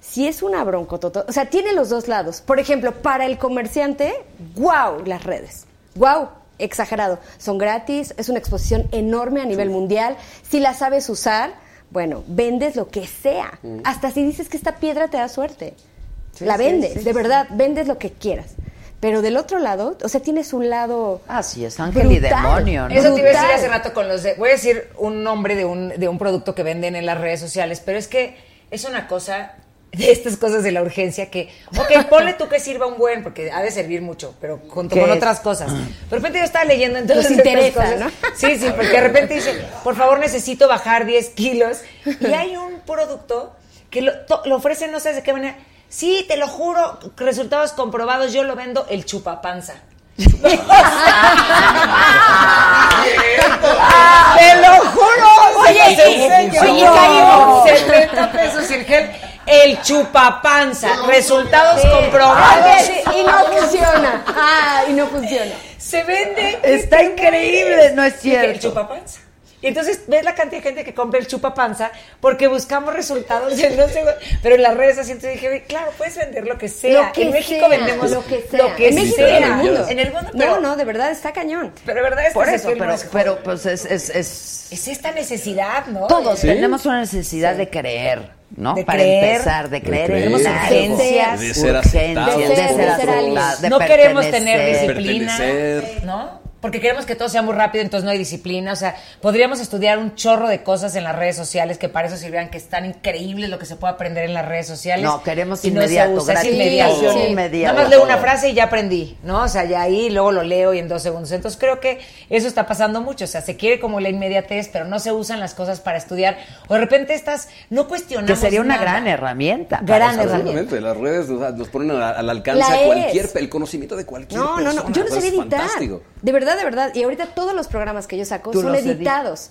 sí es una broncotota. O sea, tiene los dos lados. Por ejemplo, para el comerciante, wow, las redes. Wow, exagerado. Son gratis, es una exposición enorme a nivel mundial. Si la sabes usar, bueno, vendes lo que sea. Hasta si dices que esta piedra te da suerte. la vendes, sí, de verdad, vendes lo que quieras. Pero del otro lado, o sea, tienes un lado. Así es, ángel y demonio, ¿no? Eso te iba a decir hace rato con los de... Voy a decir un nombre de un, de un producto que venden en las redes sociales, pero es que es una cosa de estas cosas de la urgencia que, ok, ponle tú que sirva un buen, porque ha de servir mucho, pero junto ¿Qué con es? otras cosas. De repente yo estaba leyendo entonces interesa, cosas. ¿no? Sí, sí, porque de repente dice, por favor necesito bajar 10 kilos, y hay un producto que lo, to- lo ofrecen no sé de qué manera. Sí, te lo juro, resultados comprobados, yo lo vendo el chupapanza. ¡Te lo juro! Oye, Se oye. Caímo. 70 pesos el gel. El chupapanza. Resultados comprobados. Y no funciona. Ah, y no funciona. Se vende. Está increíble, no es Dije, El cierto. chupapanza. Y entonces ves la cantidad de gente que compra el chupa panza porque buscamos resultados en no sé, pero en las redes así entonces dije, claro, puedes vender lo que sea. Lo que en México sea, vendemos lo que sea. Lo que en México sea. y en el mundo. En el mundo, pero, no, no, de verdad está cañón. pero de verdad es Por que eso, pero, pero pues es, es, es- es esta necesidad, ¿no? todos De- tenemos una necesidad de creer, ¿no? De Para creer, empezar, de de creer. creer, en urgencias. De ser aceptados. de ser De ser de no queremos tener disciplina. ¿no? Porque queremos que todo sea muy rápido, entonces no hay disciplina. O sea, podríamos estudiar un chorro de cosas en las redes sociales que para eso sirvieran, que están increíbles lo que se puede aprender en las redes sociales. No, queremos Y no se inmediato, es gratificación inmediato. Nada más leo una frase y ya aprendí, ¿no? O sea, ya ahí luego lo leo y en dos segundos. Entonces creo que eso está pasando mucho. O sea, se quiere como la inmediatez, pero no se usan las cosas para estudiar. O de repente estás, no cuestionamos Que sería una nada. gran herramienta. Gran eso. herramienta. Las redes o sea, nos ponen al, al alcance La a cualquier, es. el conocimiento de cualquier No, no, persona. no, yo no es editar. fantástico. De verdad, de verdad. Y ahorita todos los programas que yo saco son editados.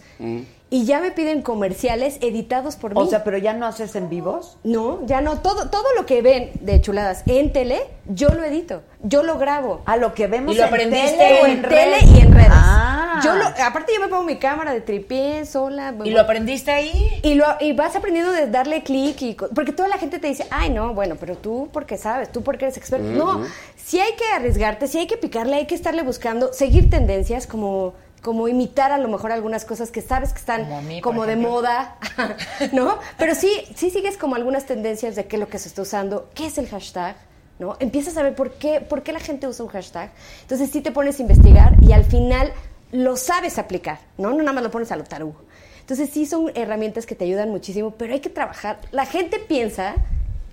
Y ya me piden comerciales editados por mí. O sea, pero ya no haces en vivos. no, ya no. Todo, todo lo que ven de chuladas en tele, yo lo edito. Yo lo grabo. A lo que vemos ¿Y lo en aprendiste tele o en, en tele redes. y en redes. Ah. Yo lo, aparte yo me pongo mi cámara de tripié sola. ¿Y lo aprendiste ahí? Y, lo, y vas aprendiendo de darle clic y co- porque toda la gente te dice, ay no, bueno, pero tú porque sabes, tú porque eres experto. No, si hay que arriesgarte, si hay que picarle, hay que estarle buscando, seguir tendencias como como imitar a lo mejor algunas cosas que sabes que están Como mí, de moda, ¿no? Pero sí, sí sigues como algunas tendencias de qué es lo que se está usando, qué es el hashtag, ¿no? Empiezas a ver por qué, por qué la gente usa un hashtag. Entonces sí te pones a investigar y al final lo sabes aplicar, ¿no? No nada más lo pones a lo tarugo. Entonces sí son herramientas que te ayudan muchísimo, pero hay que trabajar. La gente piensa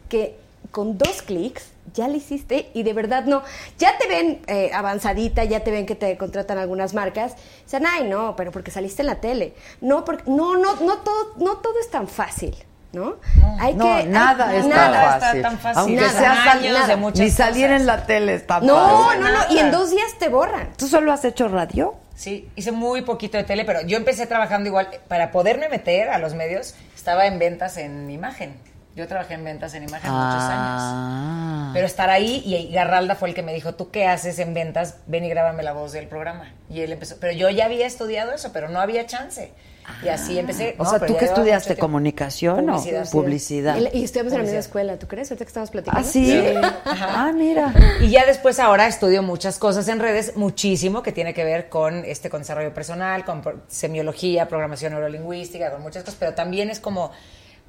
que con dos clics ya lo hiciste y de verdad no. Ya te ven eh, avanzadita, ya te ven que te contratan algunas marcas. Dicen, ay, no, pero porque saliste en la tele. No, porque, no, no, no todo, no todo es tan fácil, ¿no? hay No, que, nada hay- es nada. tan está fácil. tan fácil. Aunque Nada. sea sal- Años nada. de muchas ni salir cosas. en la tele está No, fácil. no, no, y en dos días te borran. ¿Tú solo has hecho radio? Sí, hice muy poquito de tele, pero yo empecé trabajando igual. Para poderme meter a los medios, estaba en ventas en imagen. Yo trabajé en ventas en imagen muchos años. Ah. Pero estar ahí, y Garralda fue el que me dijo, ¿tú qué haces en ventas? Ven y grábame la voz del programa. Y él empezó, pero yo ya había estudiado eso, pero no había chance. Y así empecé. O no, sea, ¿tú qué estudiaste? ¿Comunicación Publicidad. o publicidad? Y, y estudiamos en la misma escuela, ¿tú crees? Ahorita que estamos platicando. ¿Ah, sí? Ajá. Ah, mira. Y ya después ahora estudio muchas cosas en redes, muchísimo que tiene que ver con este con desarrollo personal, con semiología, programación neurolingüística, con muchas cosas, pero también es como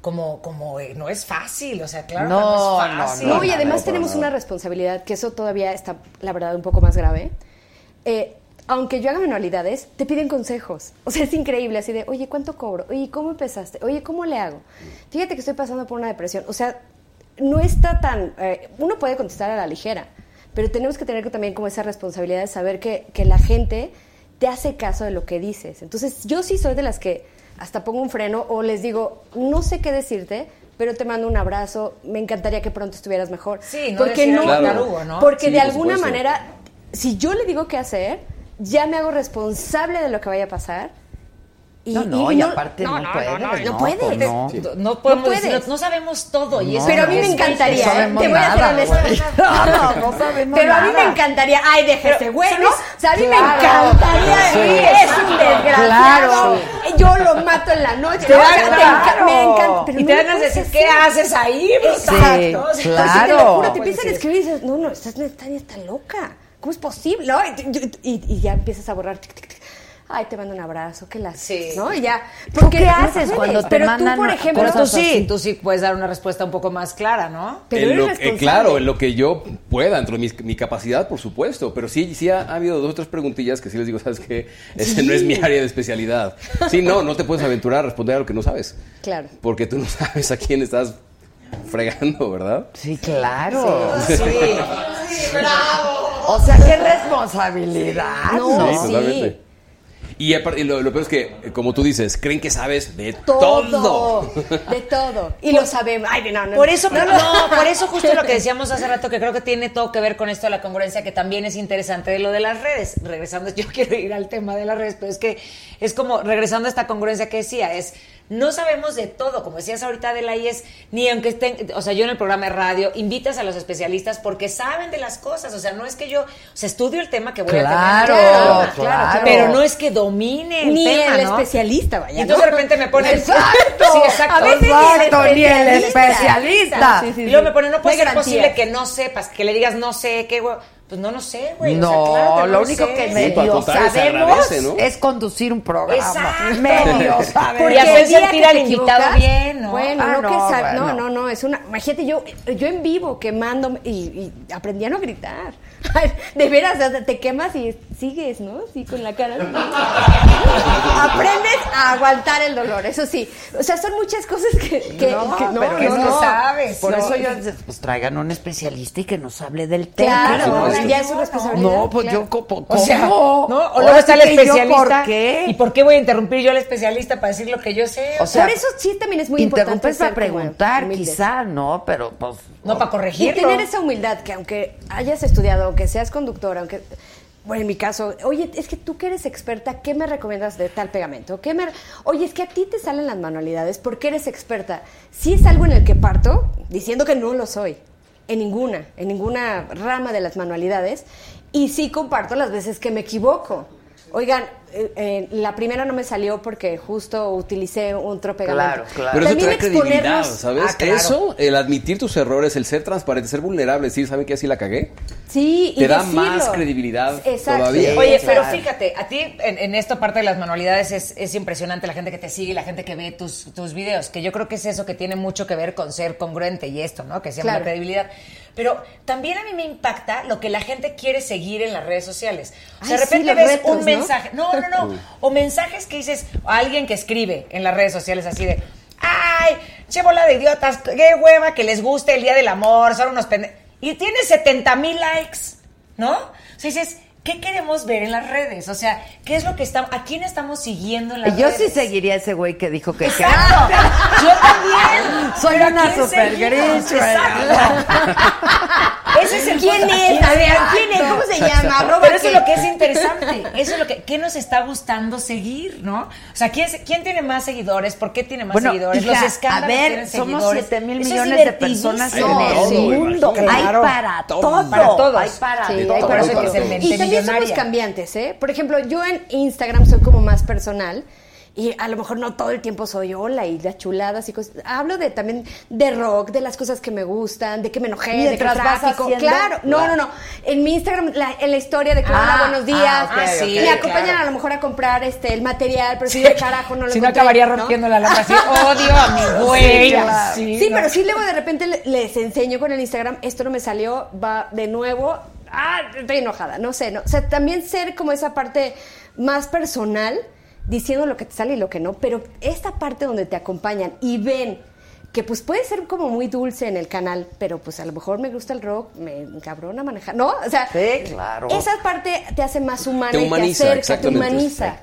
como como eh, no es fácil, o sea, claro No, que no es fácil. No, y no, además no, tenemos una responsabilidad, que eso todavía está, la verdad, un poco más grave. Eh, aunque yo haga manualidades, te piden consejos. O sea, es increíble, así de, oye, ¿cuánto cobro? Oye, ¿cómo empezaste? Oye, ¿cómo le hago? Fíjate que estoy pasando por una depresión. O sea, no está tan... eh, uno puede contestar a la ligera, pero tenemos que tener también como esa responsabilidad de saber que, que la gente te hace caso de lo que dices. Entonces, yo sí soy de las que hasta pongo un freno o les digo, no sé qué decirte, pero te mando un abrazo, me encantaría que pronto estuvieras mejor. Sí, no porque no, tarugo, ¿no? porque Sí, de por alguna supuesto. manera, si yo le digo qué hacer, ya me hago responsable de lo que vaya a pasar. Y, No, no, y aparte no puede, No, no, no, puede. pues no. No, no podemos No decir, puedes. no, no sabemos todo y No, eso Pero a mí me encantaría, No ¿eh? te voy a nada, ser honesta. No, no, no sabemos Pero a mí me encantaría, ay, déjese güey, ¿no? O sea, a mí me Claro. encantaría, Sí. es un desgraciado, yo lo mato en la noche. Me claro. enca- me encanta. pero Y no te van a decir, ¿qué haces ahí? Exacto. Exacto. Sí, claro. Te lo juro, te empiezan a escribir y dices, no, no, estás está loca. ¿Cómo es posible? ¿No? Y, y- y ya empiezas a borrar. tic, tic, tic. Ay, te mando un abrazo, qué la Sí. ¿no? Y ya. ¿Tú qué haces cuando te Pero mandan tú, por ejemplo, Pero tú sí, así? tú sí puedes dar una respuesta un poco más clara, ¿no? Pero En lo claro, en lo que yo pueda, dentro de mi, mi capacidad, por supuesto. Pero sí, sí ha, ha habido dos o tres preguntillas que sí les digo, ¿sabes qué? Ese no es mi área de especialidad. Sí, no, no te puedes aventurar a responder a lo que no sabes. Claro. Porque tú no sabes a quién estás fregando, ¿verdad? Sí, claro. Sí. O sea, qué responsabilidad. No, ¿no? Sí, sí. Y, aparte- y lo, lo peor es que, eh, como tú dices, creen que sabes de todo, todo. de todo. Y lo sabemos. Ay, no, no, Por eso, no, no, por eso justo lo que decíamos hace rato, que creo que tiene todo que ver con esto de la congruencia, que también es interesante de lo de las redes. Regresando, yo quiero ir al tema de las redes, pero es que es como, regresando a esta congruencia que decía, es no sabemos de todo, como decías ahorita de la IES, ni aunque estén, o sea, yo en el programa de radio, invitas a los especialistas porque saben de las cosas, o sea, no es que yo, o sea, estudio el tema que voy Claro, a tener, claro. pero no es que domine el Ni tema, el ¿no? especialista, vaya. Y entonces de repente me ponen, Exacto. sí, exacto, A veces Exacto, ni ni el especialista. Sí, sí, y sí. luego me ponen, no puede No ser posible que no sepas, que le digas no sé, qué güey. Pues no, no sé, güey. o sea, No, claro que no lo único sé. que Sí, medio se sabemos agradece, ¿no? es conducir un programa. Exacto. Medio sabemos. y hacer sentir al invitado bien, ¿no? Bueno, Ah, no, no, que bueno. no, no, no, es una, imagínate yo, yo en vivo quemando y, y aprendí a no gritar. De veras, o sea, te quemas y sigues, ¿no? Sí, con la cara. Aprendes a aguantar el dolor, eso sí. O sea, son muchas cosas que, que no, que no, pero no, es que no. sabes. Por No. eso yo pues traigan un especialista y que nos hable del tema. Claro, supuesto. ya es su responsabilidad. No, pues claro. yo ¿cómo? O sea, ¿cómo? ¿no? O Ahora luego está el especialista. ¿Por qué? ¿Y por qué voy a interrumpir yo al especialista para decir lo que yo sé? O sea, Por eso sí también es muy importante interrumpes para preguntar, quizá, ¿no? Pero pues... no para Y corregirlo. tener esa humildad que aunque hayas estudiado, aunque seas conductora, aunque bueno, en mi caso, oye, es que tú que eres experta, ¿qué me recomiendas de tal pegamento? ¿Qué me, oye, es que a ti te salen las manualidades porque eres experta. Si es algo en el que parto, diciendo que no lo soy, en ninguna, en ninguna rama de las manualidades, y sí comparto las veces que me equivoco. Oigan, eh, eh, la primera no me salió porque justo utilicé otro pegamento. Claro, claro. Pero eso te También da credibilidad, exponernos- ¿sabes? Ah, claro. Eso, el admitir tus errores, el ser transparente, ser vulnerable, decir, ¿saben qué? Así la cagué. Sí, y Te da decirlo. más credibilidad Exacto. todavía. Sí, Oye, pero fíjate, a ti en, en esta parte de las manualidades es, es impresionante la gente que te sigue y la gente que ve tus, tus videos, que yo creo que es eso que tiene mucho que ver con ser congruente y esto, ¿no? Que se llama Claro. la credibilidad. Pero también a mí me impacta lo que la gente quiere seguir en las redes sociales. O sea, Ay, de repente ves retos, un ¿no? mensaje, no, no, no, o mensajes que dices, o alguien que escribe en las redes sociales así de, ay, che bola de idiotas, qué hueva que les guste el Día del Amor, son unos pendejos. Y tiene 70 mil likes, ¿no? O sea, dices, ¿qué queremos ver en las redes? O sea, ¿qué es lo que estamos, a quién estamos siguiendo en las Yo redes? sí seguiría a ese güey que dijo que... Exacto. Yo también. Soy Pero ¿a una super Exacto. Ese es el ¿Quién punto. es? A ver, ¿quién es? ¿Cómo se llama? Arroba Pero eso es lo que es interesante. Eso es lo que ¿qué nos está gustando seguir, ¿no? O sea, ¿quién, quién tiene más seguidores? ¿Por qué tiene más Bueno, seguidores? hija, Los escándalos a ver, tienen somos seguidores. 7 mil millones de personas en el mundo. Hay para todo. Para todos. Hay para todo. hay para eso hay que somos cambiantes, ¿eh? Por ejemplo, yo en Instagram soy como más personal y a lo mejor no todo el tiempo soy hola y las chuladas y cosas. Hablo de también de rock, de las cosas que me gustan, de que me enojé, de que tráfico. Claro, no, Claro. no, no. En mi Instagram, la- en la historia de que Ah, hola, buenos días, ah, ok, me acompañan claro. a lo mejor a comprar este el material, pero si de carajo no lo Si no acabaría ¿no? rompiendo la lámpara así, odio a mi güey. Sí, claro. Sí, ¿no? pero sí luego de repente le- les enseño con el Instagram, esto no me salió, va de nuevo, ah, estoy enojada, no sé, no. O sea, también ser como esa parte más personal, diciendo lo que te sale y lo que no, pero esta parte donde te acompañan y ven que pues puede ser como muy dulce en el canal, pero pues a lo mejor me gusta el rock, me encabrona manejar, ¿no? O sea, Sí, claro. esa parte te hace más humana Te y humaniza, te acerca, te exactamente. humaniza.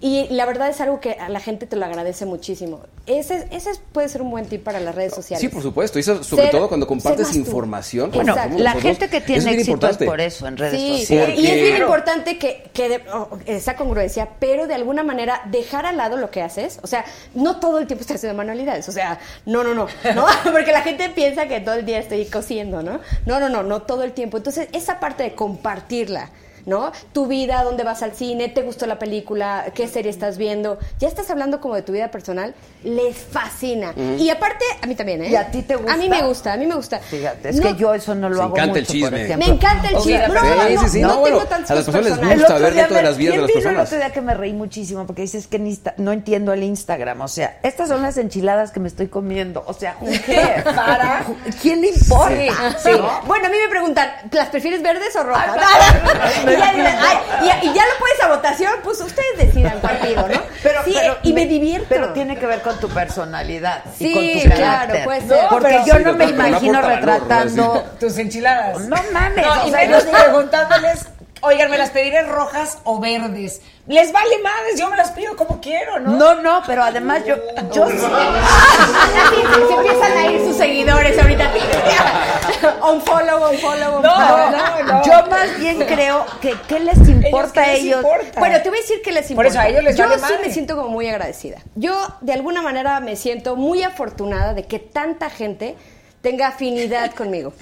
Y la verdad es algo que a la gente te lo agradece muchísimo. Ese, ese puede ser un buen tip para las redes sociales. Sí, por supuesto. Y eso, sobre Ser- todo cuando compartes información. Bueno, La nosotros, gente que tiene es éxito es importante. por eso en redes Sí, sociales. y es bien importante que, que de- oh, esa congruencia, pero de alguna manera dejar al lado lo que haces. O sea, no todo el tiempo estás haciendo manualidades. O sea, no, no, no, no, porque la gente piensa que todo el día estoy cosiendo, ¿no? No, no, no, no todo el tiempo. Entonces, esa parte de compartirla. ¿No? Tu vida, dónde vas al cine, te gustó la película, qué serie estás viendo. Ya estás hablando como de tu vida personal, les fascina. Y aparte, a mí también, ¿eh? ¿Y a ti te gusta? A mí me gusta, a mí me gusta. Fíjate, es No, que yo eso no lo hago encanta el mucho, chisme. por Me encanta el chisme. No, Sí, no, no, sí, sí. no No, bueno, tengo tantos a las personas les gusta ver dentro de las vidas de ¿quién las vino el personas. otro día que me reí muchísimo porque dices que no entiendo el Instagram. O sea, estas son las enchiladas que me estoy comiendo. O sea, cares? Para. ¿quién le importa? Sí. ¿No? Bueno, a mí me preguntan, ¿las prefieres verdes o rojas? y, ya, dicen, "Ay", y- y ya lo puedes a votación, pues ustedes decidan pido, ¿no? Pero, Sí, pero y me, divierto. Pero tiene que ver con tu personalidad y Sí, con tu claro, carácter. ser. Porque yo Sí, no me imagino retratando. Tus enchiladas. No mames. No, o y sea, menos preguntándoles, oigan, ¿me las pediré rojas o verdes? Les vale madres, yo me las pido como quiero, ¿no? No, no, pero además yo, yo Se empiezan a ir sus seguidores ahorita. un follow, un follow, un No, follow. no, no. Yo más bien creo que qué les importa a ¿qué les ellos. importa? Bueno, te voy a decir que les Por importa. eso a ellos les Yo vale sí madre. me siento como muy agradecida. Yo, de alguna manera, me siento muy afortunada de que tanta gente tenga afinidad conmigo.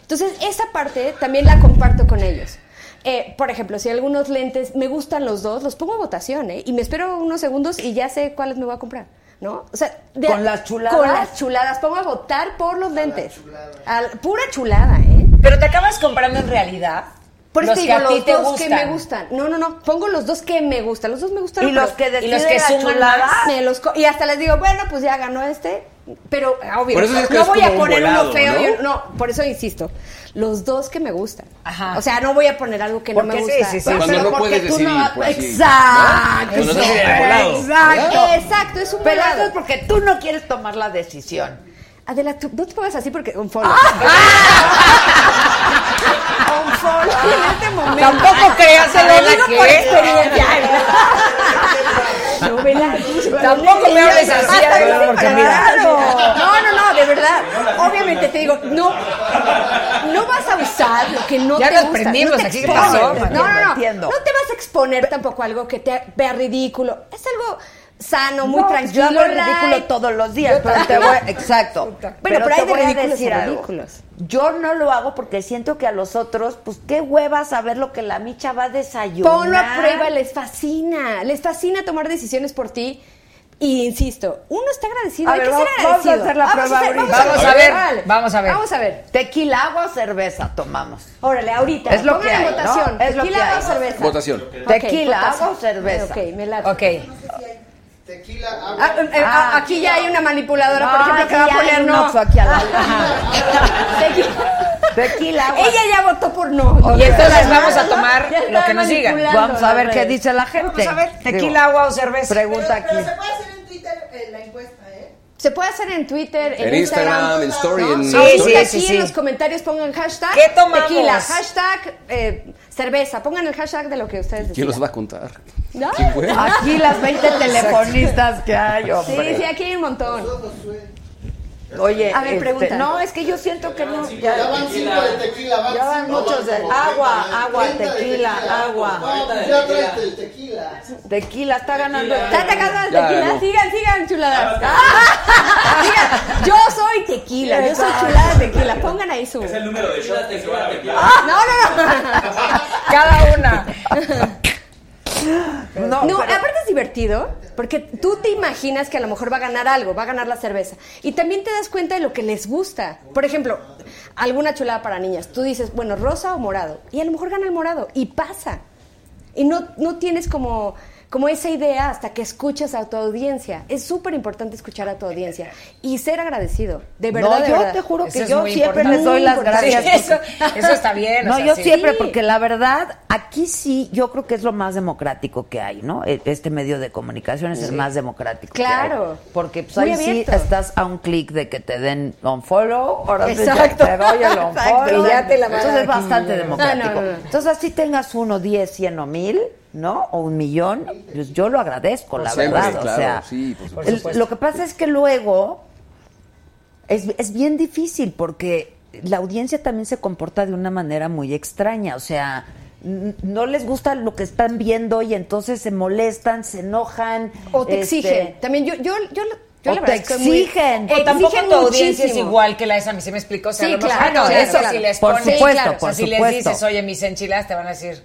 Entonces, esa parte también la comparto con ellos. Eh, por ejemplo, si algunos lentes me gustan los dos, los pongo a votación, ¿eh? Y me espero unos segundos y ya sé cuáles me voy a comprar, ¿no? O sea, de- ¿Con las chuladas? Con las chuladas. Pongo a votar por los lentes. Al- pura chulada, ¿eh? Pero te acabas comprando en realidad Por eso los te que digo, a ti los te dos gustan. que me gustan. No, no, no. Pongo los dos que me gustan. Los dos me gustan. Y los que y los deciden que la suman más. Me los co- y hasta les digo, bueno, pues ya ganó este. Pero, obvio, Por eso es que no es voy como a un poner volado, uno feo. ¿no? y un- no, por eso insisto. Los dos que me gustan. Ajá. O sea, no voy a poner algo que no Porque me sí, gusta. sí, sí. Pero Cuando no porque puedes tú decidir, no- pues, sí. Exacto. Cuando no estás de volado. Exacto. Exacto, es un Pero volado. eso es porque tú no quieres tomar la decisión. Adela, tú no te pongas así porque un follow. Ah. un follow en este momento. Tampoco creas, Te lo digo por experiencia. No, vela. Tampoco me hables así, Adela, porque mira. Claro. No, no, no, de verdad. Obviamente te digo, no, no vas a usar lo que no Ya te nos gusta. prendimos, no te aquí, ¿qué pasó? No, no, no. No te vas a exponer tampoco a algo que te vea ridículo. Es algo sano, muy No, tranquilo. Yo hago el ridículo light. todos los días, pero te voy, exacto. pero hay te de voy a decir algo. ridículos. Yo no lo hago porque siento que a los otros, pues qué hueva saber lo que la micha va a desayunar. Ponlo a prueba, les fascina. Les fascina tomar decisiones por ti. Y insisto, uno está agradecido. A hay ver, que ser vamos- vamos a agradecido. hacer la prueba hacer- ahorita. Vamos a ver, vamos a ver. Vamos a ver. Tequila, agua o cerveza tomamos. Órale, ahorita. Es lo Pongan que hay, ¿no? votación. Es lo Tequila que hay. o cerveza. Votación. Tequila, votación. agua o cerveza. Ok, me late. Ok. Tequila, agua. Ah, eh, ah, Ah, aquí ya hay una manipuladora, por ejemplo, que va a poner no. Aquí al lado. Tequila. Tequila, agua. Ella ya votó por no. Y entonces vamos a tomar lo que nos digan. Vamos a ver qué dice la gente. Vamos a ver, Digo, tequila, agua o cerveza. Pregunta aquí. Pero se puede hacer en Twitter eh, la encuesta, ¿eh? Se puede hacer en Twitter, en, En Instagram, en Story, en Sí, Ahorita sí, aquí sí, sí. en los comentarios pongan hashtag ¿Qué tomamos? tequila, hashtag eh, cerveza. Pongan el hashtag de lo que ustedes ¿Quién decidan. los va a contar? ¿No? ¿Quién? Aquí las 20 telefonistas que hay, Sí, hombre. sí, aquí hay un montón. Oye, A ver, este, pregunta. no, es que yo siento que no. Ya Ya, van cinco de tequila, van ya van cinco, muchos de agua, 30, agua, 30 de tequila, agua. No, pues ya traes el tequila. Tequila está ganando. ¿Está atacando al Ya tequila? Sigan, sigan, chuladas. Sigan. Yo soy tequila, yo soy chulada de tequila. Pongan ahí su. Es el número de shots que se van a tequila. No, no, no. Cada una. No, No, pero- aparte es divertido, porque tú te imaginas que a lo mejor va a ganar algo, va a ganar la cerveza. Y también te das cuenta de lo que les gusta. Por ejemplo, alguna chulada para niñas. Tú dices, bueno, rosa o morado. Y a lo mejor gana el morado. Y pasa. Y no, no tienes como, como esa idea hasta que escuchas a tu audiencia. Es súper importante escuchar a tu audiencia. Y ser agradecido. De verdad, no, de yo verdad. te juro que yo siempre les doy las gracias. Sí, eso, está bien. o No, sea, yo sí. siempre, porque la verdad, aquí sí, yo creo que es lo más democrático que hay, ¿no? E- Este medio de comunicación es el más democrático. que Claro. hay. Porque pues, ahí sí estás a un clic de que te den un follow, ahora sí Exacto. te doy el un Exacto. follow. Y ya te la Entonces es bastante democrático. No, no, no. Entonces así tengas uno, diez, cien o mil, ¿no? O un millón, pues yo lo agradezco, la Siempre, verdad. o sea, sí, por Por el- supuesto. lo que pasa es que luego es, es bien difícil porque la audiencia también se comporta de una manera muy extraña, o sea, no les gusta lo que están viendo y entonces se molestan, se enojan. O te este, exigen. También yo, yo, yo, yo O la verdad te es que muy- exigen. O tampoco exigen tu audiencia es igual que la de esa, a mí se me explicó. O sea, Sí, a lo mejor claro, claro. si les Por pones- supuesto, o sea, por si les supuesto. dices, oye, mis enchiladas, te van a decir.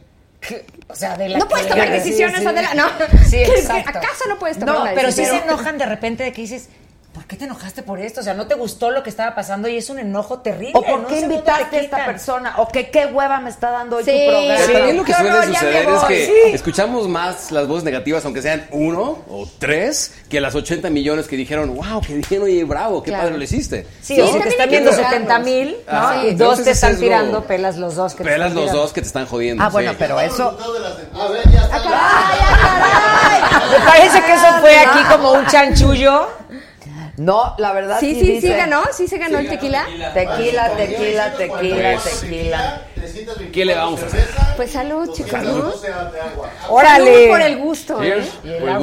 O sea, de la No puedes tomar sí, decisiones, sí. Adela. No. Sí, ¿Qué- qué- exacto. ¿Acaso no puedes tomar No, pero sí se decisión? enojan de repente de que dices, ¿por qué te enojaste por esto? O sea, no te gustó lo que estaba pasando y es un enojo terrible. O por qué invitaste te a esta persona, o que qué hueva me está dando hoy Sí. tu programa. Pero también lo que qué suele horror, suceder es que Sí. escuchamos más las voces negativas, aunque sean uno o tres, que las 80 millones que dijeron, wow, qué bien, oye, bravo, qué Claro. padre lo hiciste. Sí, Sí, te están viendo educarnos. 70 mil, ¿no? Y dos te están es lo- tirando, pelas los dos que te Pelas están los tirando. dos que te están jodiendo. Ah, bueno, sí. pero eso... A ver, ya está. Me parece que eso fue aquí como un chanchullo. No, la verdad Sí, sí, sí, ganó, sí se ganó el tequila. Tequila, tequila, tequila, Pues, tequila. ¿Qué le vamos a hacer? Pues salud, chicos, ¿no? Órale. Salud por el gusto, ¿eh?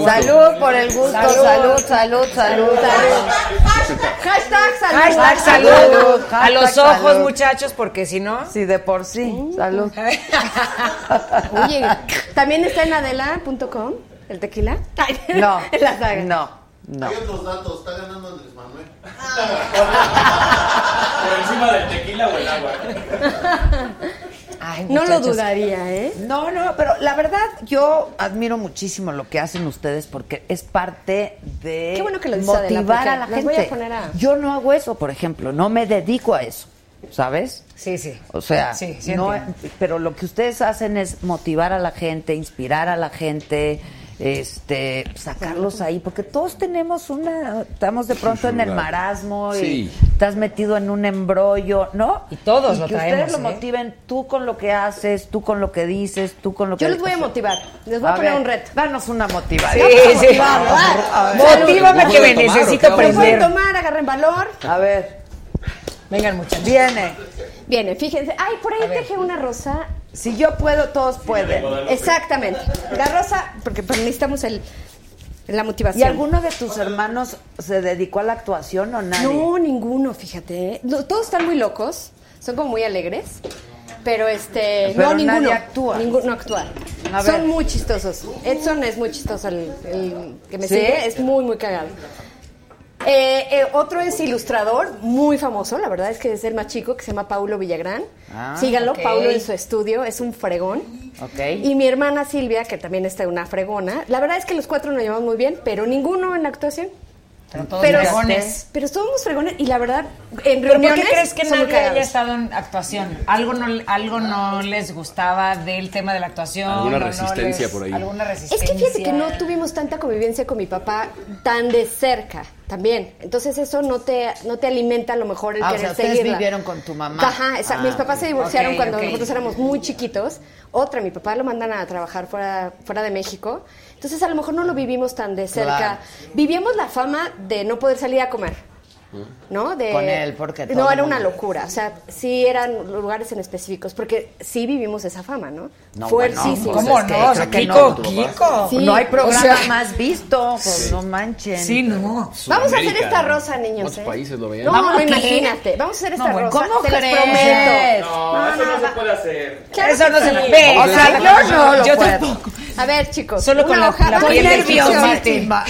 Salud por el gusto, salud, salud, salud, salud. Hashtag salud. Hashtag salud. Salud. A los ojos, salud. muchachos, porque si no. Sí, de por sí. Salud. Oye, ¿también está en adela.com el tequila? No. en la saga. No, no. Hay otros datos, está ganando Andrés Manuel. Por encima del tequila o el agua. Ay, No lo dudaría, ¿eh? No, no, pero la verdad yo admiro muchísimo lo que hacen ustedes porque es parte de Qué bueno que lo dices, Adela, motivar a la gente. voy a poner a- Yo no hago eso, por ejemplo, no me dedico a eso, ¿sabes? Sí, sí. O sea, Sí, sí no, pero lo que ustedes hacen es motivar a la gente, inspirar a la gente, este, sacarlos ahí, porque todos tenemos una, estamos de pronto en el marasmo Sí. y estás metido en un embrollo, ¿no? Y todos lo que traemos, ustedes lo ¿eh? motiven tú con lo que haces, tú con lo que dices, tú con lo que Yo les voy a motivar. Les voy a, poner ver, un reto. Danos una motivación. Sí, sí. ver. Motívame que me tomar, ¿o necesito qué? Pero pueden prender. tomar, agarren valor. A ver, Vengan, muchachos. viene. Viene, fíjense. Ay, por ahí dejé una rosa. Si yo puedo, todos pueden. Exactamente. La rosa, porque pues, necesitamos el, la motivación. ¿Y alguno de tus hermanos se dedicó a la actuación o nadie? No, ninguno, fíjate. ¿eh? No, Todos están muy locos, son como muy alegres. Pero este, Pero no, ninguno. nadie actúa. Ninguno actúa. Son muy chistosos. Edson es muy chistoso, el, el que me ¿Sí? sigue, es muy, muy cagado. Eh, eh, otro es ilustrador, muy famoso, la verdad es que es el más chico, que se llama Paulo Villagrán. Ah, Síganlo, ok. Paulo en su estudio, es un fregón. Ok. Y mi hermana Silvia, que también está una fregona. La verdad es que los cuatro nos llevamos muy bien, pero ninguno en la actuación. Pero todos Pero, fregones. pero somos fregones y la verdad, en ¿Pero por reuniones qué crees que nadie haya estado en actuación? ¿Algo no, algo no les gustaba del tema de la actuación? Alguna ¿O no resistencia les- por ahí. ¿Alguna Es que fíjate que no tuvimos tanta convivencia con mi papá tan de cerca también. Entonces eso no te, no te alimenta a lo mejor el Ah, o querer sea, ustedes seguirla. vivieron con tu mamá. Ajá, exacto. Ah, Mis papás se divorciaron cuando nosotros éramos muy chiquitos. Otra, mi papá lo mandan a trabajar fuera, fuera de México. Entonces a lo mejor no lo vivimos tan de cerca. Claro. Vivíamos la fama de no poder salir a comer. ¿No? De, Con él, porque todo No, era una locura. O sea, sí eran lugares en específicos, porque sí vivimos esa fama, ¿no? No, Fuertísimo. bueno, ¿Cómo pues es no? O sea, que Kiko, no. Kiko. Sí, no hay programa o sea- más visto, pues no manchen. Sí, no. Vamos a hacer esta ¿no? rosa, niños. ¿Cuántos ¿eh? países lo veían? No, ¿Vamos no, imagínate. Vamos a hacer esta No, bueno, rosa. ¿cómo crees? prometo. No, eso no no, se puede hacer. Claro Eso no se. O sea, yo no lo yo puedo. tampoco. A ver, chicos. Solo con una la- hoja. la Estoy piel del nerviosísima.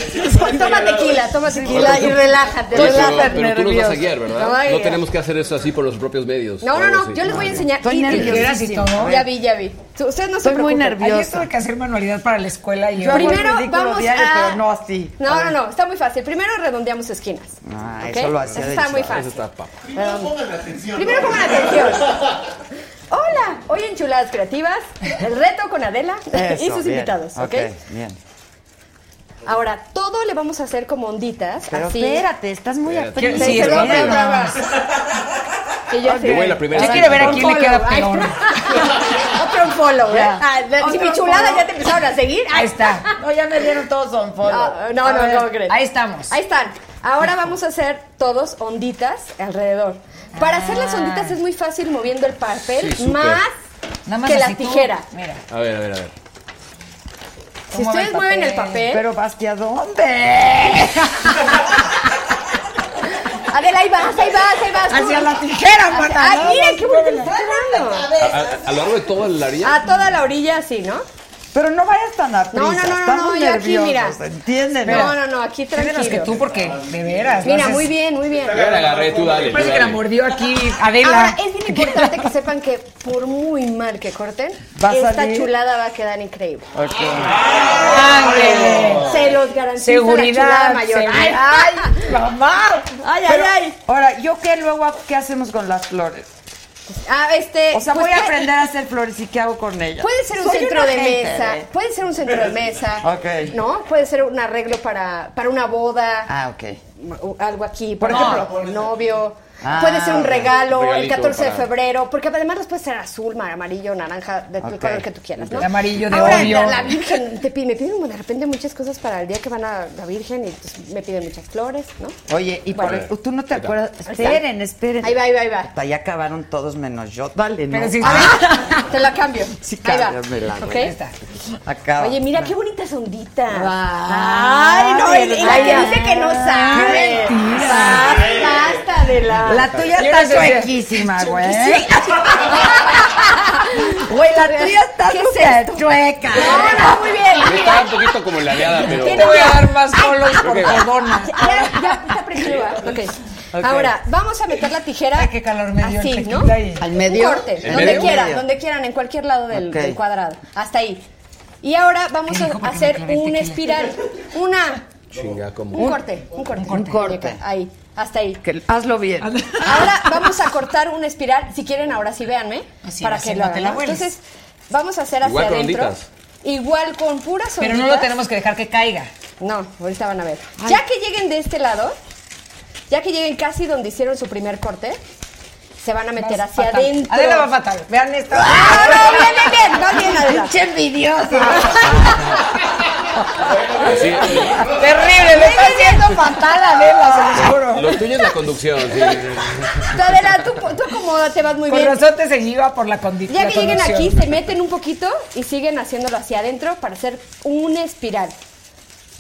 Toma tequila, toma tequila y relájate, Pero, relájate. pero tú nos vas a nervioso. guiar, ¿verdad? No ya. tenemos que hacer eso así por los propios medios. No, no, no. Yo les voy a enseñar. Estoy nerviosísima. Ya vi, ya vi. Ustedes no se Estoy muy preocupen. nerviosa. Ayer tuve que hacer manualidad para la escuela y Yo Primero vamos diario, a... pero no así. No, no, no. Está muy fácil. Primero redondeamos esquinas. Ah, ¿ok? eso lo hacía está muy fácil. Eso está papa. Primero pongan atención. Primero pongan atención. Hola, hoy en Chuladas Creativas, el reto con Adela y sus bien. invitados, ¿ok? bien. Ahora, todo le vamos a hacer como onditas, Pero así. espérate, estás muy aprieta. Sí. Y yo así. Yo voy la primera Yo quiero ver a quién le queda peor. Otro follow, ¿eh? Ya. Ah, de- si mi chulada follow. ya te empezaron a seguir. Ahí está. No, ya me dieron todos on follow. Ah, no, A no. ¿cómo crees? Ahí estamos. Ahí están. Ahora vamos a hacer todos onditas alrededor. Para hacer las Ah. onditas es muy fácil moviendo el papel Sí, súper. más, Nada más que la tú. tijera. Mira. A ver, a ver, a ver. Si ¿Cómo va ustedes el mueven el papel, Pero ¿hacia dónde? Adela, ahí vas, ahí vas, ahí vas. Hacia la tijera, mana, miren no, qué bonito no, está quedando. A, a- a lo largo de toda la orilla. A toda la orilla, así, ¿no? Pero no vayas tan a No, no, no, no, estamos no, yo aquí, mira. ¿entienden? No, no, no, aquí Menos que tranquilo. tú, porque de veras. Mira, muy bien, muy bien. Yo la agarré, tú dale. Parece que la mordió aquí Adela. Ahora, es bien importante que sepan que por muy mal que corten, esta salir. chulada va a quedar increíble. Ok. Ándele. Se los garantizo Seguridad, la chulada mayor. seguridad. Ay, ¡Ay, mamá! ay, ay, ay. Ahora, ¿yo qué luego qué hacemos con las flores? Ah, este, O sea, pues, voy a aprender a hacer flores y qué hago con ellas. Puede ser un Soy centro de mesa, ¿eh? puede ser un centro de mesa, Ok. ¿no? Puede ser un arreglo para, para una boda, Ah, ok. o algo aquí, por No. ejemplo, el novio. Ah, puede ser un regalo, el regalito 14 de febrero, porque además los puede ser azul, mar- amarillo, naranja, de tu Ok. color que tú quieras, ¿no? De amarillo, de Ahora, obvio. La, Virgen te pide, me piden de repente muchas cosas para el día que van a la Virgen y pues, me piden muchas flores, ¿no? Oye, y por Bueno. el- tú no te acuerdas. Esperen, esperen. Ahí va, ahí va, ahí va. Hasta ya acabaron todos menos yo. Dale, ¿no? Pero ver, te la cambio. Sí, ahí va. Acaba. Oye, mira qué bonitas onditas. Ay, Ay, no, y la que dice que no sabe. mentira. Basta, basta de la. La tuya Yo está chuequísima, güey. Sí. Güey, la tuya está chueca. No, no, muy bien. Está un poquito como ladeada, pero. Te voy a dar más follows por jodona. Ya, ya está prendido. ¿va? Ok. Ahora, vamos a meter la tijera. Ay, qué calor me dio Así, ¿no? Al medio. Un corte, ¿En donde medio? quieran, Medio. donde quieran, en cualquier lado del, cuadrado. Hasta ahí. Y ahora vamos ¿Qué a hacer clavé el un tequila. espiral. Una. Chinga, como. Un corte, un corte. Un corte. Ahí, hasta ahí. Que- hazlo bien. Ahora vamos a cortar una espiral. Si quieren, ahora sí véanme. Así, para así que lo hagan. Entonces, vamos a hacer hacia Igual adentro. onditas. Igual con puras Pero no lo tenemos que dejar que caiga. No, ahorita van a ver. Ya que lleguen de este lado, ya que lleguen casi donde hicieron su primer corte, se van a meter Vas hacia fatal. adentro. Adela va fatal. Vean esto. Ah, no, bien, bien, bien, va bien, Adela. Pinche envidiosa. Sí, Terrible, le está haciendo fatal Adela, se los juro. lo tuyo es la conducción. sí, Adela, tú, tú como te vas muy Con bien. razón te seguía por la condición. Ya que lleguen aquí, se meten un poquito y siguen haciéndolo hacia adentro para hacer una espiral.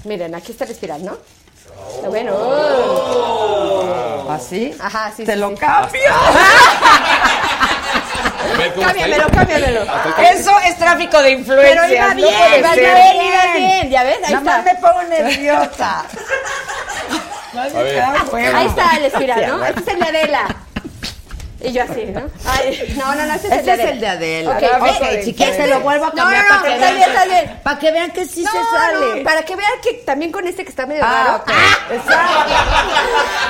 Miren, aquí está la espiral, ¿no? Está bueno. ¿Así? Ajá, sí, Te sí, lo sí. cambio. Cámbiamelo, cámbiamelo. Eso es tráfico de influencias. Pero iba bien, Iba bien, iba bien. ¿Ya ves? Ahí Nada más está. me pongo nerviosa. A ver. Ahí está el espiral, ¿no? Este es el de Adela. Y yo así, ¿no? Ay, no, no, no, este es el Este de es Adela. el de Adela. Ok, Ok, ve- si quieres este- se lo vuelvo a No, cambiar no, para no, que está vean bien, está bien. Para que vean que sí No, se sale. no, para que vean que también con este que está medio Ah, raro.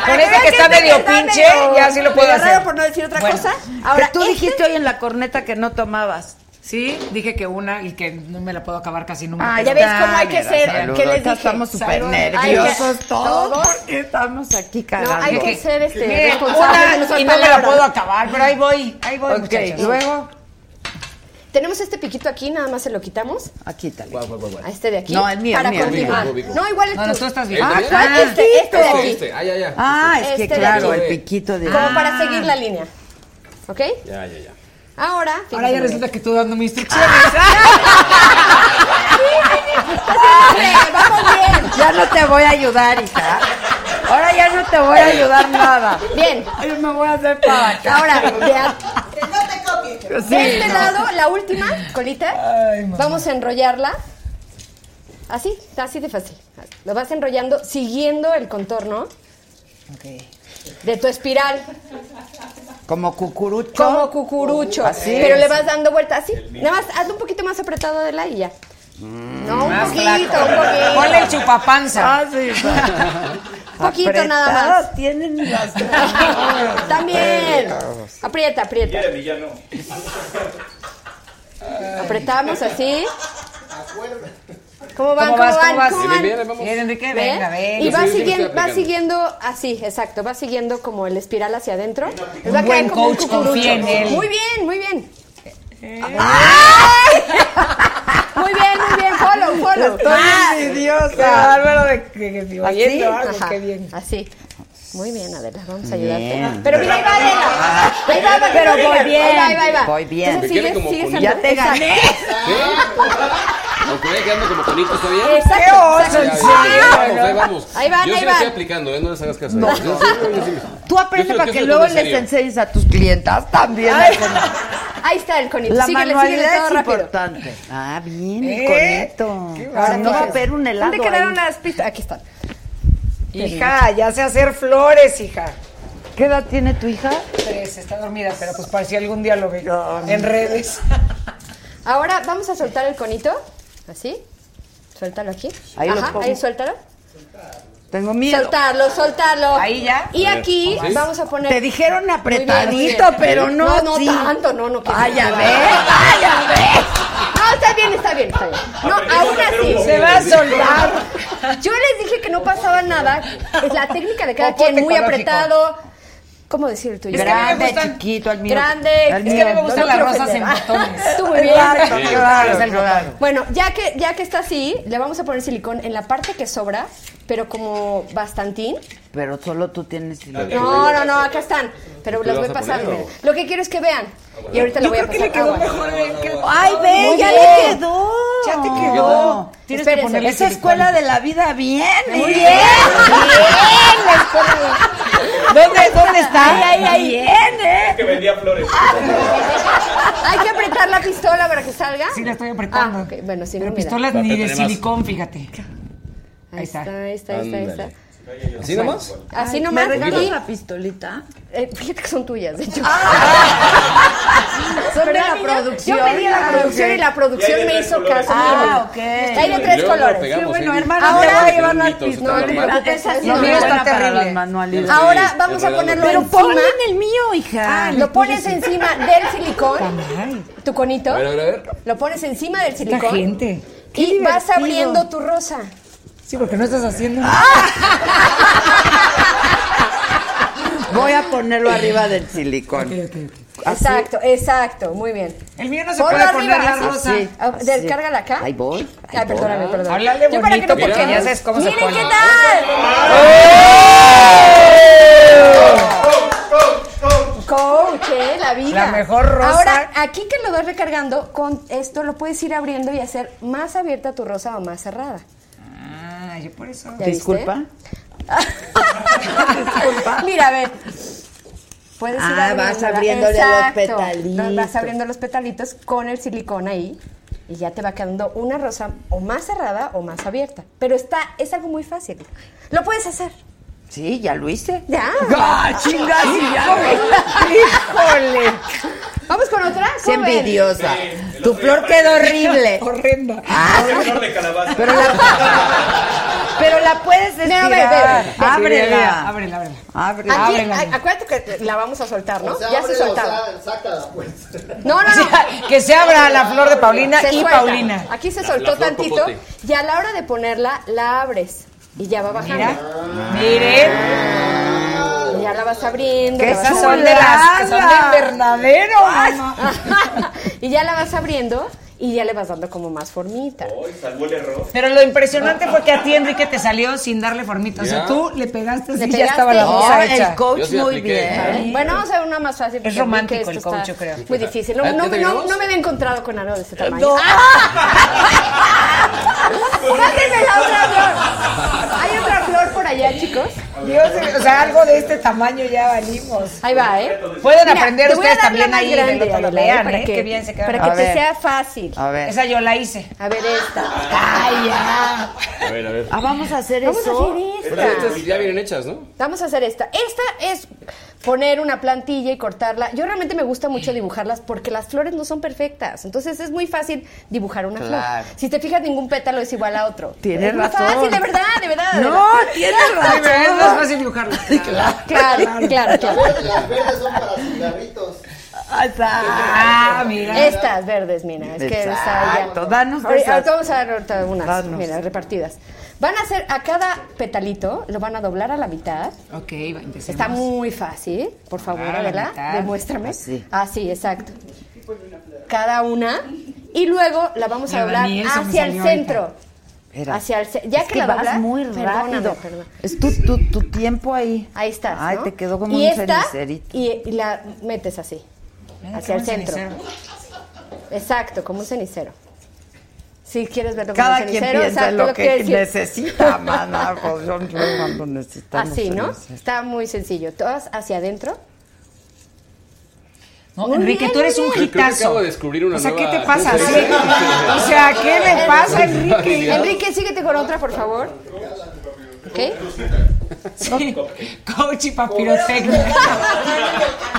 Con este que está este medio está pinche, medio- ya sí lo puedo medio hacer. raro por no decir otra Bueno. cosa. Ahora, Ahora, tú este- dijiste hoy en la corneta que no tomabas. Sí, dije que una y que no me la puedo acabar casi nunca. Ah, ya ves cómo hay que ser. ¿Qué les dije? Estamos súper nerviosos todos porque estamos aquí No, cagando. hay que ser este, responsables y no me la puedo acabar, pero ahí voy, ahí voy, Ok, muchachos. luego, Tenemos este piquito aquí, nada más se lo quitamos. aquí tal. A este de aquí. No, el mío, Para el mío, mío. No, igual es No, no, tú. estás bien. ¿Eh, Ah. Este, este de Este, aquí. este. Ah, ya, ya. Ah, es Este que claro, el piquito de... Como para Ah. seguir la línea. ¿Ok? Ya, ya, ya. Ahora, Ahora ya resulta que tú dándome instrucciones. Vamos bien. Ya no te voy a ayudar, hija. Ahora ya no te voy a ayudar nada. Bien. Yo me voy a hacer para acá. Ahora, de, a- Que no te copies. Sí, de este no. lado, la última colita, Ay, vamos a enrollarla. Así, así de fácil. Lo vas enrollando siguiendo el contorno Ok. de tu espiral, Como cucurucho. como cucurucho. Así. Pero le vas dando vuelta así. Nada más, hazlo un poquito más apretado de la y ya. No, un poquito, un poquito. Ponle el chupapanza. Ah, sí. Poquito nada más. Tienen las También. Aprieta, aprieta. Quiere villano. Apretamos así. ¿Cómo van? ¿Cómo ¿Cómo, vas? van? ¿Cómo vas? ¿Cómo Bien, van? bien, vamos. Bien, Enrique, ¿Ve? venga, venga. Y va, siguiendo, va siguiendo así, exacto, va siguiendo como el espiral hacia adentro. Les Un va a buen como un coach cucurucho. confía en él. Muy bien, muy bien. Eh. Muy bien, muy bien, follow, follow. Estoy Ah, envidiosa. Qué bárbaro de que, que así, oyendo algo, ajá, qué bien. así. Muy bien, Adela, vamos a ayudarte. Bien. Pero mira, ahí va Adela. Ahí va, va, Pero voy bien. Ahí va, ahí va. Voy bien. Entonces sigues, sigues. Ya te gané. Vaya quedando como conito, ¿está bien? Exacto. Ya, Vamos, ahí vamos. Ahí van, Yo ahí sí lo estoy van. aplicando, ¿eh? No les hagas caso. Yo sí, yo sí. Tú Yo aprende sí- para que luego les enseñes a tus clientas también. Ahí está el conito. La síguele, síguele manualidad todo es rápido. importante. Ah, bien, el ¿Eh? conito. Qué Ahora no va a haber un helado ¿Dónde quedaron ahí. las pistas? Aquí están. Hija, ya sé hacer flores, hija. ¿Qué edad tiene tu hija? Tres, está dormida, pero pues para si algún día lo veo en redes. Ahora vamos a soltar el conito. Así. Suéltalo aquí. Ahí lo Ajá, pongo. ahí suéltalo. Tengo miedo. Soltarlo, soltarlo. Ahí ya. Y aquí ¿Sí? vamos a poner. Te dijeron apretadito, bien. pero no, No, no sí. tanto, no, no. que- Vaya, ve, vaya, ve. No, está bien, está bien, está bien. No, aún así. Se va a soltar. Yo les dije que no pasaba nada. Es la técnica de cada Popote quien, muy ecológico. apretado. ¿Cómo decir el tuyo? Es Grande, gustan- chiquito, el mío. Grande. Mío. Es que a mí me gustan No las rosas ofender. en botones. Tú muy bien. Claro, claro, claro. Bueno, ya que, ya que está así, le vamos a poner silicón en la parte que sobra, pero como bastantín. Pero solo tú tienes No, no, no, acá están. Pero ¿Tú las le voy pasando. poner. Lo que quiero es que vean. Y ahorita le Yo voy a creo que pasar le quedó agua. mejor que- Ay, ve, Muy ya bien. le quedó. Ya te quedó. Tienes que ponerle Esa escuela de la vida bien. Muy bien. Bien, la escuela. ¿Dónde, dónde está? Ahí, ahí, ahí. Bien, ¿eh? Que vendía flores. Hay que apretar la pistola para que salga. Sí, la estoy apretando. Ah, ok. Bueno, no, Pero mira. pistolas ni de silicón, fíjate. Ahí está, ahí está, ahí está, ahí está. ¿Así nomás? Así nomás. ¿Me regalas la pistolita? Eh, fíjate que son tuyas, de hecho. Son de ¿Verdad, la producción. Yo pedí la Ah, producción y la producción hay de me hizo colores. caso. Ah, Hay ok. de Y tres colores. pegamos, Sí, bueno, ¿eh? hermano, Ahora- te voy a llevar No, las no, pistas. no, No, no, no, no, esa sí no. mío está terrible. Ahora vamos a ponerlo Pero encima. ponle en el mío, hija. Lo pones encima del silicón. Tu conito. A ver, a ver. Lo pones encima del silicón. gente. Y vas abriendo tu rosa. Sí, porque no estás haciendo. Voy a ponerlo arriba del silicón. Así. Exacto, exacto, muy bien. El mío no se Ponlo puede arriba, poner la rosa. Así, Ah. Descárgala acá. Ahí voy. ahí Ay, perdóname, perdóname. Háblale Yo para que no porque ya sabes cómo se Miren pone. qué tal. Coach, eh, la vida. La mejor rosa. Ahora, aquí que lo vas recargando, con esto lo puedes ir abriendo y hacer más abierta tu rosa o más cerrada. Ah, yo por eso. ¿Ya viste? Disculpa. Mira, a ver. Puedes ir Ah, vas abriéndole los petalitos. Vas abriendo los petalitos con el silicón ahí y ya te va quedando una rosa o más cerrada o más abierta. Pero está, es algo muy fácil. Lo puedes hacer. Sí, ya lo hice. Ya. ¡Ah! ¡Híjole! Vamos con otra. ¡Qué ¿Cómo ven? envidiosa! Tu flor quedó horrible. Horrenda. Ah, Flor de calabaza. pero la, pero la puedes Mira, ve, ve, estirar. ve. Ábrela. Ábrela, ábrela. Ábrela. Aquí, Ábrela. acuérdate que la vamos a soltar, ¿no? O sea, ya se ábrela, o soltaba. sea, sácala, pues. No, no, no. Que se abra la flor de Paulina Se y suelta. Paulina. Aquí se La- soltó la tantito popote. y a la hora de ponerla la abres y ya va bajando. Mira. Miren. Y ya la vas abriendo. ¡Qué la vas Esas son de las que son de invernadero. y ya la vas abriendo y ya le vas dando como más formita. Hoy salvó el error. Pero lo impresionante fue que a ti, Enrique, te salió sin darle formita. O sea, tú le pegaste así y ya estaba la hecha. el coach sí muy apliqué. bien. Bueno, vamos a ver una más fácil. porque Es romántico esto el coach, yo creo. Muy difícil. No, ¿Ya- no, no, me había encontrado con algo de ese tamaño. No. La otra flor. Hay otra flor por allá, chicos. Dios, o sea, algo de este tamaño ya valimos. Ahí va, ¿eh? Pueden Mira, aprender ustedes también ahí grande, del otro lado. Adela, ¿eh? Vean, para ¿eh? que, Qué bien se queda. Para A que te ver. sea fácil. A ver. Esa yo la hice. A ver esta. Ay, ya. A ver, a ver. Ah, vamos a hacer Vamos a eso. hacer Pero esta. estas ya vienen hechas, ¿no? Vamos a hacer esta. Esta es poner una plantilla y cortarla. Yo realmente me gusta mucho dibujarlas porque las flores no son perfectas. Entonces es muy fácil dibujar una Claro. flor. Si te fijas, ningún pétalo es igual a otro. Tienes es muy razón. fácil, de verdad, de verdad. de No, verdad. tienes pero Es más razón. fácil dibujarla. Claro, claro, claro. Las verdes son para cigarritos. Ah, mira. Estas verdes, mira, es que esa Exacto, ya. danos de Ahorita- esas. ahorita vamos a dar ahorita unas, Danos. mira, repartidas. Van a hacer a cada petalito, lo van a doblar a la mitad. Ok, va, empecemos. Está muy fácil. Por favor, Doblar a la Adela, mitad. demuéstrame. Así. Así, exacto. Cada una. Y luego la vamos a doblar hacia el centro. Espera. Hacia el ya Es que, que la vas doblas, muy rápido. perdón. Es tu, tu, tu tiempo ahí. Ahí estás, Ay, ¿no? te quedó como y un esta, cenicerito. y, y la metes así, hacia el centro. cenicero. Exacto, como un cenicero. Si quieres verlo Cada como un quien cenicero, piensa exacto, en lo que decir. necesita, mana. Pues cuando necesitamos Así, ¿no? cenicero. Está muy sencillo. Todas hacia adentro. No, Enrique, bien, tú eres un que hitazo. acabo de descubrir una O sea, ¿qué te pasa? Sí. O sea, ¿qué le pasa, Enrique? Enrique, síguete con otra, por favor. ¿Ok? Sí. Coach y papirotecnia.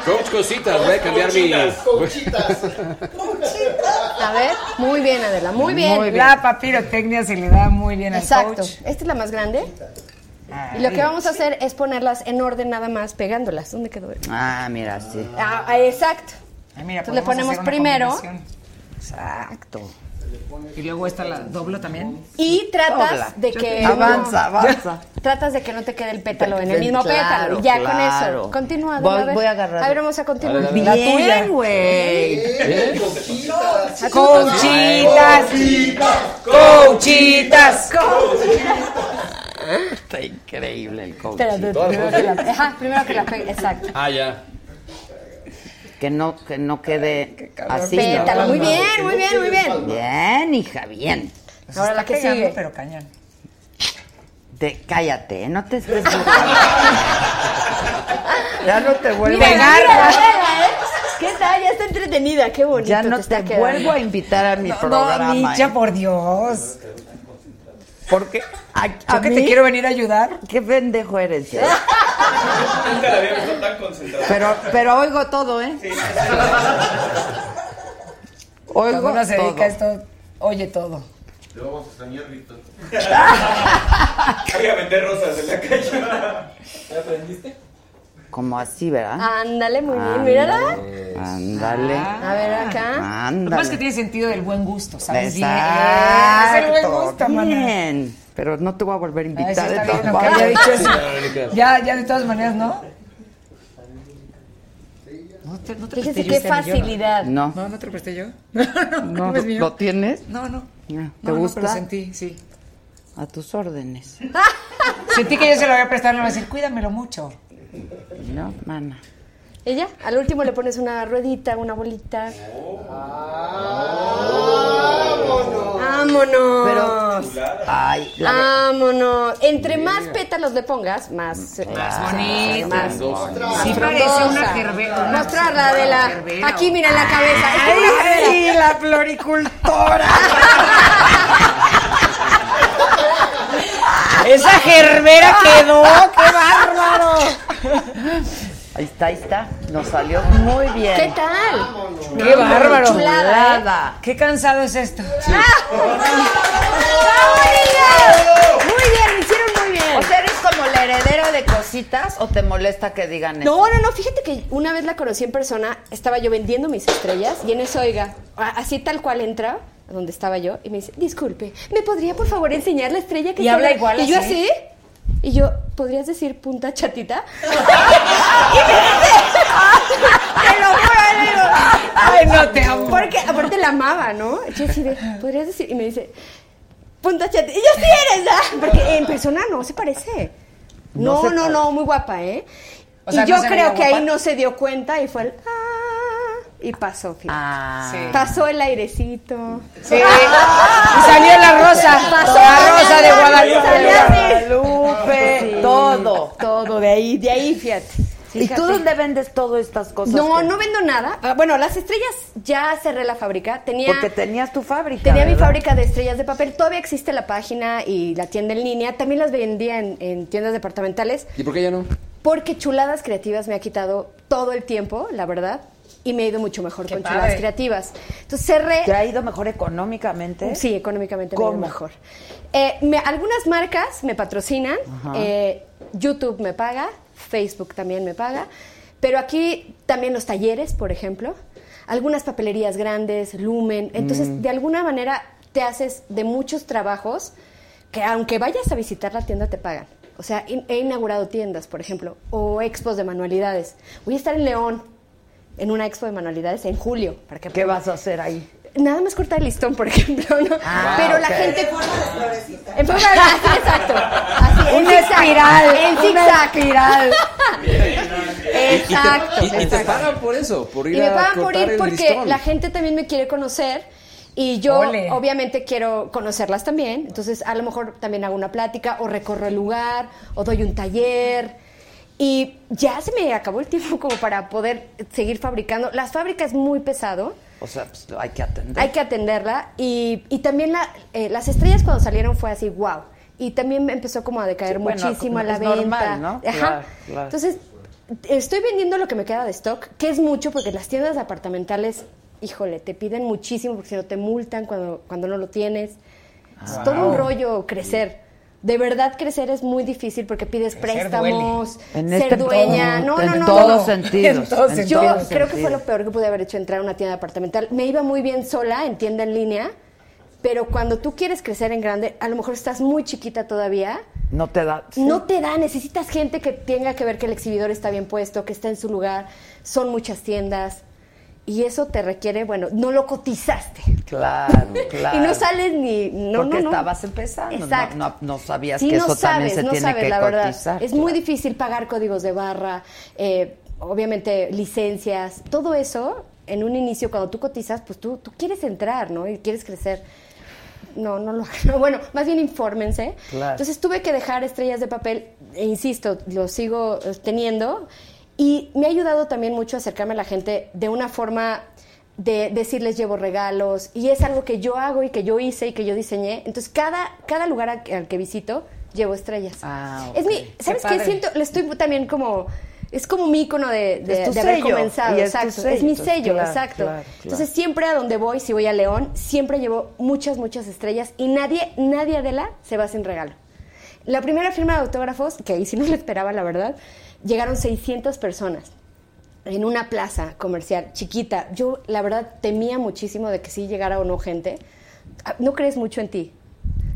Coach Cositas, voy a cambiar mi... Conchitas. A ver, muy bien, Adela, muy bien. La papirotecnia se le da muy bien al Exacto. coach. Esta es la más grande. Y lo que vamos a hacer es ponerlas en orden nada más, pegándolas. ¿Dónde quedó? Ah, mira, sí. Ah, ah, exacto. Ay, mira, Entonces le ponemos hacer una primero. Exacto. Y luego esta la doblo también. Y tratas Dobla. de que Avanza, avanza. Tratas de que no te quede el pétalo en el mismo claro, pétalo. Ya con claro. eso. Continúa. Voy- a ver. voy a agarrar. A ver, vamos a continuar. Bien, dale. tuya. güey. Conchitas. Conchitas. Está increíble el coach. Espérate, primero que la, ajá, primero que la pegue. Exacto. Ah, ya. Que no, que no quede así. ¿no? Pétalo. Muy bien, muy bien, muy bien. Bien, hija, bien. Ahora la que Pegando, sigue. pero cañón. Te, cállate, no te estés. Ya no te vuelvo Mira, a invitar. ¿eh? ¿Qué tal? Ya está entretenida. Qué bonito Ya no te vuelvo a invitar a mi No, programa. Micha, ¿eh? por Dios. Porque a, Yo a que mí, te quiero venir a ayudar. qué pendejo eres. ¿eh? Nunca la había visto tan concentrada. Pero, pero oigo todo, ¿eh? Oigo Cuando uno se todo. dedica a esto, oye todo. Te vamos a extrañar, Víctor. Voy a vender rosas en la calle. ¿Ya aprendiste? Como así, ¿verdad? Ándale, muy bien. Mírala. Ándale. A ver acá. Lo que pasa Ándale. es que tiene sentido del buen gusto, ¿sabes? Bien. Exacto. Es el buen gusto, mana. Pero no te voy a volver a Ay, invitar. sí, de bien, dicho eso. No, no. Ya, ya de todas maneras, ¿no? No te, no te Fíjese presté yo qué este facilidad. No, No, no te lo presté yo. no, ¿No? ¿lo tienes? No, no. ¿Te No, no, gusta? pero sentí, sí. A tus órdenes. Sentí que yo se lo voy a prestar, le voy a decir, cuídamelo mucho. No, mana. Ella, al último le pones una ruedita, una bolita. ¡Vámonos! Pero, ay, la ¡Vámonos! Entre más pétalos le pongas, más... eh, Más bonito. Más, Sí parece una gerbera. Mostrarla de la... gerbera. Aquí, mira en la cabeza. Es una gerbera. ¡Ay, sí, la floricultora! ¡Esa gerbera quedó! ¡Qué bárbaro! Ahí está, ahí está. Nos salió muy bien. ¿Qué tal? ¡Qué bárbaro! Chulada, ¿eh? ¡Qué cansado es esto! Muy bien, hicieron muy bien. O sea, ¿eres como la heredera de cositas o te molesta que digan eso? No, no, no, fíjate que una vez la conocí en persona, estaba yo vendiendo mis estrellas y en eso, oiga, así tal cual entra, donde estaba yo, y me dice, disculpe, ¿me podría por favor enseñar la estrella que Y habla ahí?" igual Y yo así. Y yo, ¿podrías decir punta chatita? y me dice, te lo juro, le digo, ¡Ay, no te amo! porque aparte la amaba, ¿no? Yo así de, ¿podrías decir? Y me dice, punta chatita. Y yo sí eres, ¿ah? Porque en persona no se parece. No No, se no, muy guapa, ¿eh? O y yo ¿no se creo que ahí no se dio cuenta y fue el ah, y pasó, fíjate. Ah. Sí. Pasó el airecito. Sí. Y salió la rosa. Pasó la rosa de salió Guadalupe. Guadalupe, Sí. todo. Todo, de ahí, de ahí, fíjate. ¿Y tú dónde vendes todas estas cosas? No, que- no vendo nada. Ah, Bueno, las estrellas ya cerré la fábrica. Tenía Porque tenías tu fábrica. Tenía mi fábrica de estrellas de papel. Todavía existe la página y la tienda en línea. También las vendía en, en tiendas departamentales. ¿Y por qué ya no? Porque Chuladas Creativas me ha quitado todo el tiempo, la verdad. Y me ha ido mucho mejor Qué con padre. Chuladas Creativas. Entonces cerré. ¿Te ha ido mejor económicamente? Sí, económicamente me ha ido ¿Cómo? mejor. Eh, me- algunas marcas me patrocinan. Eh, YouTube me paga. Facebook también me paga. Pero aquí también los talleres, por ejemplo. Algunas papelerías grandes, Lumen. Entonces, Mm. de alguna manera te haces de muchos trabajos que aunque vayas a visitar la tienda te pagan. O sea, in- he inaugurado tiendas, por ejemplo, o expos de manualidades. Voy a estar en León en una expo de manualidades en julio. Para que ¿Qué vas a hacer ahí? Nada más cortar el listón, por ejemplo, ¿no? Ah, Pero la gente... En forma de así, exacto. Así, en Una zigzag, espiral, En una zigzag. espiral. Exacto. Y, y te pagan por eso, por ir Y me a pagan por ir porque listón. la gente también me quiere conocer y yo Ole. obviamente quiero conocerlas también. Entonces a lo mejor también hago una plática o recorro el lugar o doy un taller. Y ya se me acabó el tiempo como para poder seguir fabricando. Las fábricas es muy pesado. O sea, pues, hay que atender. Hay que atenderla. Y, y también la- eh, las estrellas cuando salieron fue así, wow. Y también me empezó como a decaer Sí, bueno, muchísimo es la venta. normal, ¿no? Ajá. Claro, claro. Entonces, estoy vendiendo lo que me queda de stock, que es mucho porque las tiendas departamentales, híjole, te piden muchísimo porque si no te multan cuando, cuando no lo tienes. Es todo un rollo crecer. De verdad crecer es muy difícil porque pides Crecer préstamos, En ser este- dueña. No, en no, no. todos no. sentidos. En todos en Yo creo que fue lo peor que pude haber hecho entrar a una tienda departamental. Me iba muy bien sola en tienda en línea, Pero cuando tú quieres crecer en grande, a lo mejor estás muy chiquita todavía. No te da. sí. No te da, necesitas gente que tenga que ver que el exhibidor está bien puesto, que está en su lugar. Son muchas tiendas. Y eso te requiere, bueno, no lo cotizaste. Claro, claro. Y no sales ni. No, Porque no, no. estabas empezando. no- Exacto. No, no sabías Sí, que no eso también sabes, se no tiene sabes, que la verdad. cotizar. Es muy difícil pagar códigos de barra, eh, obviamente licencias, todo eso. En un inicio, cuando tú cotizas, pues tú, tú quieres entrar, ¿no? Y quieres crecer. No, no lo no, Bueno, más bien infórmense. Claro. Entonces tuve que dejar estrellas de papel, e insisto, lo sigo eh, teniendo. Y me ha ayudado también mucho a acercarme a la gente de una forma de decirles llevo regalos. Y es algo que yo hago y que yo hice y que yo diseñé. Entonces, cada, cada lugar al que- al que visito, llevo estrellas. Ah, Es mi. ¿sabes Qué. Siento, le estoy también como, es como mi icono de, de, haber comenzado. es exacto. sello, es mi entonces, sello, claro, exacto. claro, claro. Entonces, siempre a donde voy, si voy a León, siempre llevo muchas, muchas estrellas y nadie, nadie de la se va sin regalo. La primera firma de autógrafos, que ahí sí no lo esperaba, la verdad, llegaron 600 personas en una plaza comercial chiquita. Yo, la verdad, temía muchísimo de que sí llegara o no gente. Ah, No crees mucho en ti.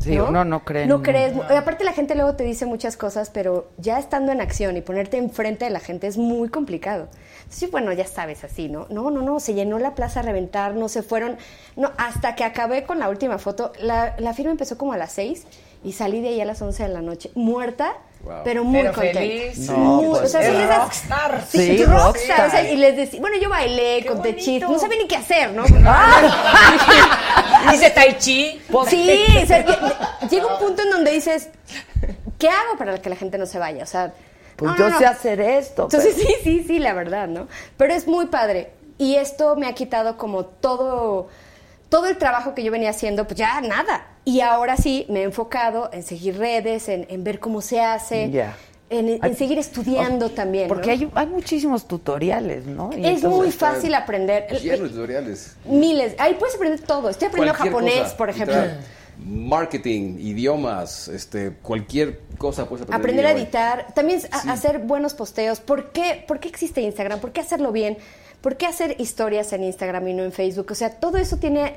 Sí, uno no cree No crees. mu- Aparte, la gente luego te dice muchas cosas, pero ya estando en acción y ponerte enfrente de la gente es muy complicado. Sí, bueno, ya sabes, así, ¿no? No, no, no, se llenó la plaza a reventar, no se fueron. No, hasta que acabé con la última foto. La, la firma empezó como a las 6 y salí de ahí a las 11 de la noche. Muerta, Wow. pero muy Pero contenta. feliz. No, Muy- pues, o sea, son esas- rockstar. Sí, Sí, rockstar. rockstar. o sea, y les decía, bueno, yo bailé, conté chistes, no sabía ni qué hacer, ¿no? Dice Tai Chi. Sí, o sea, lle- llega un punto en donde dices, ¿qué hago para que la gente no se vaya? O sea, Pues no, yo no, no. sé hacer esto. Entonces, pero- sí, sí, sí, la verdad, ¿no? Pero es muy padre. Y esto me ha quitado como todo, todo el trabajo que yo venía haciendo, pues ya nada. Y ahora sí me he enfocado en seguir redes, en, en ver cómo se hace, en, seguir estudiando también. ¿no? Porque hay, hay muchísimos tutoriales, ¿no? Y es muy fácil aprender. Lleno de tutoriales. Miles. Ahí puedes aprender todo. Estoy aprendiendo Cualquier japonés, cosa, por ejemplo. Marketing, idiomas, este, cualquier cosa puedes aprender. Aprender a hoy. editar, también a- Sí. hacer buenos posteos. ¿Por qué, ¿Por qué existe Instagram? ¿Por qué hacerlo bien? ¿Por qué hacer historias en Instagram y no en Facebook? O sea, todo eso tiene...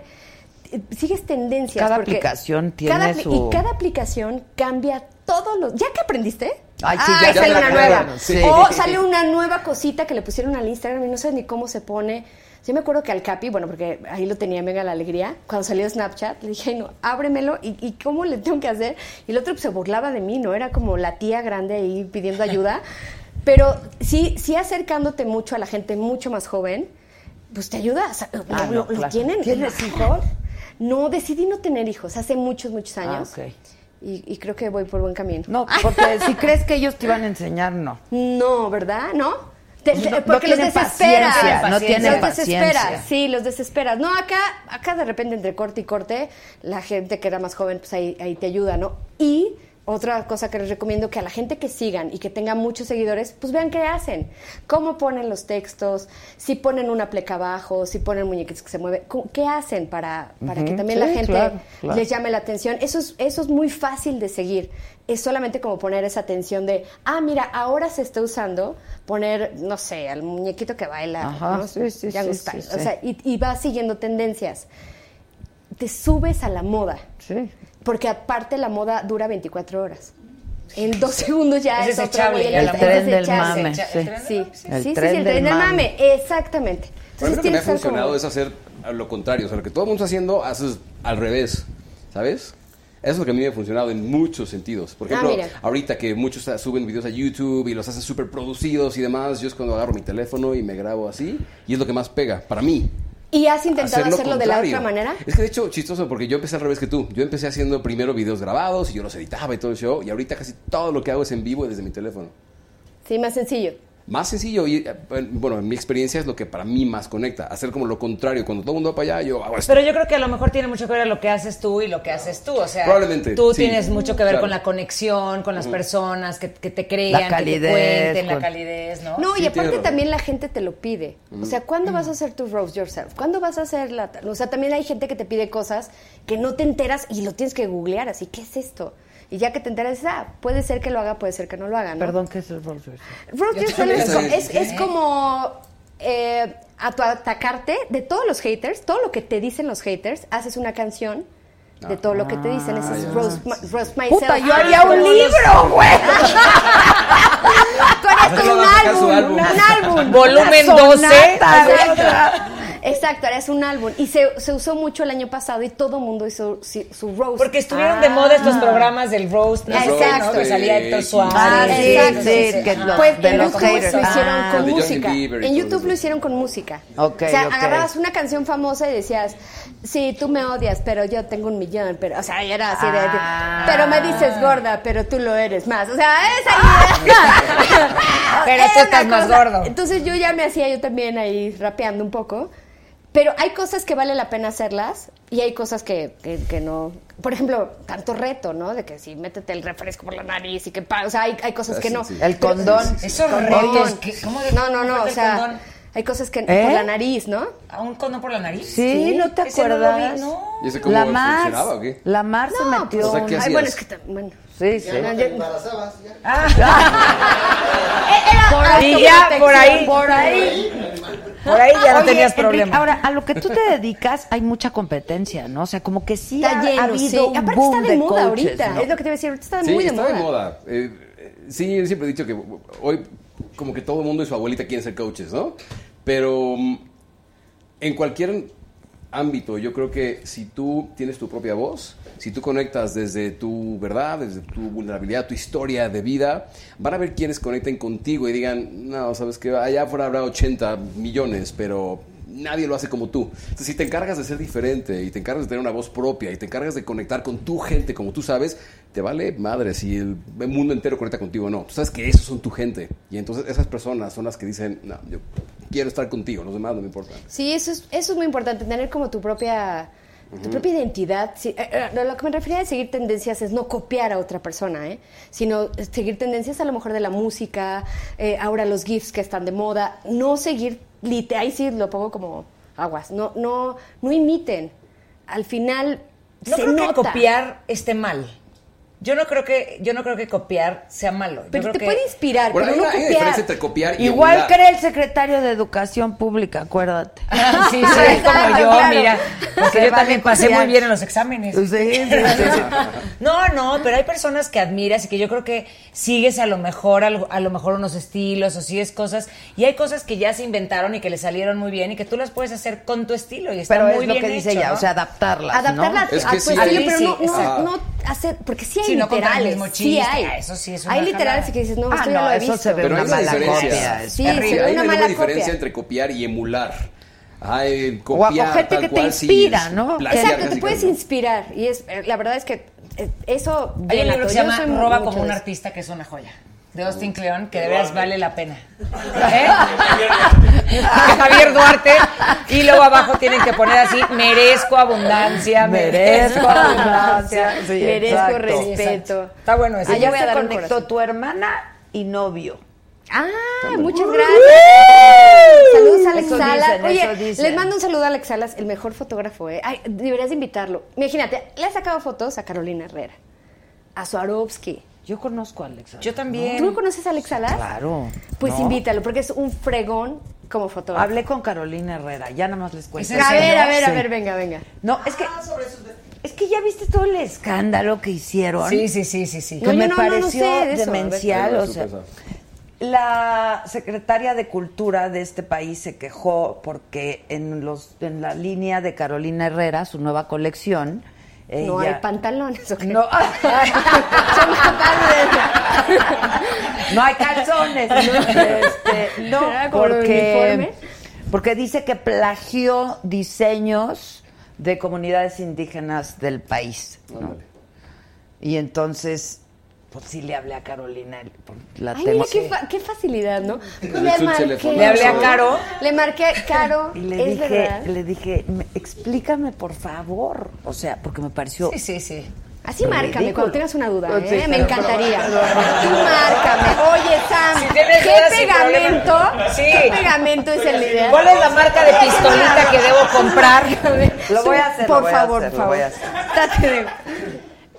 Sigues tendencias. Cada porque aplicación tiene cada su- Y cada aplicación cambia todos los... ¿Ya que aprendiste? Ay, sí, Ah, ya sale una nueva. Sí. O sale una nueva cosita que le pusieron al Instagram y no sabes ni cómo se pone. Yo me acuerdo que al Capi, bueno, porque ahí lo tenía mega la alegría, cuando salió Snapchat, le dije, "Ay, no, ábremelo, ¿y, y cómo le tengo que hacer? Y el otro pues, se burlaba de mí, ¿no? Era como la tía grande ahí pidiendo ayuda. Pero sí, sí acercándote mucho a la gente mucho más joven, pues te ayuda. O sea, lo- Ah, lo, no, lo claro. tienen. ¿Tienes hijos? No, decidí no tener hijos hace muchos, muchos Ah, años. ok. y, y creo que voy por buen camino. No, porque si crees que ellos te iban a enseñar, no. No, ¿verdad? ¿No? Te- No, te- no porque los tienen desespera. no tienen los paciencia. desespera, sí, los desesperas. No, acá, acá de repente entre corte y corte, la gente que era más joven, pues ahí, ahí te ayuda, ¿no? Y otra cosa que les recomiendo, que a la gente que sigan y que tenga muchos seguidores, pues vean qué hacen, cómo ponen los textos, si ponen una pleca abajo, si ponen muñequitos que se mueven, qué hacen para, para que también sí, la gente claro, claro. les llame la atención. Eso es, eso es muy fácil de seguir. Es solamente como poner esa atención de, ah, mira, ahora se está usando poner, no sé, al muñequito que baila. Ajá, ¿no? sí, sí, Style. sí, O sea, y, y vas siguiendo tendencias. Te subes a la moda. Sí. Porque aparte la moda dura 24 horas. En dos segundos ya Es es, otro desechable, güey. ya El la tren del mame, sí. Sí, sí, El sí, tren sí, el del tren del mame. Exactamente. Entonces lo que me ha estar como- funcionado es hacer lo contrario. O sea, lo que todo el mundo está haciendo, haces al revés. ¿Sabes? Eso es lo que a mí me ha funcionado en muchos sentidos. Por Ah, ejemplo, mira. ahorita que muchos ah, suben videos a YouTube y los hacen súper producidos y demás, yo es cuando agarro mi teléfono y me grabo así. Y es lo que más pega, para mí. ¿Y has intentado Hacer lo hacerlo de la otra manera? Es que de hecho, chistoso, porque yo empecé al revés que tú. Yo empecé haciendo primero videos grabados y yo los editaba y todo el show. Y ahorita casi todo lo que hago es en vivo desde mi teléfono. Sí, más sencillo. Más sencillo y, eh, bueno, en mi experiencia es lo que para mí más conecta. Hacer como lo contrario. Cuando todo el mundo va para allá, yo hago esto. Pero yo creo que a lo mejor tiene mucho que ver lo que haces tú y lo que haces tú. O sea, Probablemente, tú sí. tienes mucho que ver Claro. con la conexión, con las personas, que, que te La crean, que te calidez, cuenten, la calidez, ¿no? No, Sí, y aparte también la gente te lo pide. O sea, ¿cuándo vas a hacer tu roast yourself? ¿Cuándo vas a hacer la... O sea, también hay gente que te pide cosas que no te enteras y lo tienes que googlear. Así, ¿qué es esto? Y ya que te enteras, ah, puede ser que lo haga, puede ser que no lo haga, ¿no? Perdón, ¿qué es el Rolls Royce? Yourself también es, es- es como eh, a tu atacarte de todos los haters, todo lo que te dicen los haters, haces una canción de todo lo que te dicen. Ese es roast, my- roast myself. Puta, yo Ah, haría como un libro, güey. Tú harías un sacar su álbum, álbum. un álbum. Volumen Una 12. sonata, Exacto. Harías un álbum. Y se, se usó mucho el año pasado y todo el mundo hizo su, su roast. Porque estuvieron de moda estos programas del roast, no Exacto. ¿no? Que salía Héctor Suárez. Ah, sí, Exacto. sí, que los- Pues de en los YouTube haters. lo hicieron Ah. con música. En YouTube lo hicieron con música. Ok, o sea, ok. agarrabas una canción famosa y decías, sí, tú me odias, pero yo tengo un millón. Pero, o sea, era así de, Ah. pero me dices gorda, pero tú lo eres más. O sea, esa idea. Pero tú estás más gordo. Entonces yo ya me hacía yo también ahí rapeando un poco. Pero hay cosas que vale la pena hacerlas y hay cosas que, que, que no. Por ejemplo, tanto reto, ¿no? De que si métete el refresco por la nariz y que. pa- O sea, hay, hay cosas Ah, que sí, no. sí. El condón. Esos Condón. retos, ¿qué- ¿cómo de- No, no, no. O el sea, condón? hay cosas que. ¿Eh? Por la nariz, ¿no? ¿A un condón por la nariz? Sí, ¿no te Ese no lo vi, acuerdas? no. ¿Y ese cómo La funcionaba o Mar, qué? la Mar se No, metió. O sea, ¿qué una- hacías? Ay, bueno, es que. Bueno. Sí, sí. Ya, ya- te embarazabas ya. Era Y ya, por ahí. Por ahí. Por ahí ya no Oye, tenías Enrique, problema. ahora, a lo que tú te dedicas hay mucha competencia, ¿no? O sea, como que sí Está ha, lleno, ha habido sí. un Aparte boom está de, moda coaches, ahorita. ¿no? Es lo que te iba a decir. Ahorita está Sí, muy de está moda. de moda. Eh, eh, sí, yo siempre he dicho que hoy como que todo el mundo y su abuelita quieren ser coaches, ¿no? Pero mm, en cualquier ámbito, yo creo que si tú tienes tu propia voz, si tú conectas desde tu verdad, desde tu vulnerabilidad, tu historia de vida, van a ver quienes conecten contigo y digan, no, sabes que allá afuera habrá 80 millones, pero nadie lo hace como tú. Entonces, si te encargas de ser diferente y te encargas de tener una voz propia y te encargas de conectar con tu gente como tú sabes, te vale madre si el mundo entero conecta contigo o no. Tú sabes que esos son tu gente. Y entonces esas personas son las que dicen, no, yo quiero estar contigo, los demás no me importan. Sí, eso es, eso es muy importante, tener como tu propia, tu propia identidad. Sí, eh, eh, a lo que me refería de seguir tendencias es no copiar a otra persona, ¿eh? sino seguir tendencias a lo mejor de la música, eh, ahora los GIFs que están de moda, no seguir, ahí sí lo pongo como aguas, no, no, no imiten. Al final No se creo que nota. copiar esté mal. Yo no creo que, yo no creo que copiar sea malo. Yo Pero creo te que- puede inspirar, Bueno, hay pero una, no hay una copiar. diferencia entre copiar y Igual emular. cree el secretario de Educación Pública, acuérdate. Sí, sí, como yo, Claro. mira. Porque Se yo también pasé muy bien en los exámenes. Sí, sí, sí, sí. No, no, pero hay personas que admiras y que yo creo que sigues a lo mejor, a lo, a lo mejor unos estilos o sigues cosas. Y hay cosas que ya se inventaron y que le salieron muy bien y que tú las puedes hacer con tu estilo y está Pero muy es lo bien que dice hecho, ella, ¿no? o sea, adaptarlas, Adaptarla ¿no? Es a que tu sí estilo, pero no, sí, no, hacer, porque sí hay Sí, no contar el literales, mismo sí hay. eso sí es una hay literales que dices, no, Ah, esto ya no, lo he eso visto. se ve Pero una hay una mala diferencia. copia. Sí, ve hay una mala diferencia copia. entre copiar y emular. Hay O a- o copiar gente que te cual, sí, inspira, es ¿no? Exacto, te puedes ¿no? inspirar y es eh, la verdad es que eh, eso Hay un libro que se llama Roba como un artista, que es una joya. De Austin Kleon, que de veras vale la pena. ¿Eh? Javier Duarte. Y luego abajo tienen que poner así, merezco abundancia, Merezco abundancia. Sí, Merezco exacto. respeto. Está bueno ese. Allá Allá voy a se dar un conectó tu hermana y novio. Ah, muchas gracias. Saludos a Alex Eso Salas. dicen, Oye, eso les mando un saludo a Alex Salas, el mejor fotógrafo, ¿eh? Ay, deberías de invitarlo. Imagínate, le ha sacado fotos a Carolina Herrera, a Swarovski. Yo conozco a Alexa. Yo también. ¿Tú no conoces a Alex Salas? Claro. Pues ¿no? invítalo, porque es un fregón como fotógrafo. Hablé con Carolina Herrera, ya nada más les cuento. ¿Es en a ver, a ver, a ver, venga, venga. No, es que es que ya viste todo el escándalo que hicieron. Sí, sí, sí, sí, sí. Que No, me no, no, no pareció sé eso, demencial, o sea, la secretaria de Cultura de este país se quejó porque en los en la línea de Carolina Herrera, su nueva colección, No hay pantalones, ¿o qué? no, no hay calzones, no, este, no, porque porque dice que plagió diseños de comunidades indígenas del país. Y entonces, pues sí le hablé a Carolina, la Ay, tengo mira qué, fa- qué facilidad, ¿no? Pues Le teléfono. Le hablé a Caro. Le marqué a Caro. Y le es dije, verdad. le dije, "Me- explícame por favor. O sea, porque me pareció. Sí, sí, sí. Así márcame cuando tengas una duda, Sí, ¿eh? Me encantaría. Tú márcame. Oye, Sam, Si ¿qué pegamento? Sí. ¿Qué pegamento es el ideal? ¿Cuál es la marca de pistolita que debo comprar? Lo voy a hacer, lo Por favor, hacer, por lo voy a favor. hacer. Date de-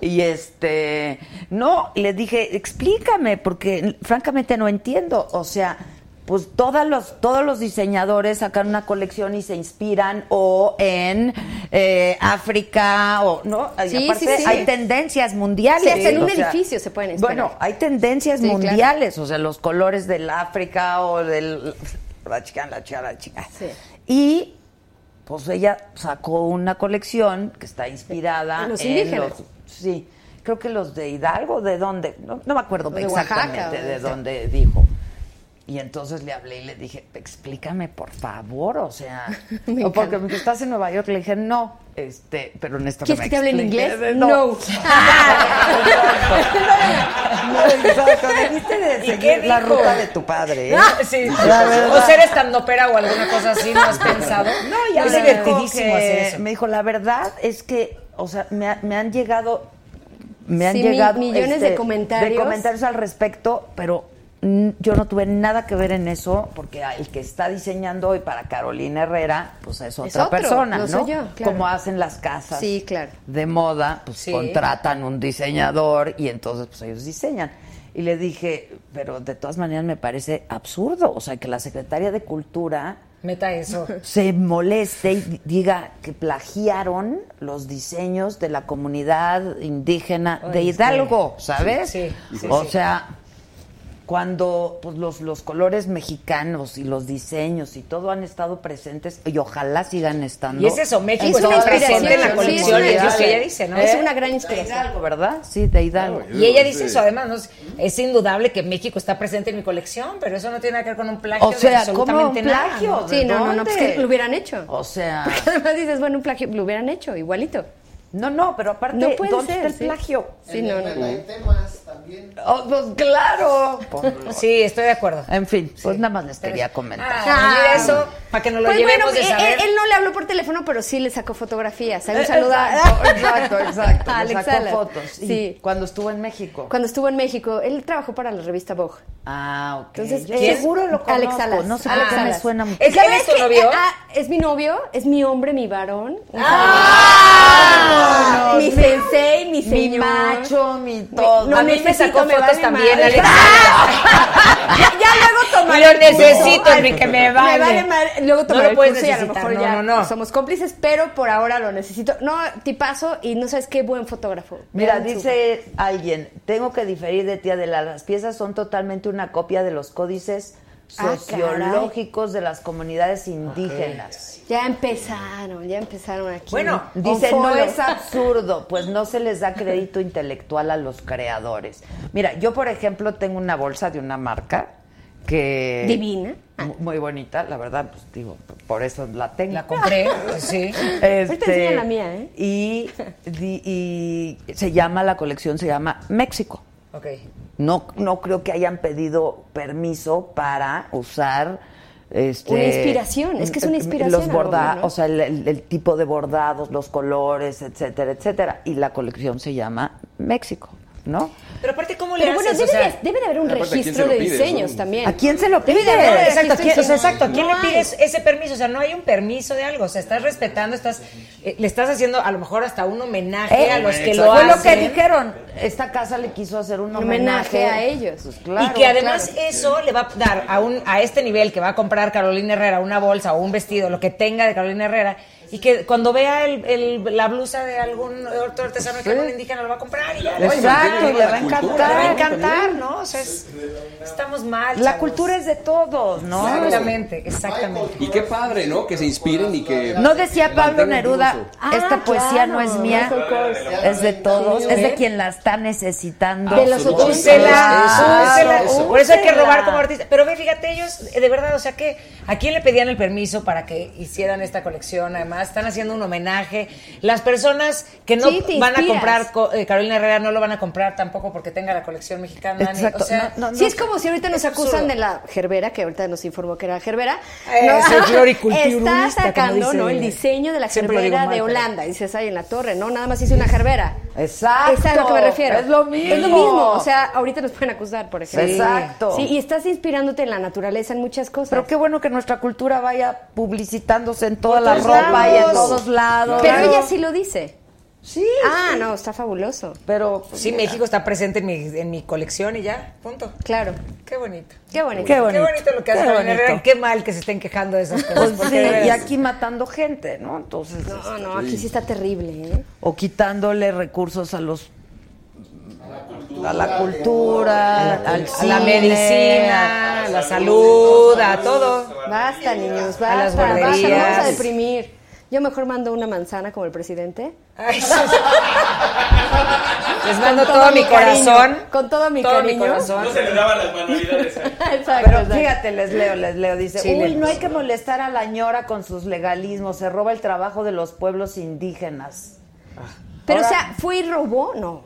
Y este, no, le dije, explícame, porque francamente no entiendo. O sea, pues todos los, todos los diseñadores sacan una colección y se inspiran o en eh, África o no Y Sí, aparte sí, sí. hay tendencias mundiales. Sí, hasta en un sea, edificio se pueden inspirar. Bueno, hay tendencias Sí, claro. mundiales, o sea, los colores del África o del la chica, la chica, la chica. Y pues ella sacó una colección que está inspirada En los en indígenas. los- sí, creo que los de Hidalgo, ¿de dónde? No, no me acuerdo De exactamente Oaxaca, de dónde dijo. Y entonces le hablé y le dije, explícame por favor, o sea, Me o porque me estás en Nueva York, le dije, no, este, pero necesito ¿Quieres me que te hable en expliques". inglés? No. No. No, exacto, debiste de ¿Y seguir qué la ruta de tu padre, ¿eh? Ah, sí. O ser estandopera o alguna cosa así, ¿no has pensado? No, ya es me divertidísimo hacer eso. Me dijo, la verdad es que, o sea, me, ha- me han llegado, me han Sí, llegado millones de comentarios. de comentarios al respecto, pero yo no tuve nada que ver en eso, porque el que está diseñando hoy para Carolina Herrera, pues es otra otro, persona, no ¿no? yo, claro. Como hacen las casas Sí, claro. de moda, pues Sí. contratan un diseñador y entonces pues ellos diseñan. Y le dije, pero de todas maneras me parece absurdo, o sea, que la secretaria de Cultura Meta eso. se moleste y di- diga que plagiaron los diseños de la comunidad indígena de Hidalgo, sí. ¿sabes? Sí, sí, o sí. sea, cuando pues, los, los colores mexicanos y los diseños y todo han estado presentes y ojalá sigan estando. Y es eso, México está presente en la colección, es lo mundiales. que ella dice, ¿no? Es una gran De inspiración. Hidalgo, ¿verdad? Sí, de Hidalgo. Y ella dice eso, además, ¿no? Es- indudable que México está presente en mi colección, pero eso no tiene nada que ver con un plagio O sea, de ¿cómo absolutamente un nada. plagio? ¿no? ¿De Sí, no, no, no, pues que lo hubieran hecho. O sea, Porque además dices, bueno, un plagio lo hubieran hecho, igualito. No, no, pero aparte, No puede ¿dónde ser, está el sí. plagio? Sí, no, no. Hay temas también. Oh, pues claro. Sí, estoy de acuerdo. En fin, pues nada más les quería comentar. Ah, mira eso, para que nos lo Pues llevemos bueno, de él, saber. él no le habló por teléfono, pero sí le sacó fotografías. Ahí un Eh, saludo a- Exacto, exacto, exacto. Le Alex sacó fotos. Sí. Sí. Cuando estuvo en México. Cuando estuvo en México, él trabajó para la revista Vogue. Ah, ok. Entonces, Yo eh, seguro lo conozco. Alex Salas. No sé por qué me suena mucho. ¿Es ¿Sabes él es tu novio? Ah, es mi novio, es mi hombre, mi varón. ¡Ah! Mi sensei, mi Mi señor. macho, mi todo. No a mí me sacó fotos vale también. Alex. ya, luego tomaré Lo el necesito, Enrique, me Me vale. vale madre. Luego No tomaré lo el puedes curso y a lo mejor no, ya no, no. somos cómplices, pero por ahora lo necesito. No, tipazo y no sabes qué buen fotógrafo. Mira, dice alguien, tengo que diferir de ti, Adela. Las piezas son totalmente una copia de los códices Ah, sociológicos de las comunidades indígenas. Ya empezaron, ya empezaron aquí. Bueno, Dice, no es absurdo, pues no se les da crédito intelectual a los creadores. Mira, yo por ejemplo tengo una bolsa de una marca que... Divina. mu- Muy bonita, la verdad, pues digo, por eso la tengo. La compré, sí. Este, la mía, ¿eh? Y, di- y se llama, la colección se llama México. Ok. No, no creo que hayan pedido permiso para usar este, Una inspiración, es que es una inspiración Los a lo borda- mejor, ¿no? o sea, el, el- el tipo de bordados, los colores, etcétera, etcétera. Y la colección se llama México, ¿no? Pero aparte, ¿cómo le Pero bueno, haces? debe, O sea, de, debe de haber un Aparte, ¿a quién registro se lo de pides, diseños también. ¿A quién se lo Debe pide? de haber Exacto, ¿a registro quién, de o sea, exacto, ¿a quién No le hay. pides ese permiso? O sea, no hay un permiso de algo. O sea, estás respetando, estás, eh, le estás haciendo a lo mejor hasta un homenaje Eh, a los que lo Fue hacen. lo que dijeron. Esta casa le quiso hacer un Un homenaje, homenaje a ellos. Pues claro, y que además claro. eso le va a dar a un a este nivel que va a comprar Carolina Herrera una bolsa o un vestido, lo que tenga de Carolina Herrera, y que cuando vea el, el- la blusa de algún otro artesano que algún indígena lo va a comprar y ya. Exacto, y le va a Le encantar. va a encantar, ¿no? O sea, es- estamos mal. La chavos. cultura es de todos, ¿no? Exactamente, exactamente. Y qué padre, ¿no? Que se inspiren y que. No decía Pablo Neruda, eso. Ah, esta poesía claro, no es mía, es de todos, es de ¿eh? quien la está necesitando. De los. Úsela, úsela. Por eso hay que robar como artista. Pero ve, fíjate, ellos, de verdad, o sea que, ¿a quién le pedían el permiso para que hicieran esta colección? Además, están haciendo un homenaje. Las personas que no Sí, van a comprar co- eh, Carolina Herrera no lo van a comprar tampoco porque tenga la colección mexicana. ni- Exacto, o sea, no, no, Sí, es como si ahorita nos acusan absurdo. de la gerbera, que ahorita nos informó que era gerbera. Eh, Está sacando dice- ¿no? el diseño de la gerbera mal, de pero- Holanda. Y dices, ahí en la torre, ¿no? Nada más hice una gerbera. Exacto. Es a lo que me refiero. Es lo mismo. Es lo mismo. O sea, ahorita nos pueden acusar, por ejemplo. Exacto. Sí, y estás inspirándote en la naturaleza, en muchas cosas. Pero qué bueno que nuestra cultura vaya publicitándose en toda la ropa y en lados. todos lados. Pero Claro. ella sí lo dice. Sí. Ah, no, está fabuloso. Pero Sí, México está presente en mi, en mi colección y ya, punto. Claro. Qué bonito. Qué bonito. Qué bonito. lo que hace Carolina. Qué mal que se estén quejando de esas cosas. Pues sí, de y aquí matando gente, ¿no? Entonces. No, este, no, aquí sí está terrible, ¿eh? O quitándole recursos a los. A la cultura, al a la cine, medicina, a la salud, a todo. Basta, niños, A las basta, basta, vamos a deprimir. Yo mejor mando una manzana como el presidente. Ay, sí. Les mando todo, mi cariño, corazón. con todo mi todo cariño. mi corazón. No se le daban las manualidades. ¿eh? Exacto, Pero exacto. fíjate, les leo, les leo. Dice, Sí, uy, léenos. no hay que molestar a la ñora con sus legalismos. Se roba el trabajo de los pueblos indígenas. Pero, Ahora- o sea, ¿fue y robó? No.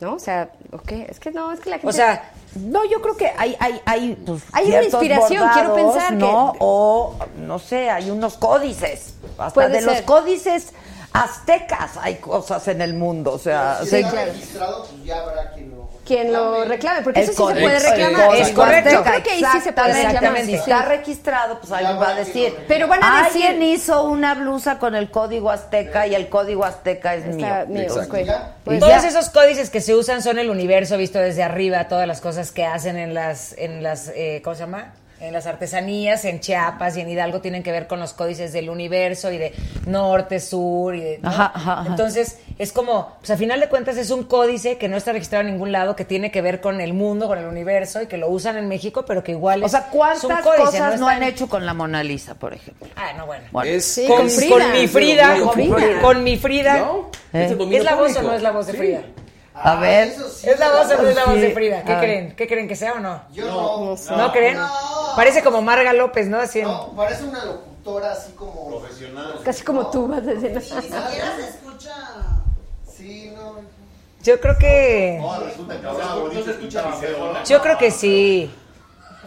¿No? O sea, ¿ok? Es que no, es que la gente... O sea, no, yo creo que hay, hay, hay, pues, Hay una inspiración, quiero pensar que- ¿no? O, no sé, hay unos códices. Hasta Puede de los códices aztecas hay cosas en el mundo. O sea, Si se- registrado, pues ya habrá quien lo Quien lo reclame, porque El eso sí se puede reclamar. Es correcto. Yo creo que ahí sí se puede reclamar. exactamente. Si está registrado, pues alguien va a decir. Pero van a decir- Alguien hizo una blusa con el código azteca y el código azteca es mío. mío, Pues ya. todos esos códices que se usan son el universo visto desde arriba, todas las cosas que hacen en las, en las, eh, ¿cómo se llama? En las artesanías, en Chiapas y en Hidalgo tienen que ver con los códices del universo y de norte, sur y de, ¿no? Ajá, ajá, ajá. Entonces, es como, pues a final de cuentas es un códice que no está registrado en ningún lado, que tiene que ver con el mundo, con el universo y que lo usan en México, pero que igual O es, sea, es un ¿cuántas códice, cosas no han en- hecho con la Mona Lisa, por ejemplo? Ah, no, bueno. Bueno. Es- Sí, con, con Frida. con mi Frida, Con con, Frida. con mi Frida. ¿No? ¿Eh? Es el dominio ¿Es la voz o no es la voz de Sí. Frida? A ver. Eso sí, ¿Es la voz no es la voz Sí. de Frida? ¿Qué A ver. creen? ¿Qué creen que sea o no? Yo no. no ¿No, creen? Parece como Marga López, ¿no? Así en- No, parece una locutora así como. Profesional. Casi como tú vas a decir. Ni siquiera se escucha. Sí, no. Yo creo que... resulta que ahora bonito se escucha. Yo creo que sí.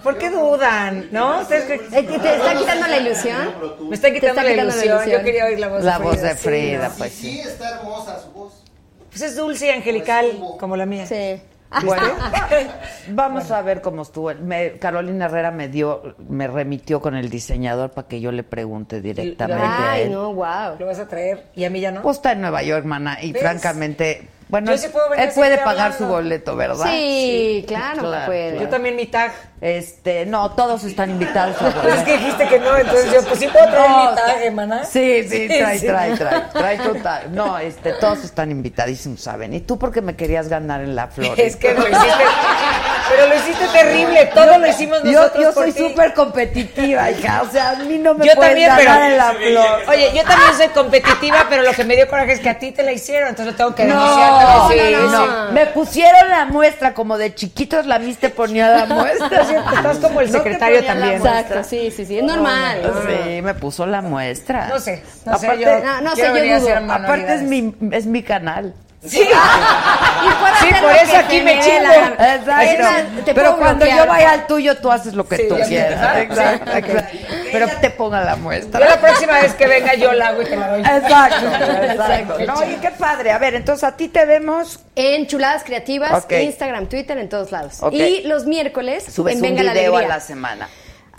¿Por qué dudan? ¿No? ¿Ustedes creen que- Eh, ¿Te está quitando la ilusión? Me están Te quitando, está la, quitando la ilusión. ilusión. Yo quería oír la voz La de voz Frida. de Frida, Sí, pues Sí, sí. está hermosa su voz. Pues es dulce y angelical, como la mía. Sí. Bueno, vamos a ver cómo estuvo. Me- Carolina Herrera me dio, me remitió con el diseñador para que yo le pregunte directamente a Ay, él. no, wow. ¿Lo vas a traer? ¿Y a mí ya no? Pues está en Nueva York, mana, y ¿Ves? francamente, bueno, Yo sí puedo venir él puede pagar hablando. su boleto, ¿verdad? Sí, claro, que puede. Yo también mi tag. Este, no, todos están invitados a Pues es que dijiste que no, entonces yo, pues sí puedo traer No, mi tag, hermana. Sí, sí, trae, sí. trae, trae, trae tu tag. No, este, todos están invitadísimos, ¿saben? Y tú porque me querías ganar en la flor. Es que lo hiciste, pero lo hiciste terrible, todo lo hicimos nosotros yo por soy súper competitiva, hija. O sea, a mí no me Yo puedes también, ganar pero- en la flor. Oye, yo también soy competitiva, pero lo que me dio coraje es que a ti te la hicieron, entonces lo tengo que denunciar. No, no, Sí, no, sí. Me pusieron la muestra, como de chiquitos la mis te ponía la muestra. Estás como el secretario también. muestra. Exacto, sí, sí, sí. Es normal. no, no. Sí, me puso la muestra. No sé, no sé, aparte, yo no, no sé, yo dudo. aparte es mi, es mi canal. Sí, Y puedo Sí, hacer por lo eso que aquí me chingo. la. Exacto. Te Pero cuando bloquear. yo vaya al tuyo, tú haces lo que Sí, tú quieras. Exacto. Pero te ponga la muestra. Yo la próxima vez que venga yo la hago y te la doy. Exacto, exacto. No, oye, qué padre. A ver, entonces a ti te vemos. En Chuladas Creativas. Instagram, Twitter, en todos lados. Y los miércoles Subes en un Venga la video a la semana.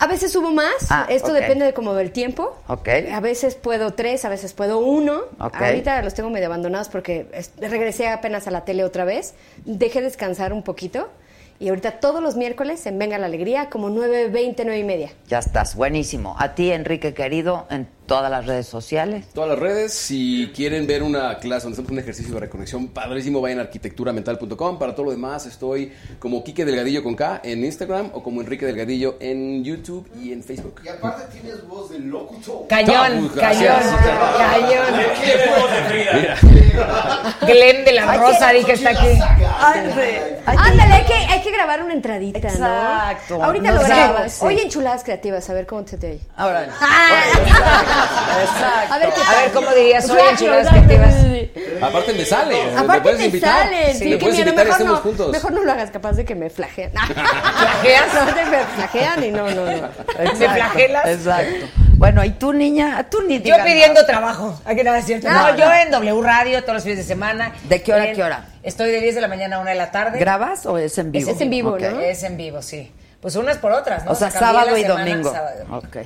A veces subo más, Ah, esto depende de como del tiempo. Ok. A veces puedo tres, a veces puedo uno. Ok. Ahorita los tengo medio abandonados porque es- regresé apenas a la tele otra vez. Dejé descansar un poquito. Y ahorita todos los miércoles en Venga la Alegría, como 9, 20, 9 y media. Ya estás, buenísimo. A ti, Enrique querido, en todas las redes sociales. Todas las redes, si quieren ver una clase donde hacemos un ejercicio de reconexión padrísimo, vayan a arquitecturamental.com. Para todo lo demás, estoy como Quique Delgadillo con K en Instagram o como Enrique Delgadillo en YouTube y en Facebook. Y aparte tienes voz de locutor. Cañón, cañón, cañón. Glenn de la Rosa, dije, está aquí. Ándale, hay que, que grabar una entradita, Exacto. ¿no? Ahorita No lo grabas. sí. Hoy en Chuladas Creativas, a ver cómo te oye. Ahora. A ver, ¿qué A ver cómo dirías hoy en Exacto, Chuladas exacto, Creativas. Aparte me sale. me Aparte puedes te invitar. salen, sí, me que puedes mira, mejor estemos no, juntos. mejor no lo hagas capaz de que me flagean. ¿Flageas? No, me flagean y no, no, no. ¿Me flagelas? Exacto. Bueno, ¿y tú, niña? Tú ni Yo pidiendo trabajo. Aquí nada es cierto. No, yo en W Radio todos los fines de semana. ¿De qué hora a qué hora? Estoy de 10 de la mañana a 1 de la tarde. ¿Grabas o es en vivo? Es en vivo. ¿no? Es en vivo, sí. Pues unas por otras, ¿no? O sea, sábado y semana, domingo. sábado. Ok.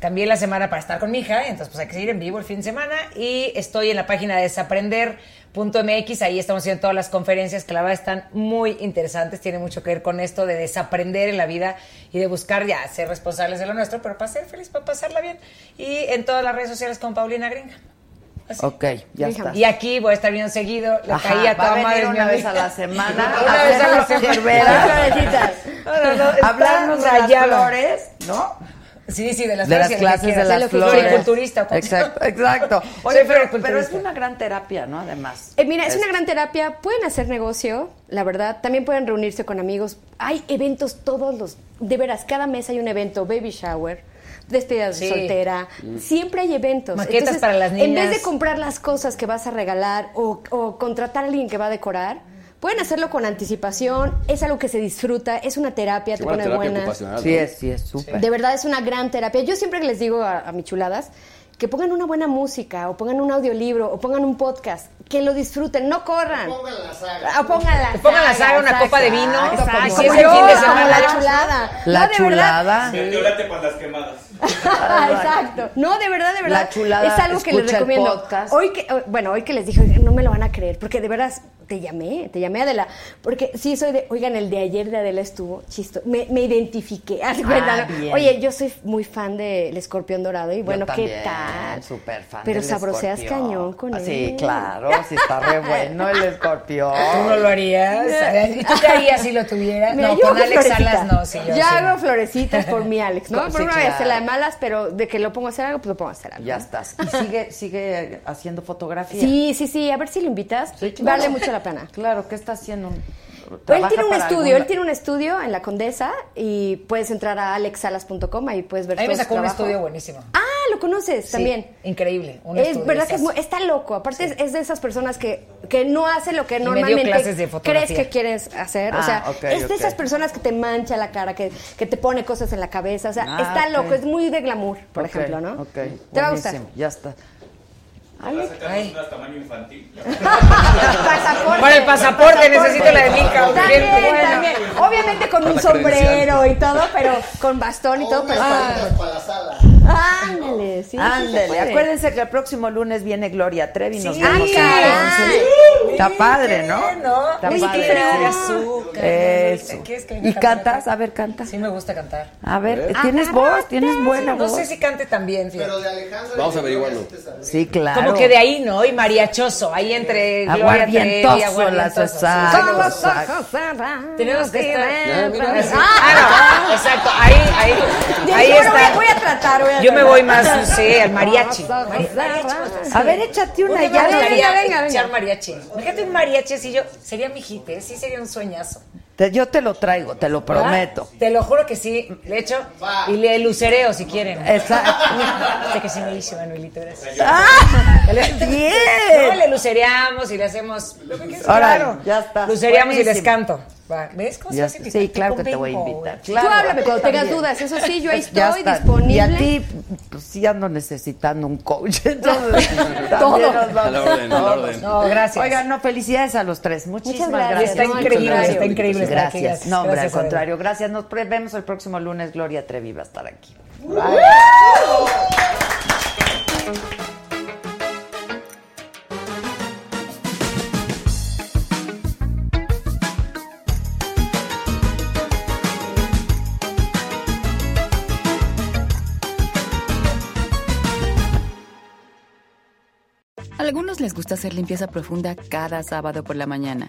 cambié la semana para estar con mi hija, entonces pues hay que seguir en vivo el fin de semana. Y estoy en la página de desaprender.mx, ahí estamos haciendo todas las conferencias que la verdad están muy interesantes, tiene mucho que ver con esto de desaprender en la vida y de buscar ya ser responsables de lo nuestro, pero para ser feliz, para pasarla bien. Y en todas las redes sociales con Paulina Gringa. Ok, ya está. Y aquí voy a estar bien seguido. Le Ajá, caía va a toda venir madre una vez amiga. a la semana Una a vez a la semana. enfermeras. No, no, está Hablarnos de las flores, ¿no? Sí, sí, de las de flores las clases de las Soy flores. floriculturista, ¿o cómo? Exacto, exacto. Soy Oye, pero, pero es una gran terapia, ¿no? Además. Eh, mira, es una gran terapia. Pueden hacer negocio, la verdad. También pueden reunirse con amigos. Hay eventos todos los. De veras, cada mes hay un evento: baby shower, despedida de Sí. soltera. Mm. Siempre hay eventos. Maquetas para las En niñas. vez de comprar las cosas que vas a regalar o, o contratar a alguien que va a decorar, pueden hacerlo con anticipación. Es algo que se disfruta. Es una terapia, Sí, te pone terapia buenas. ocupacional, Sí ¿no? es, sí es, súper. De verdad es una gran terapia. Yo siempre les digo a, a mis chuladas que pongan una buena música o pongan un audiolibro o pongan un podcast, que lo disfruten, no corran. Pongan la saga. Ah, pongan la Que pongan la saga, una exacto. copa de vino. Exacto, como si es el yo, fin de como semana. la chulada. La No, chulada. Meteorate para las quemadas. Exacto. No, de verdad, de verdad. La chulada, es algo que les recomiendo. Hoy que, bueno, hoy que les dije, no me lo van a creer, porque de veras te llamé, te llamé Adela, porque sí soy de, oigan, el de ayer de Adela estuvo chisto, me, me identifiqué. haz de cuenta, Ah. Oye, yo soy muy fan del escorpión dorado y bueno, Yo ¿qué tal? Súper fan. Pero del sabroseas escorpión. cañón con Ah, él. Sí, claro, sí está re bueno el escorpión. Tú no lo harías. ¿Y tú qué harías si lo tuvieras? Mira, no, yo con Alex florecita. Salas no, sí. Yo, ya sí, hago no. florecitas por mi Alex, ¿no? Sí, por una vez claro. se la de malas, pero de que lo pongo a hacer algo, pues lo pongo a hacer algo. Ya ¿no? estás. Y sigue, sigue haciendo fotografía. Sí, sí, sí, a ver si lo invitas. Sí, claro. Vale mucho la pena. Claro, ¿qué está haciendo? Él ¿Trabaja tiene un estudio, algún- él tiene un estudio en la Condesa y puedes entrar a alexsalas.com ahí puedes ver A mí me sacó un estudio buenísimo. Ah, lo conoces Sí, también. Increíble. Un Es estudio verdad que es muy- está loco. Aparte es, es de esas personas que, que no hace lo que normalmente crees que quieres hacer. o Ah, sea, es de esas personas que te mancha la cara, que, que te pone cosas en la cabeza. O sea, Ah, está loco. Es muy de glamour, por ejemplo, ¿no? Ok, Te va a gustar. Ya está. Para tamaño infantil. Pasaporte. Para el pasaporte necesito la de Mica. También, urgente. también. Obviamente con un sombrero y todo, pero con bastón y todo. Pero paletas para la sala. Ándale, sí. sí Ándele, puede. acuérdense que el próximo lunes viene Gloria Trevi, nos Sí. vemos Ah, entonces. Está padre, ¿no? ¿no? Está Oye, padre. sí. azúcar. Eso. ¿Quieres que me ¿Y cantas? A ver, canta. Sí me gusta cantar. A ver, Ah, ¿tienes voz? ¿Tienes buena No voz? sé si cante también, fíjate. Pero de Alejandro. Vamos y a averiguarlo. sí. Sí, claro. Como que de ahí, ¿no? Y mariachoso, ahí entre Gloria Trevi, Aguardientoso, las aguardientoso, sí. exacto. Con los exacto. ojos cerrados. Tenemos que estar. Ah, no, exacto, ahí, ahí, ahí voy a- está. Voy a tratar, voy a Yo me voy más, no sé, al mariachi. A ver, échate una ya. venga, venga, venga, mariachi. Fíjate un mariachi así yo, sería mi hit, ¿eh? sí sería un sueñazo. Te- yo te lo traigo, te lo prometo. Te lo juro que sí, le echo Va. y le lucereo si quieren. Exacto. Sé que sí me hizo, Manuelito, gracias. ¡Ah! Le- Bien. No, le lucereamos y le hacemos que. Órale, claro. ya está. Lucereamos y les canto. Va, ¿Ves cómo se hace invitar? sí, claro que te voy a invitar. Claro, Tú háblame cuando tengas dudas, eso sí, yo ahí Ya estoy está. disponible. Y a ti, pues sí ando necesitando un coach. Entonces, Todo. nos vamos A la orden, a la todos. orden. No, gracias. Oigan, no, felicidades a los tres. Muchísimas Muchas gracias. gracias. Está increíble, está increíble estar aquí. Gracias. No, hombre, Gracias, al contrario. Gracias. Nos vemos el próximo lunes. Gloria Trevi va a estar aquí. A algunos les gusta hacer limpieza profunda cada sábado por la mañana.